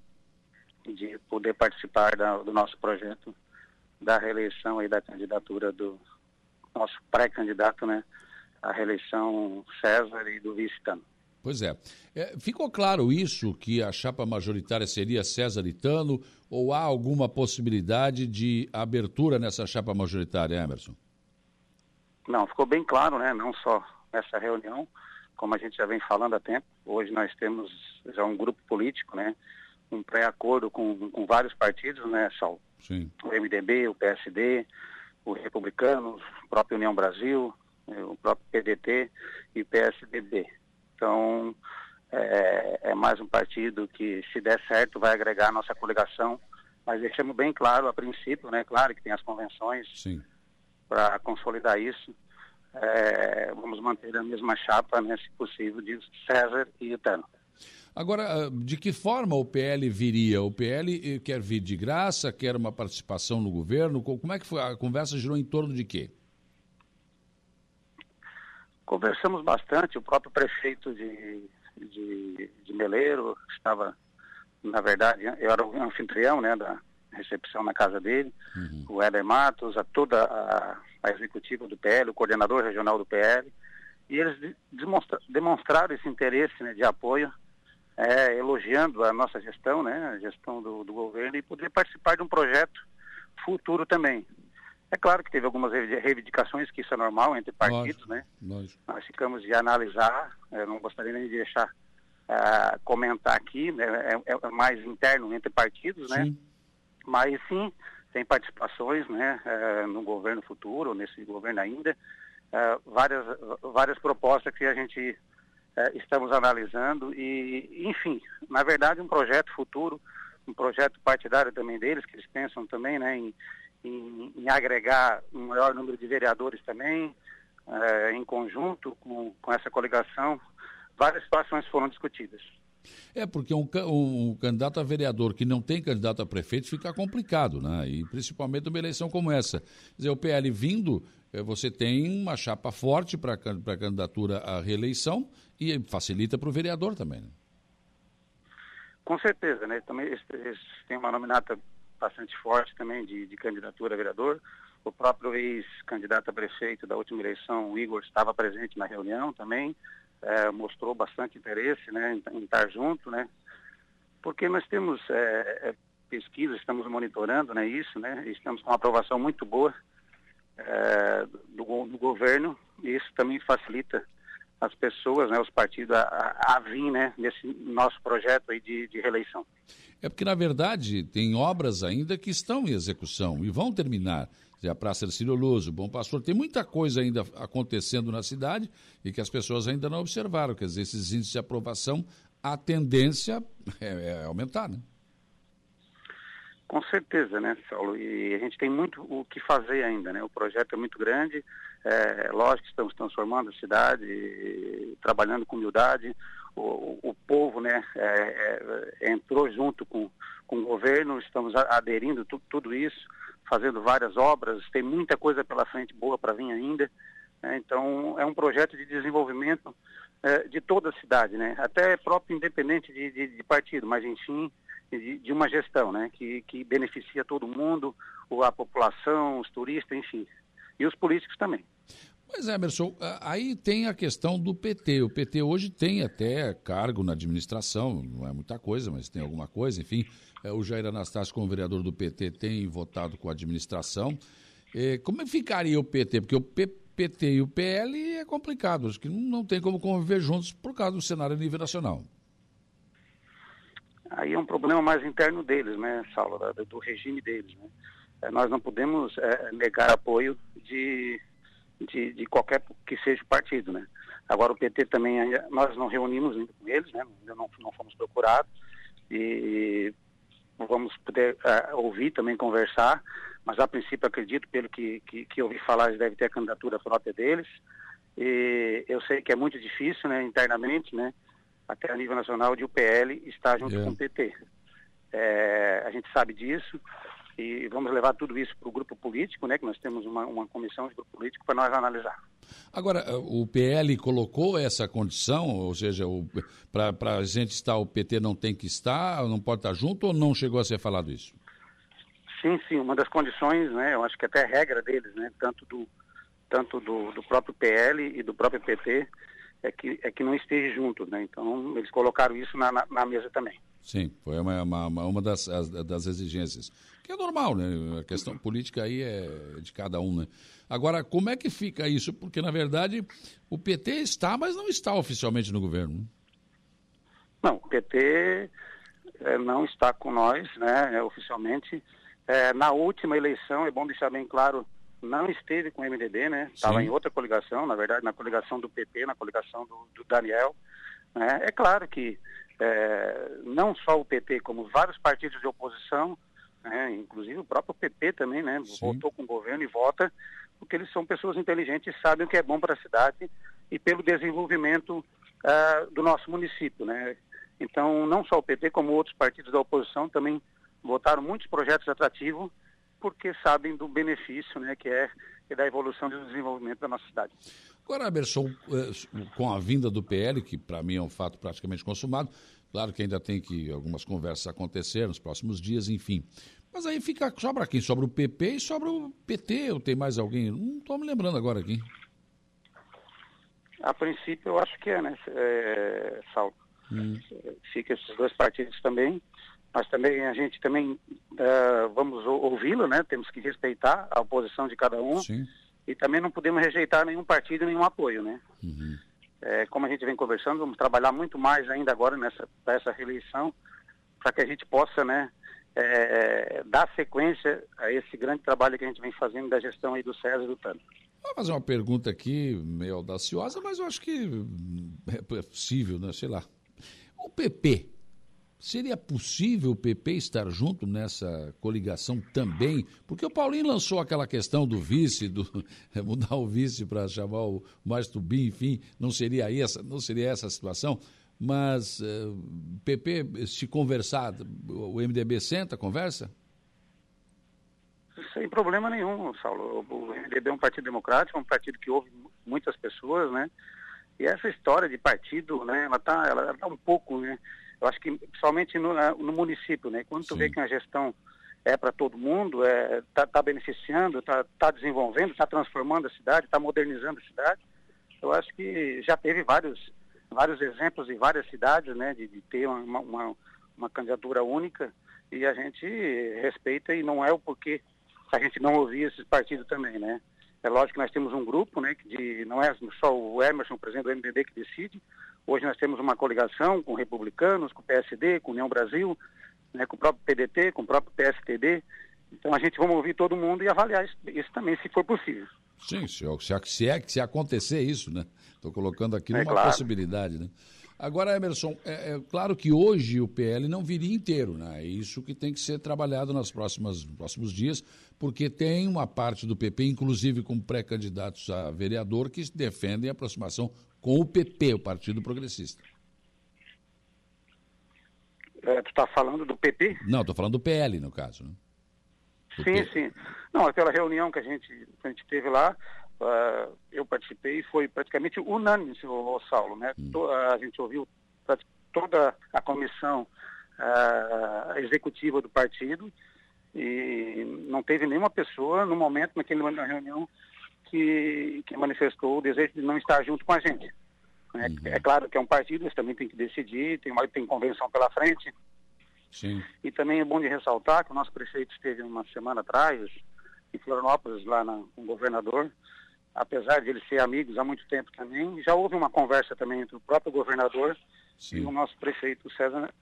S10: de poder participar da, do nosso projeto da reeleição e da candidatura do nosso pré-candidato, né, à reeleição César e do vice-cano.
S1: Pois é. é. Ficou claro isso, que a chapa majoritária seria César Itano, ou há alguma possibilidade de abertura nessa chapa majoritária, Emerson?
S10: Não, ficou bem claro, né? Não só nessa reunião, como a gente já vem falando há tempo. Hoje nós temos já um grupo político, né? Um pré-acordo com, com vários partidos, né, Saulo?
S1: Sim.
S10: O MDB, o PSD, o Republicano, o próprio União Brasil, eh, o próprio PDT e o PSDB. Então, é, é, mais um partido que, se der certo, vai agregar a nossa coligação. Mas deixamos bem claro, a princípio, né? Claro que tem as convenções para consolidar isso. É, vamos manter a mesma chapa, né, se possível, de César e Itano.
S1: Agora, ah, de que forma o PL viria? O PL eh, quer vir de graça, quer uma participação no governo? Como é que foi? A conversa girou em torno de quê?
S10: Conversamos bastante, o próprio prefeito de, de, de Meleiro estava, na verdade, eu era o anfitrião né, da recepção na casa dele, uhum. o Éder Matos, a toda a, a executiva do PL, o coordenador regional do PL, e eles demonstra, demonstraram esse interesse né, de apoio é, elogiando a nossa gestão, né, a gestão do, do, governo e poder participar de um projeto futuro também. É claro que teve algumas reivindicações, que isso é normal entre partidos,
S1: lógico,
S10: né?
S1: Lógico.
S10: Nós ficamos de analisar, eu não gostaria nem de deixar uh, comentar aqui, né, é, é, mais interno entre partidos, né?
S1: Sim.
S10: Mas sim, tem participações, né, uh, no governo futuro, nesse governo ainda, uh, várias, várias propostas que a gente é, estamos analisando e, enfim, na verdade um projeto futuro, um projeto partidário também deles, que eles pensam também né, em, em, em agregar um maior número de vereadores também, é, em conjunto com, com essa coligação, várias situações foram discutidas.
S1: É, porque um, um, um, candidato a vereador que não tem candidato a prefeito fica complicado, né? E principalmente numa eleição como essa. Quer dizer, o PL vindo, eh, você tem uma chapa forte para a candidatura à reeleição e facilita para o vereador também. Né?
S10: Com certeza, né? Também eles têm uma nominata bastante forte também de, de candidatura a vereador. O próprio ex-candidato a prefeito da última eleição, o Igor, estava presente na reunião também, é, mostrou bastante interesse né, em, em, estar junto, né? Porque nós temos é, é, pesquisas, estamos monitorando né, isso, né? Estamos com uma aprovação muito boa é, do, do governo e isso também facilita as pessoas, né, os partidos a, a, a vir né, nesse nosso projeto aí de, de reeleição.
S1: É porque, na verdade, tem obras ainda que estão em execução e vão terminar. A Praça Luz, o Bom Pastor, tem muita coisa ainda acontecendo na cidade e que as pessoas ainda não observaram. Quer dizer, esses índices de aprovação, a tendência é, é aumentar, né?
S10: Com certeza, né, Saulo? E a gente tem muito o que fazer ainda, né? O projeto é muito grande, é, lógico que estamos transformando a cidade, trabalhando com humildade. O, o povo, né, é, é, entrou junto com, com o governo, estamos aderindo tu, tudo isso, fazendo várias obras, tem muita coisa pela frente boa para vir ainda. Né? Então, é um projeto de desenvolvimento é, de toda a cidade, né? Até próprio independente de, de, de partido, mas enfim, de, de, uma gestão, né? Que, que beneficia todo mundo, a população, os turistas, enfim. E os políticos também.
S1: Mas, Emerson, aí tem a questão do PT. O PT hoje tem até cargo na administração, não é muita coisa, mas tem alguma coisa, enfim. É, o Jair Anastácio, como vereador do PT, tem votado com a administração. Como é ficaria o PT? Porque o PT e o PL é complicado, acho que não tem como conviver juntos por causa do cenário a nível nacional.
S10: Aí é um problema mais interno deles, né, Saulo, do regime deles. Né? É, nós não podemos é, negar apoio de, de, de, qualquer que seja o partido, né? Agora o PT também, nós não reunimos ainda com eles, né? Ainda não, não fomos procurados e vamos poder uh, ouvir também, conversar, mas a princípio acredito, pelo que, que, que ouvi falar, eles devem ter a candidatura própria deles E eu sei que é muito difícil, né, internamente, né, até a nível nacional, de o PL estar junto é. com o PT. É, a gente sabe disso e vamos levar tudo isso para o grupo político, né, que nós temos uma, uma comissão de grupo político para nós analisar.
S1: Agora, o PL colocou essa condição, ou seja, para a gente estar, o PT não tem que estar, não pode estar junto, ou não chegou a ser falado isso?
S10: Sim, sim, uma das condições, né, eu acho que até regra deles, né, tanto do, tanto do, do próprio PL e do próprio PT, é que, é que não esteja junto, né, então eles colocaram isso na, na, na mesa também.
S1: Sim, foi uma, uma, uma das, das exigências. Que é normal, né? A questão política aí é de cada um, né? Agora, como é que fica isso? Porque, na verdade, o PT está, mas não está oficialmente no governo.
S10: Não, o PT é, não está com nós, né, é, oficialmente. É, na última eleição, é bom deixar bem claro, não esteve com o MDB, né? Estava em outra coligação, na verdade, na coligação do PP, na coligação do, do Daniel. Né? É claro que é, não só o PT, como vários partidos de oposição, né, inclusive o próprio PP também, né, votou com o governo e vota, porque eles são pessoas inteligentes e sabem o que é bom para a cidade e pelo desenvolvimento uh, do nosso município. Né. Então, não só o PT, como outros partidos da oposição também votaram muitos projetos atrativos, porque sabem do benefício né, que é, é da evolução e do desenvolvimento da nossa cidade.
S1: Agora, Emerson, eh, com a vinda do PL, que para mim é um fato praticamente consumado, claro que ainda tem que algumas conversas acontecer nos próximos dias, enfim. Mas aí fica, sobra quem? Sobra o PP e sobra o PT, ou tem mais alguém? Não estou me lembrando agora aqui.
S10: A princípio, eu acho que é, né, é, Saulo? Hum. Fica esses dois partidos também, mas também a gente também uh, vamos ouvi-lo, né? Temos que respeitar a oposição de cada um. Sim e também não podemos rejeitar nenhum partido, nenhum apoio, né? Uhum. É, como a gente vem conversando, vamos trabalhar muito mais ainda agora nessa essa reeleição para que a gente possa, né, é, dar sequência a esse grande trabalho que a gente vem fazendo da gestão aí do César e do Tano.
S1: Vou fazer uma pergunta aqui meio audaciosa, mas eu acho que é possível, né? Sei lá. O PP Seria possível o PP estar junto nessa coligação também? Porque o Paulinho lançou aquela questão do vice, do mudar o vice para chamar o mais Tubim, enfim, não seria essa, não seria essa a situação. Mas uh, eh, PP, se conversar, o MDB senta, conversa?
S10: Sem problema nenhum, Saulo. O MDB é um partido democrático, é um partido que ouve muitas pessoas, né? E essa história de partido, né, ela está ela tá um pouco, né? Eu acho que principalmente no, no município, né? Quando tu vê que uma gestão é para todo mundo, está é, tá, tá beneficiando, está tá desenvolvendo, está transformando a cidade, está modernizando a cidade. Eu acho que já teve vários, vários exemplos em várias cidades, né, de, de ter uma, uma, uma, candidatura única e a gente respeita e não é o porquê a gente não ouvir esses partidos também, né. É lógico que nós temos um grupo, né, que de, não é só o Emerson, presidente do MDB, que decide, Hoje nós temos uma coligação com republicanos, com o PSD, com União Brasil, né, com o próprio PDT, com o próprio PSTB. Então a gente vai ouvir todo mundo e avaliar isso, isso também, se for possível.
S1: Sim, se, se, é, se acontecer isso, né? Estou colocando aqui é, uma claro. possibilidade, né? Agora, Emerson, é, é, claro que hoje o PL não viria inteiro, né? É isso que tem que ser trabalhado nos próximos dias, porque tem uma parte do PP, inclusive com pré-candidatos a vereador, que defendem a aproximação com o PP, o Partido Progressista.
S10: É, tu está falando do PP?
S1: Não, estou falando do PL, no caso. Né?
S10: sim, P... sim. Não, aquela reunião que a gente, que a gente teve lá, uh, eu participei e foi praticamente unânime, o Saulo, né? Hum. A gente ouviu toda a comissão uh, executiva do partido e não teve nenhuma pessoa no momento, naquela reunião, que, que manifestou o desejo de não estar junto com a gente. É, uhum. é claro que é um partido, eles também tem que decidir, tem, uma, tem convenção pela frente. Sim. E também é bom de ressaltar que o nosso prefeito esteve uma semana atrás em Florianópolis, lá na, com o governador, apesar de eles ser amigos há muito tempo também, já houve uma conversa também entre o próprio governador Sim. e o nosso prefeito César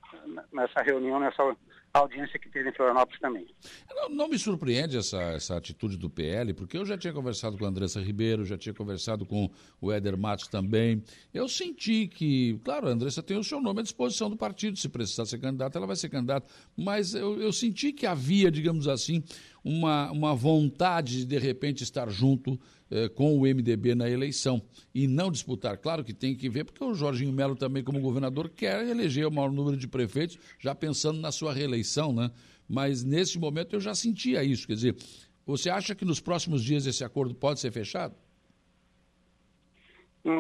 S10: nessa reunião, nessa, audiência que teve em Florianópolis também.
S1: Não, não, me surpreende essa, essa atitude do PL, porque eu já tinha conversado com a Andressa Ribeiro, já tinha conversado com o Éder Matos também. Eu senti que, claro, a Andressa tem o seu nome à disposição do partido, se precisar ser candidata, ela vai ser candidata, mas eu, eu senti que havia, digamos assim, uma, uma vontade de, de repente, estar junto eh, com o MDB na eleição e não disputar. Claro que tem que ver, porque o Jorginho Melo também, como governador, quer eleger o maior número de prefeitos, já pensando na sua reeleição, né? Mas nesse momento eu já sentia isso. Quer dizer, você acha que nos próximos dias esse acordo pode ser fechado?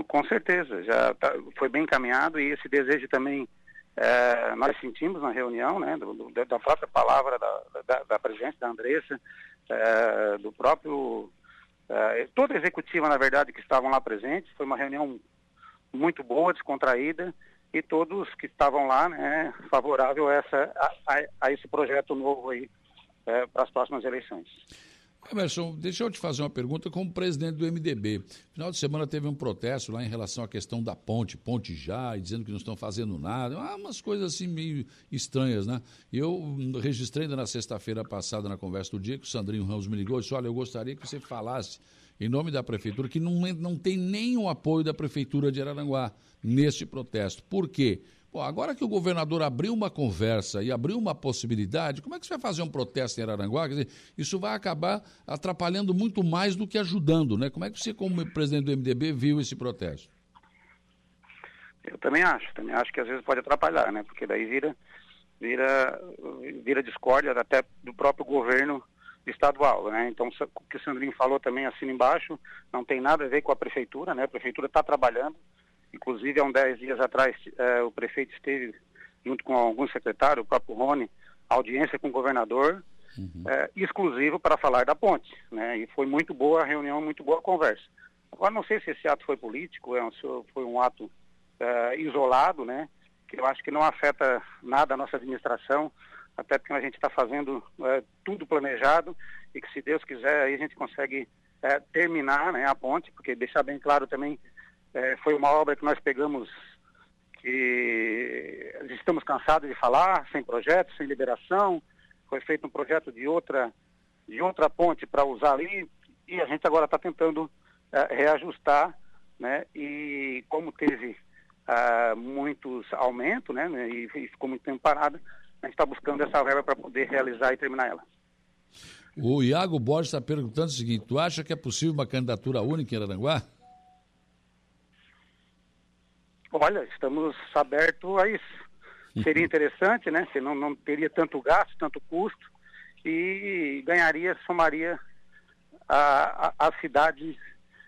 S10: Com certeza, já tá, foi bem encaminhado e esse desejo também é, nós sentimos na reunião, né, do, do, da própria palavra da, da, da presidente, da Andressa, é, do próprio Uh, toda a executiva, na verdade, que estavam lá presentes, foi uma reunião muito boa, descontraída, e todos que estavam lá, né, favorável a, essa, a, a esse projeto novo aí é, para as próximas eleições.
S1: Emerson, deixa eu te fazer uma pergunta como presidente do MDB. Final de semana teve um protesto lá em relação à questão da ponte, ponte já, e dizendo que não estão fazendo nada. Ah, umas coisas assim meio estranhas, né? Eu registrei ainda na sexta-feira passada, na conversa do dia, que o Sandrinho Ramos me ligou e disse: Olha, eu gostaria que você falasse em nome da prefeitura que não, não tem nenhum apoio da prefeitura de Araranguá neste protesto. Por quê? Bom, agora que o governador abriu uma conversa e abriu uma possibilidade, como é que você vai fazer um protesto em Araranguá? Quer dizer, isso vai acabar atrapalhando muito mais do que ajudando, né? Como é que você, como presidente do MDB, viu esse protesto?
S10: Eu também acho, também acho que às vezes pode atrapalhar, né? Porque daí vira, vira, vira discórdia até do próprio governo estadual, né? Então, o que o Sandrinho falou também assina embaixo, não tem nada a ver com a prefeitura, né? A prefeitura está trabalhando, Inclusive, há uns 10 dias atrás, eh, o prefeito esteve, junto com algum secretário, o próprio Rony, audiência com o governador, uhum. eh, exclusivo para falar da ponte. Né? E foi muito boa a reunião, muito boa a conversa. Agora, não sei se esse ato foi político, é um, foi um ato eh, isolado, né? que eu acho que não afeta nada a nossa administração, até porque a gente está fazendo tudo planejado e que, se Deus quiser, aí a gente consegue terminar né, a ponte, porque deixar bem claro também é, foi uma obra que nós pegamos que estamos cansados de falar, sem projeto, sem liberação. Foi feito um projeto de outra, de outra ponte para usar ali e a gente agora está tentando é, reajustar, né? E como teve é, muitos aumentos, né? E, e ficou muito tempo parada, a gente está buscando essa verba para poder realizar e terminar ela.
S1: O Iago Borges está perguntando o seguinte: tu acha que é possível uma candidatura única em Aranguá?
S10: Olha, estamos abertos a isso. Seria interessante, né? Se não, teria tanto gasto, tanto custo e ganharia, somaria a, a, a cidade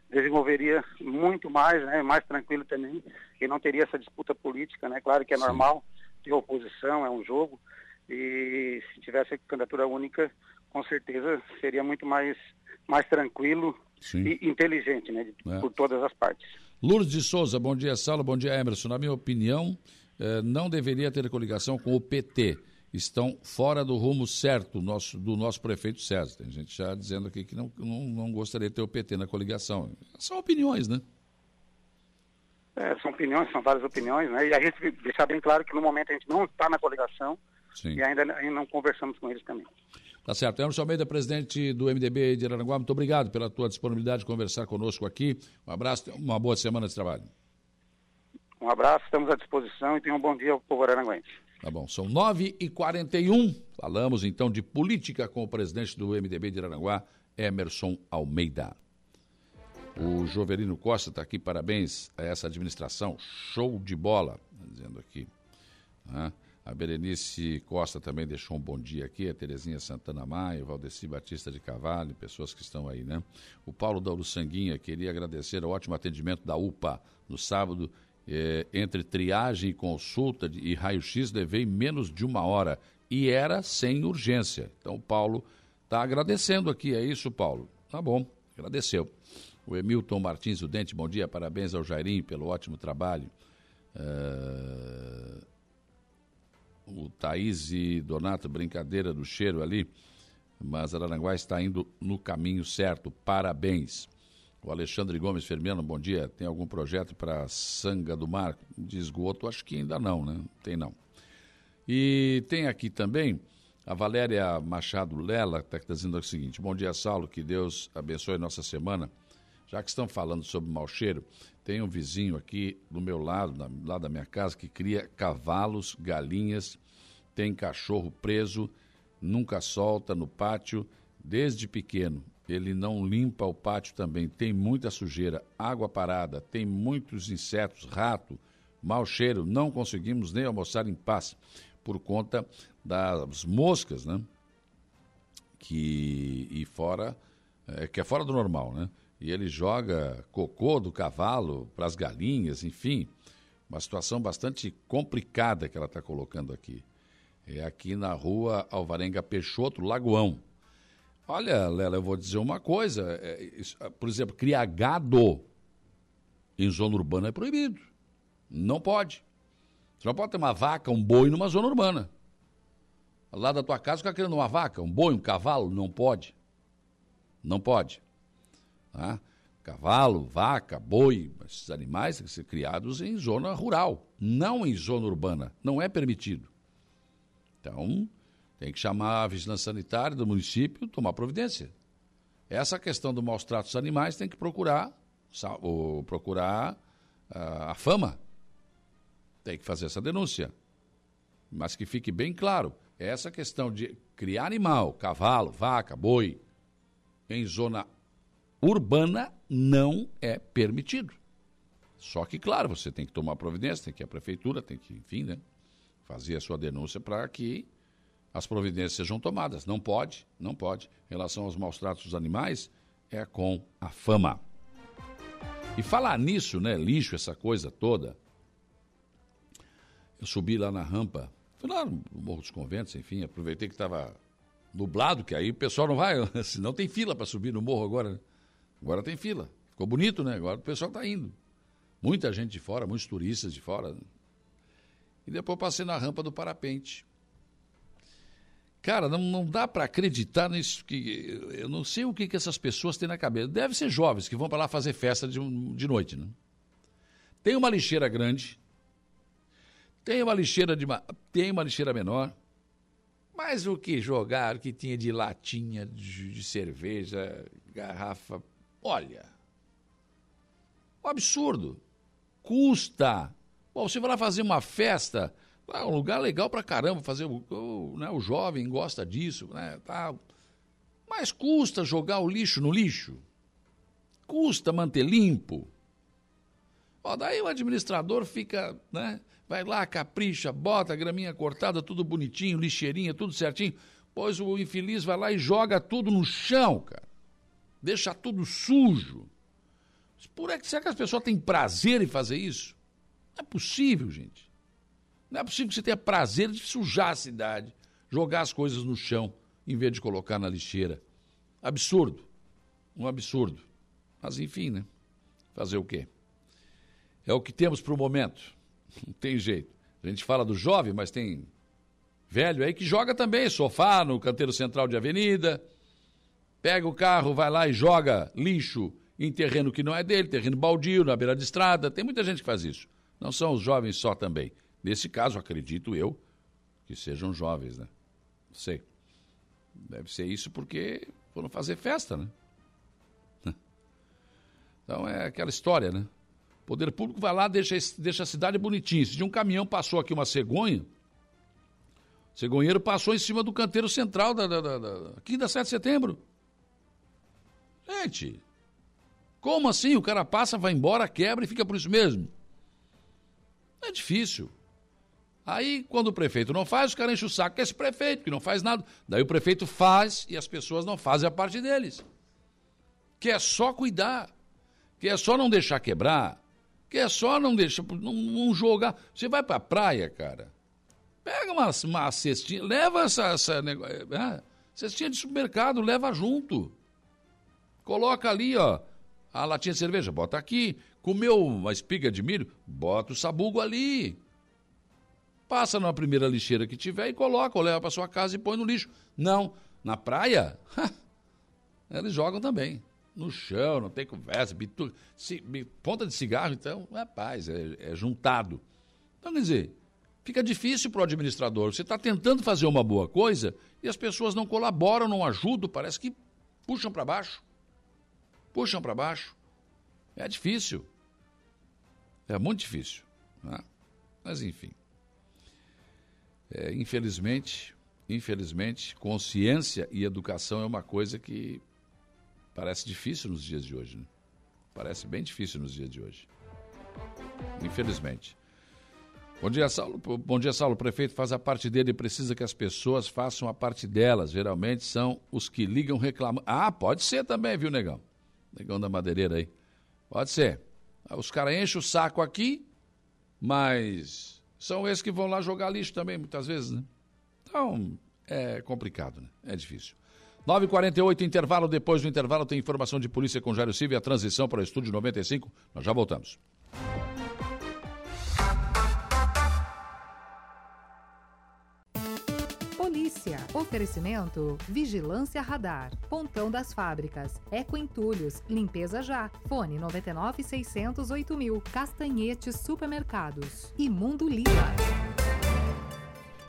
S10: desenvolveria muito mais, né? Mais tranquilo também e não teria essa disputa política, né? Claro que é Sim. normal ter oposição, é um jogo e se tivesse candidatura única, com certeza seria muito mais mais tranquilo Sim. e inteligente, né? É. Por todas as partes.
S1: Lourdes de Souza, bom dia, Saulo, bom dia, Emerson. Na minha opinião, eh, não deveria ter coligação com o PT. Estão fora do rumo certo nosso, do nosso prefeito César. Tem gente já dizendo aqui que não, não, não gostaria de ter o PT na coligação. São opiniões, né?
S10: É, são opiniões, são várias opiniões, né? E a gente deixar bem claro que no momento a gente não está na coligação Sim. e ainda, ainda não conversamos com eles também.
S1: Tá certo. Emerson Almeida, presidente do MDB de Aranaguá, muito obrigado pela tua disponibilidade de conversar conosco aqui. Um abraço, uma boa semana de trabalho.
S10: Um abraço, estamos à disposição e tenham um bom dia ao povo aranaguense.
S1: Tá bom, são 9h41. Falamos então de política com o presidente do MDB de Aranaguá, Emerson Almeida. O Joverino Costa está aqui, parabéns a essa administração, show de bola, dizendo aqui. Ah. A Berenice Costa também deixou um bom dia aqui, a Terezinha Santana Maia, Valdeci Batista de Cavalho, pessoas que estão aí, né? O Paulo da Uruçanguinha queria agradecer o ótimo atendimento da UPA no sábado. Eh, entre triagem e consulta e raio-x levei menos de uma hora e era sem urgência. Então o Paulo está agradecendo aqui, é isso, Paulo? Tá bom, agradeceu. O Emilton Martins, o Dente, bom dia, parabéns ao Jairinho pelo ótimo trabalho. Uh o Thaís e Donato, brincadeira do cheiro ali, mas Araranguá está indo no caminho certo. Parabéns. O Alexandre Gomes Fermiano, bom dia. Tem algum projeto para Sanga do Mar de esgoto? Acho que ainda não, né? Tem não. E tem aqui também A Valéria Machado Lela está dizendo o seguinte: Bom dia, Saulo, que Deus abençoe nossa semana. Já que estão falando sobre mau cheiro, tem um vizinho aqui do meu lado, na, lá da minha casa, que cria cavalos, galinhas, tem cachorro preso, nunca solta no pátio, desde pequeno. Ele não limpa o pátio também, tem muita sujeira, água parada, tem muitos insetos, rato, mau cheiro, não conseguimos nem almoçar em paz por conta das moscas, né? Que e fora é, que é fora do normal, né? E ele joga cocô do cavalo para as galinhas, enfim, uma situação bastante complicada que ela está colocando aqui. É aqui na rua Alvarenga Peixoto, Lagoão. Olha, Lela, eu vou dizer uma coisa. É, isso, por exemplo, criar gado em zona urbana é proibido. Não pode. Você não pode ter uma vaca, um boi numa zona urbana. Lá da tua casa, fica querendo uma vaca, um boi, um cavalo? Não pode. Não pode. Tá? Cavalo, vaca, boi, esses animais têm que ser criados em zona rural, não em zona urbana. Não é permitido. Então, tem que chamar a vigilância sanitária do município tomar providência. Essa questão do maus tratos dos animais tem que procurar, ou procurar a, a fama. Tem que fazer essa denúncia. Mas que fique bem claro, essa questão de criar animal, cavalo, vaca, boi, em zona urbana não é permitido. Só que, claro, você tem que tomar providência, tem que ir à prefeitura, tem que, enfim, né, fazer a sua denúncia para que as providências sejam tomadas. Não pode, não pode. Em relação aos maus tratos dos animais, é com a fama. E falar nisso, né, lixo, essa coisa toda. Eu subi lá na rampa Fui lá no Morro dos Conventos, enfim, aproveitei que estava nublado, que aí o pessoal não vai, senão tem fila para subir no morro agora. Né? Agora tem fila. Ficou bonito, né? Agora o pessoal está indo. Muita gente de fora, muitos turistas de fora. E depois passei na rampa do parapente. Cara, não, não dá para acreditar nisso. que Eu não sei o que, que essas pessoas têm na cabeça. Deve ser jovens que vão para lá fazer festa de, de noite, né? Tem uma lixeira grande, tem uma lixeira de tem uma lixeira menor. Mas o que jogar, o que tinha de latinha de, de cerveja, garrafa, olha. Um absurdo. Custa. Bom, você vai lá fazer uma festa, é um lugar legal pra caramba, fazer o, né, o jovem gosta disso, né, tal. Mas custa jogar o lixo no lixo. Custa manter limpo. Ó, daí o administrador fica, né? Vai lá, capricha, bota a graminha cortada, tudo bonitinho, lixeirinha, tudo certinho. Pois o infeliz vai lá e joga tudo no chão, cara. Deixa tudo sujo. Por é que será que as pessoas têm prazer em fazer isso? Não é possível, gente. Não é possível que você tenha prazer de sujar a cidade, jogar as coisas no chão, em vez de colocar na lixeira. Absurdo. Um absurdo. Mas enfim, né? Fazer o quê? É o que temos para o momento. Não tem jeito. A gente fala do jovem, mas tem velho aí que joga também sofá no canteiro central de avenida, pega o carro, vai lá e joga lixo em terreno que não é dele, terreno baldio, na beira de estrada. Tem muita gente que faz isso. Não são os jovens só também. Nesse caso, acredito eu, que sejam jovens, né? Não sei. Deve ser isso porque foram fazer festa, né? Então é aquela história, né? O poder público vai lá, deixa, deixa a cidade bonitinha. Se de um caminhão passou aqui uma cegonha, o cegonheiro passou em cima do canteiro central da, da, da, da, aqui da 7 de setembro. Gente, como assim? O cara passa, vai embora, quebra e fica por isso mesmo? É difícil. Aí, quando o prefeito não faz, os caras enchem o saco que é esse prefeito, que não faz nada. Daí o prefeito faz e as pessoas não fazem a parte deles. Que é só cuidar. Que é só não deixar quebrar que é só não deixar, não, não jogar. Você vai para a praia, cara, pega uma, uma cestinha, leva essa, essa é, cestinha de supermercado, leva junto. Coloca ali, ó, a latinha de cerveja, bota aqui. Comeu uma espiga de milho, bota o sabugo ali. Passa na primeira lixeira que tiver e coloca, ou leva para sua casa e põe no lixo. Não, na praia, eles jogam também no chão, não tem conversa, bitu, ponta de cigarro, então, rapaz, é, é juntado. Então, quer dizer, Fica difícil para o administrador. Você está tentando fazer uma boa coisa e as pessoas não colaboram, não ajudam, parece que puxam para baixo. Puxam para baixo. É difícil. É muito difícil. Né? Mas, enfim. É, infelizmente, infelizmente, consciência e educação é uma coisa que parece difícil nos dias de hoje. Né? Parece bem difícil nos dias de hoje. Infelizmente. Bom dia, Saulo. Bom dia, Saulo. O prefeito faz a parte dele e precisa que as pessoas façam a parte delas. Geralmente são os que ligam reclamando. Ah, pode ser também, viu, negão? Negão da madeireira aí. Pode ser. Os caras enchem o saco aqui, mas são esses que vão lá jogar lixo também, muitas vezes, né? Então, é complicado, né? É difícil. 9h48, intervalo. Depois do intervalo, tem informação de polícia com Jairo Silva e a transição para o estúdio 95. Nós já voltamos.
S11: Oferecimento: Vigilância Radar. Pontão das Fábricas. Eco Entulhos. Limpeza Já. Fone 99 608 mil. Castanhetes Supermercados. E Mundo Lila.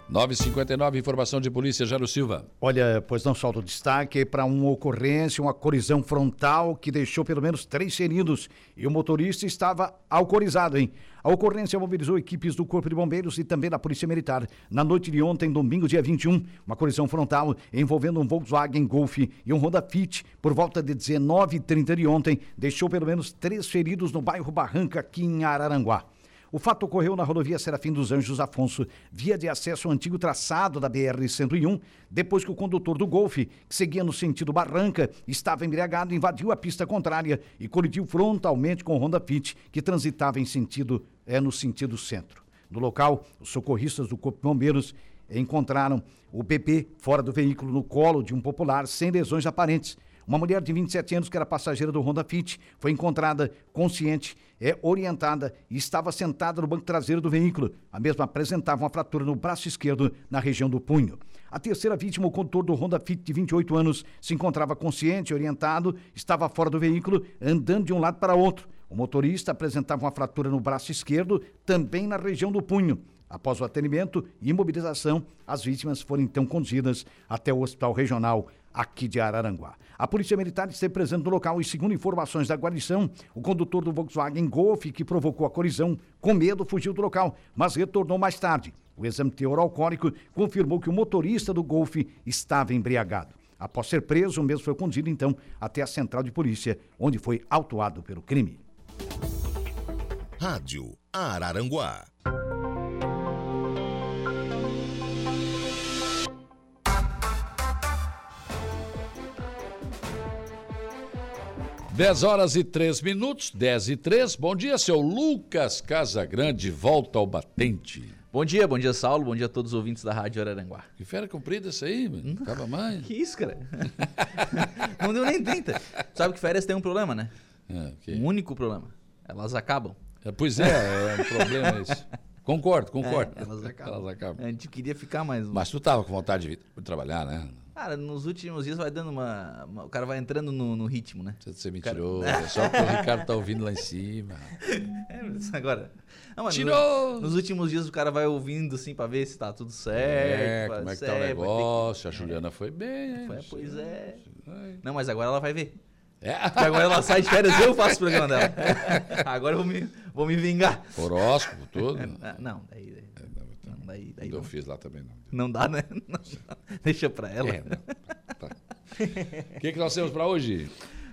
S1: 959, informação de polícia, Jairo Silva.
S3: Olha, pois não solta o destaque para uma ocorrência, uma colisão frontal que deixou pelo menos três feridos e o motorista estava alcoolizado, hein? A ocorrência mobilizou equipes do Corpo de Bombeiros e também da Polícia Militar. Na noite de ontem, domingo, dia 21, uma colisão frontal envolvendo um Volkswagen Golf e um Honda Fit, por volta de 19h30 de ontem, deixou pelo menos três feridos no bairro Barranca, aqui em Araranguá. O fato ocorreu na rodovia Serafim dos Anjos Afonso, via de acesso ao antigo traçado da BR-101, depois que o condutor do Golf, que seguia no sentido Barranca, estava embriagado, invadiu a pista contrária e colidiu frontalmente com o Honda Fit, que transitava em sentido, é, no sentido centro. No local, os socorristas do Corpo de Bombeiros encontraram o bebê fora do veículo no colo de um popular sem lesões aparentes uma mulher de 27 anos, que era passageira do Honda Fit, foi encontrada consciente, é orientada e estava sentada no banco traseiro do veículo. A mesma apresentava uma fratura no braço esquerdo, na região do punho. A terceira vítima, o condutor do Honda Fit de 28 anos, se encontrava consciente, orientado, estava fora do veículo, andando de um lado para outro. O motorista apresentava uma fratura no braço esquerdo, também na região do punho. Após o atendimento e imobilização, as vítimas foram então conduzidas até o Hospital Regional aqui de Araranguá. A Polícia Militar esteve presente no local e, segundo informações da guarnição, o condutor do Volkswagen Golf, que provocou a colisão, com medo fugiu do local, mas retornou mais tarde. O exame teor alcoólico confirmou que o motorista do Golf estava embriagado. Após ser preso, o mesmo foi conduzido então até a central de polícia, onde foi autuado pelo crime.
S2: Rádio Araranguá.
S1: 10 horas e 3 minutos, 10 e 3. Bom dia, seu Lucas Casagrande, volta ao batente.
S12: Bom dia, bom dia, Saulo. Bom dia a todos os ouvintes da Rádio Araranguá.
S1: Que fera comprida essa aí, mano. Acaba mais.
S12: que isso, cara? Não deu nem 30. Sabe que férias tem um problema, né? É, okay. Um único problema. Elas acabam.
S1: É, pois é, é um problema isso. Concordo, concordo.
S12: É, elas, acabam. elas acabam. A gente queria ficar mais.
S1: Mas tu tava com vontade de, de trabalhar, né?
S12: Cara, nos últimos dias vai dando uma. uma o cara vai entrando no, no ritmo, né?
S1: Você mentiroso. Cara... É só porque o Ricardo tá ouvindo lá em cima.
S12: É, agora. Não, Tirou! Nos, últimos dias o cara vai ouvindo assim pra ver se tá tudo certo.
S1: É, como é que tá o negócio? Que... A Juliana foi bem?
S12: Foi, pois é. Não, mas agora ela vai ver. É? Porque agora ela sai de férias eu faço o programa dela. agora eu vou me, vou me vingar.
S1: Horóscopo, tudo?
S12: Não, daí. daí
S1: daí, daí eu fiz lá também não.
S12: Não dá, né? Não, deixa pra ela. É,
S1: tá. O que, que nós temos para hoje?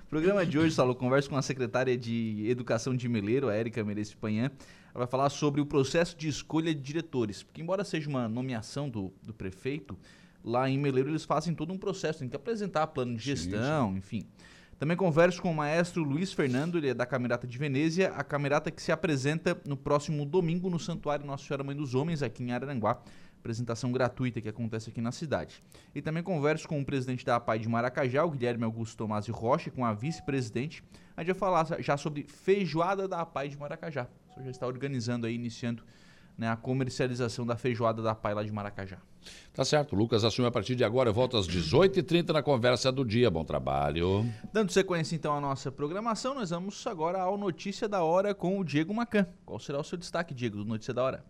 S12: Programa de hoje, Saulo, converso com a secretária de Educação de Meleiro, a Érica Merece Panhã. Ela vai falar sobre o processo de escolha de diretores. Porque, embora seja uma nomeação do, do prefeito, lá em Meleiro eles fazem todo um processo, tem que apresentar plano de gestão, sim, sim. enfim. Também converso com o maestro Luiz Fernando, ele é da Camerata de Venezia, a camerata que se apresenta no próximo domingo no Santuário Nossa Senhora Mãe dos Homens, aqui em Araranguá. Apresentação gratuita que acontece aqui na cidade. E também converso com o presidente da APAI de Maracajá, o Guilherme Augusto Tomás Rocha, com a vice-presidente. A gente vai falar já sobre feijoada da APAI de Maracajá. O senhor já está organizando aí, iniciando né, a comercialização da feijoada da Pai lá de Maracajá.
S1: Tá certo, Lucas assume a partir de agora, volta às 18h30 na conversa do dia. Bom trabalho.
S12: Dando sequência então à nossa programação, nós vamos agora ao Notícia da Hora com o Diego Macan. Qual será o seu destaque, Diego, do Notícia da Hora?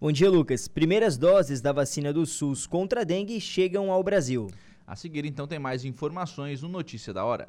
S9: Bom dia, Lucas. Primeiras doses da vacina do SUS contra a dengue chegam ao Brasil.
S12: A seguir, então, tem mais informações no Notícia da Hora.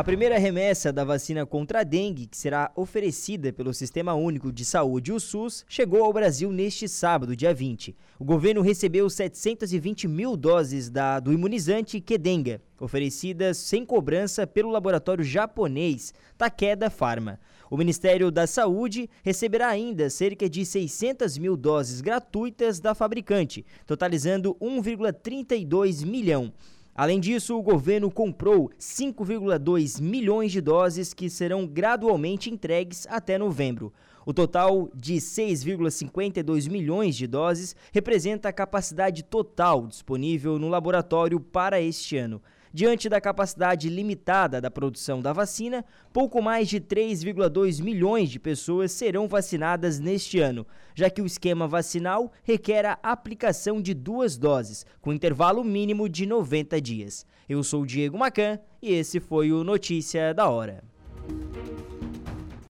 S9: A primeira remessa da vacina contra a dengue, que será oferecida pelo Sistema Único de Saúde, o SUS, chegou ao Brasil neste sábado, dia 20. O governo recebeu 720 mil doses da, do imunizante Kedenga, oferecidas sem cobrança pelo laboratório japonês Takeda Pharma. O Ministério da Saúde receberá ainda cerca de 600 mil doses gratuitas da fabricante, totalizando 1,32 milhão. Além disso, o governo comprou 5,2 milhões de doses que serão gradualmente entregues até novembro. O total de 6,52 milhões de doses representa a capacidade total disponível no laboratório para este ano. Diante da capacidade limitada da produção da vacina, pouco mais de 3,2 milhões de pessoas serão vacinadas neste ano, já que o esquema vacinal requer a aplicação de duas doses, com intervalo mínimo de 90 dias. Eu sou Diego Macan e esse foi o Notícia da Hora.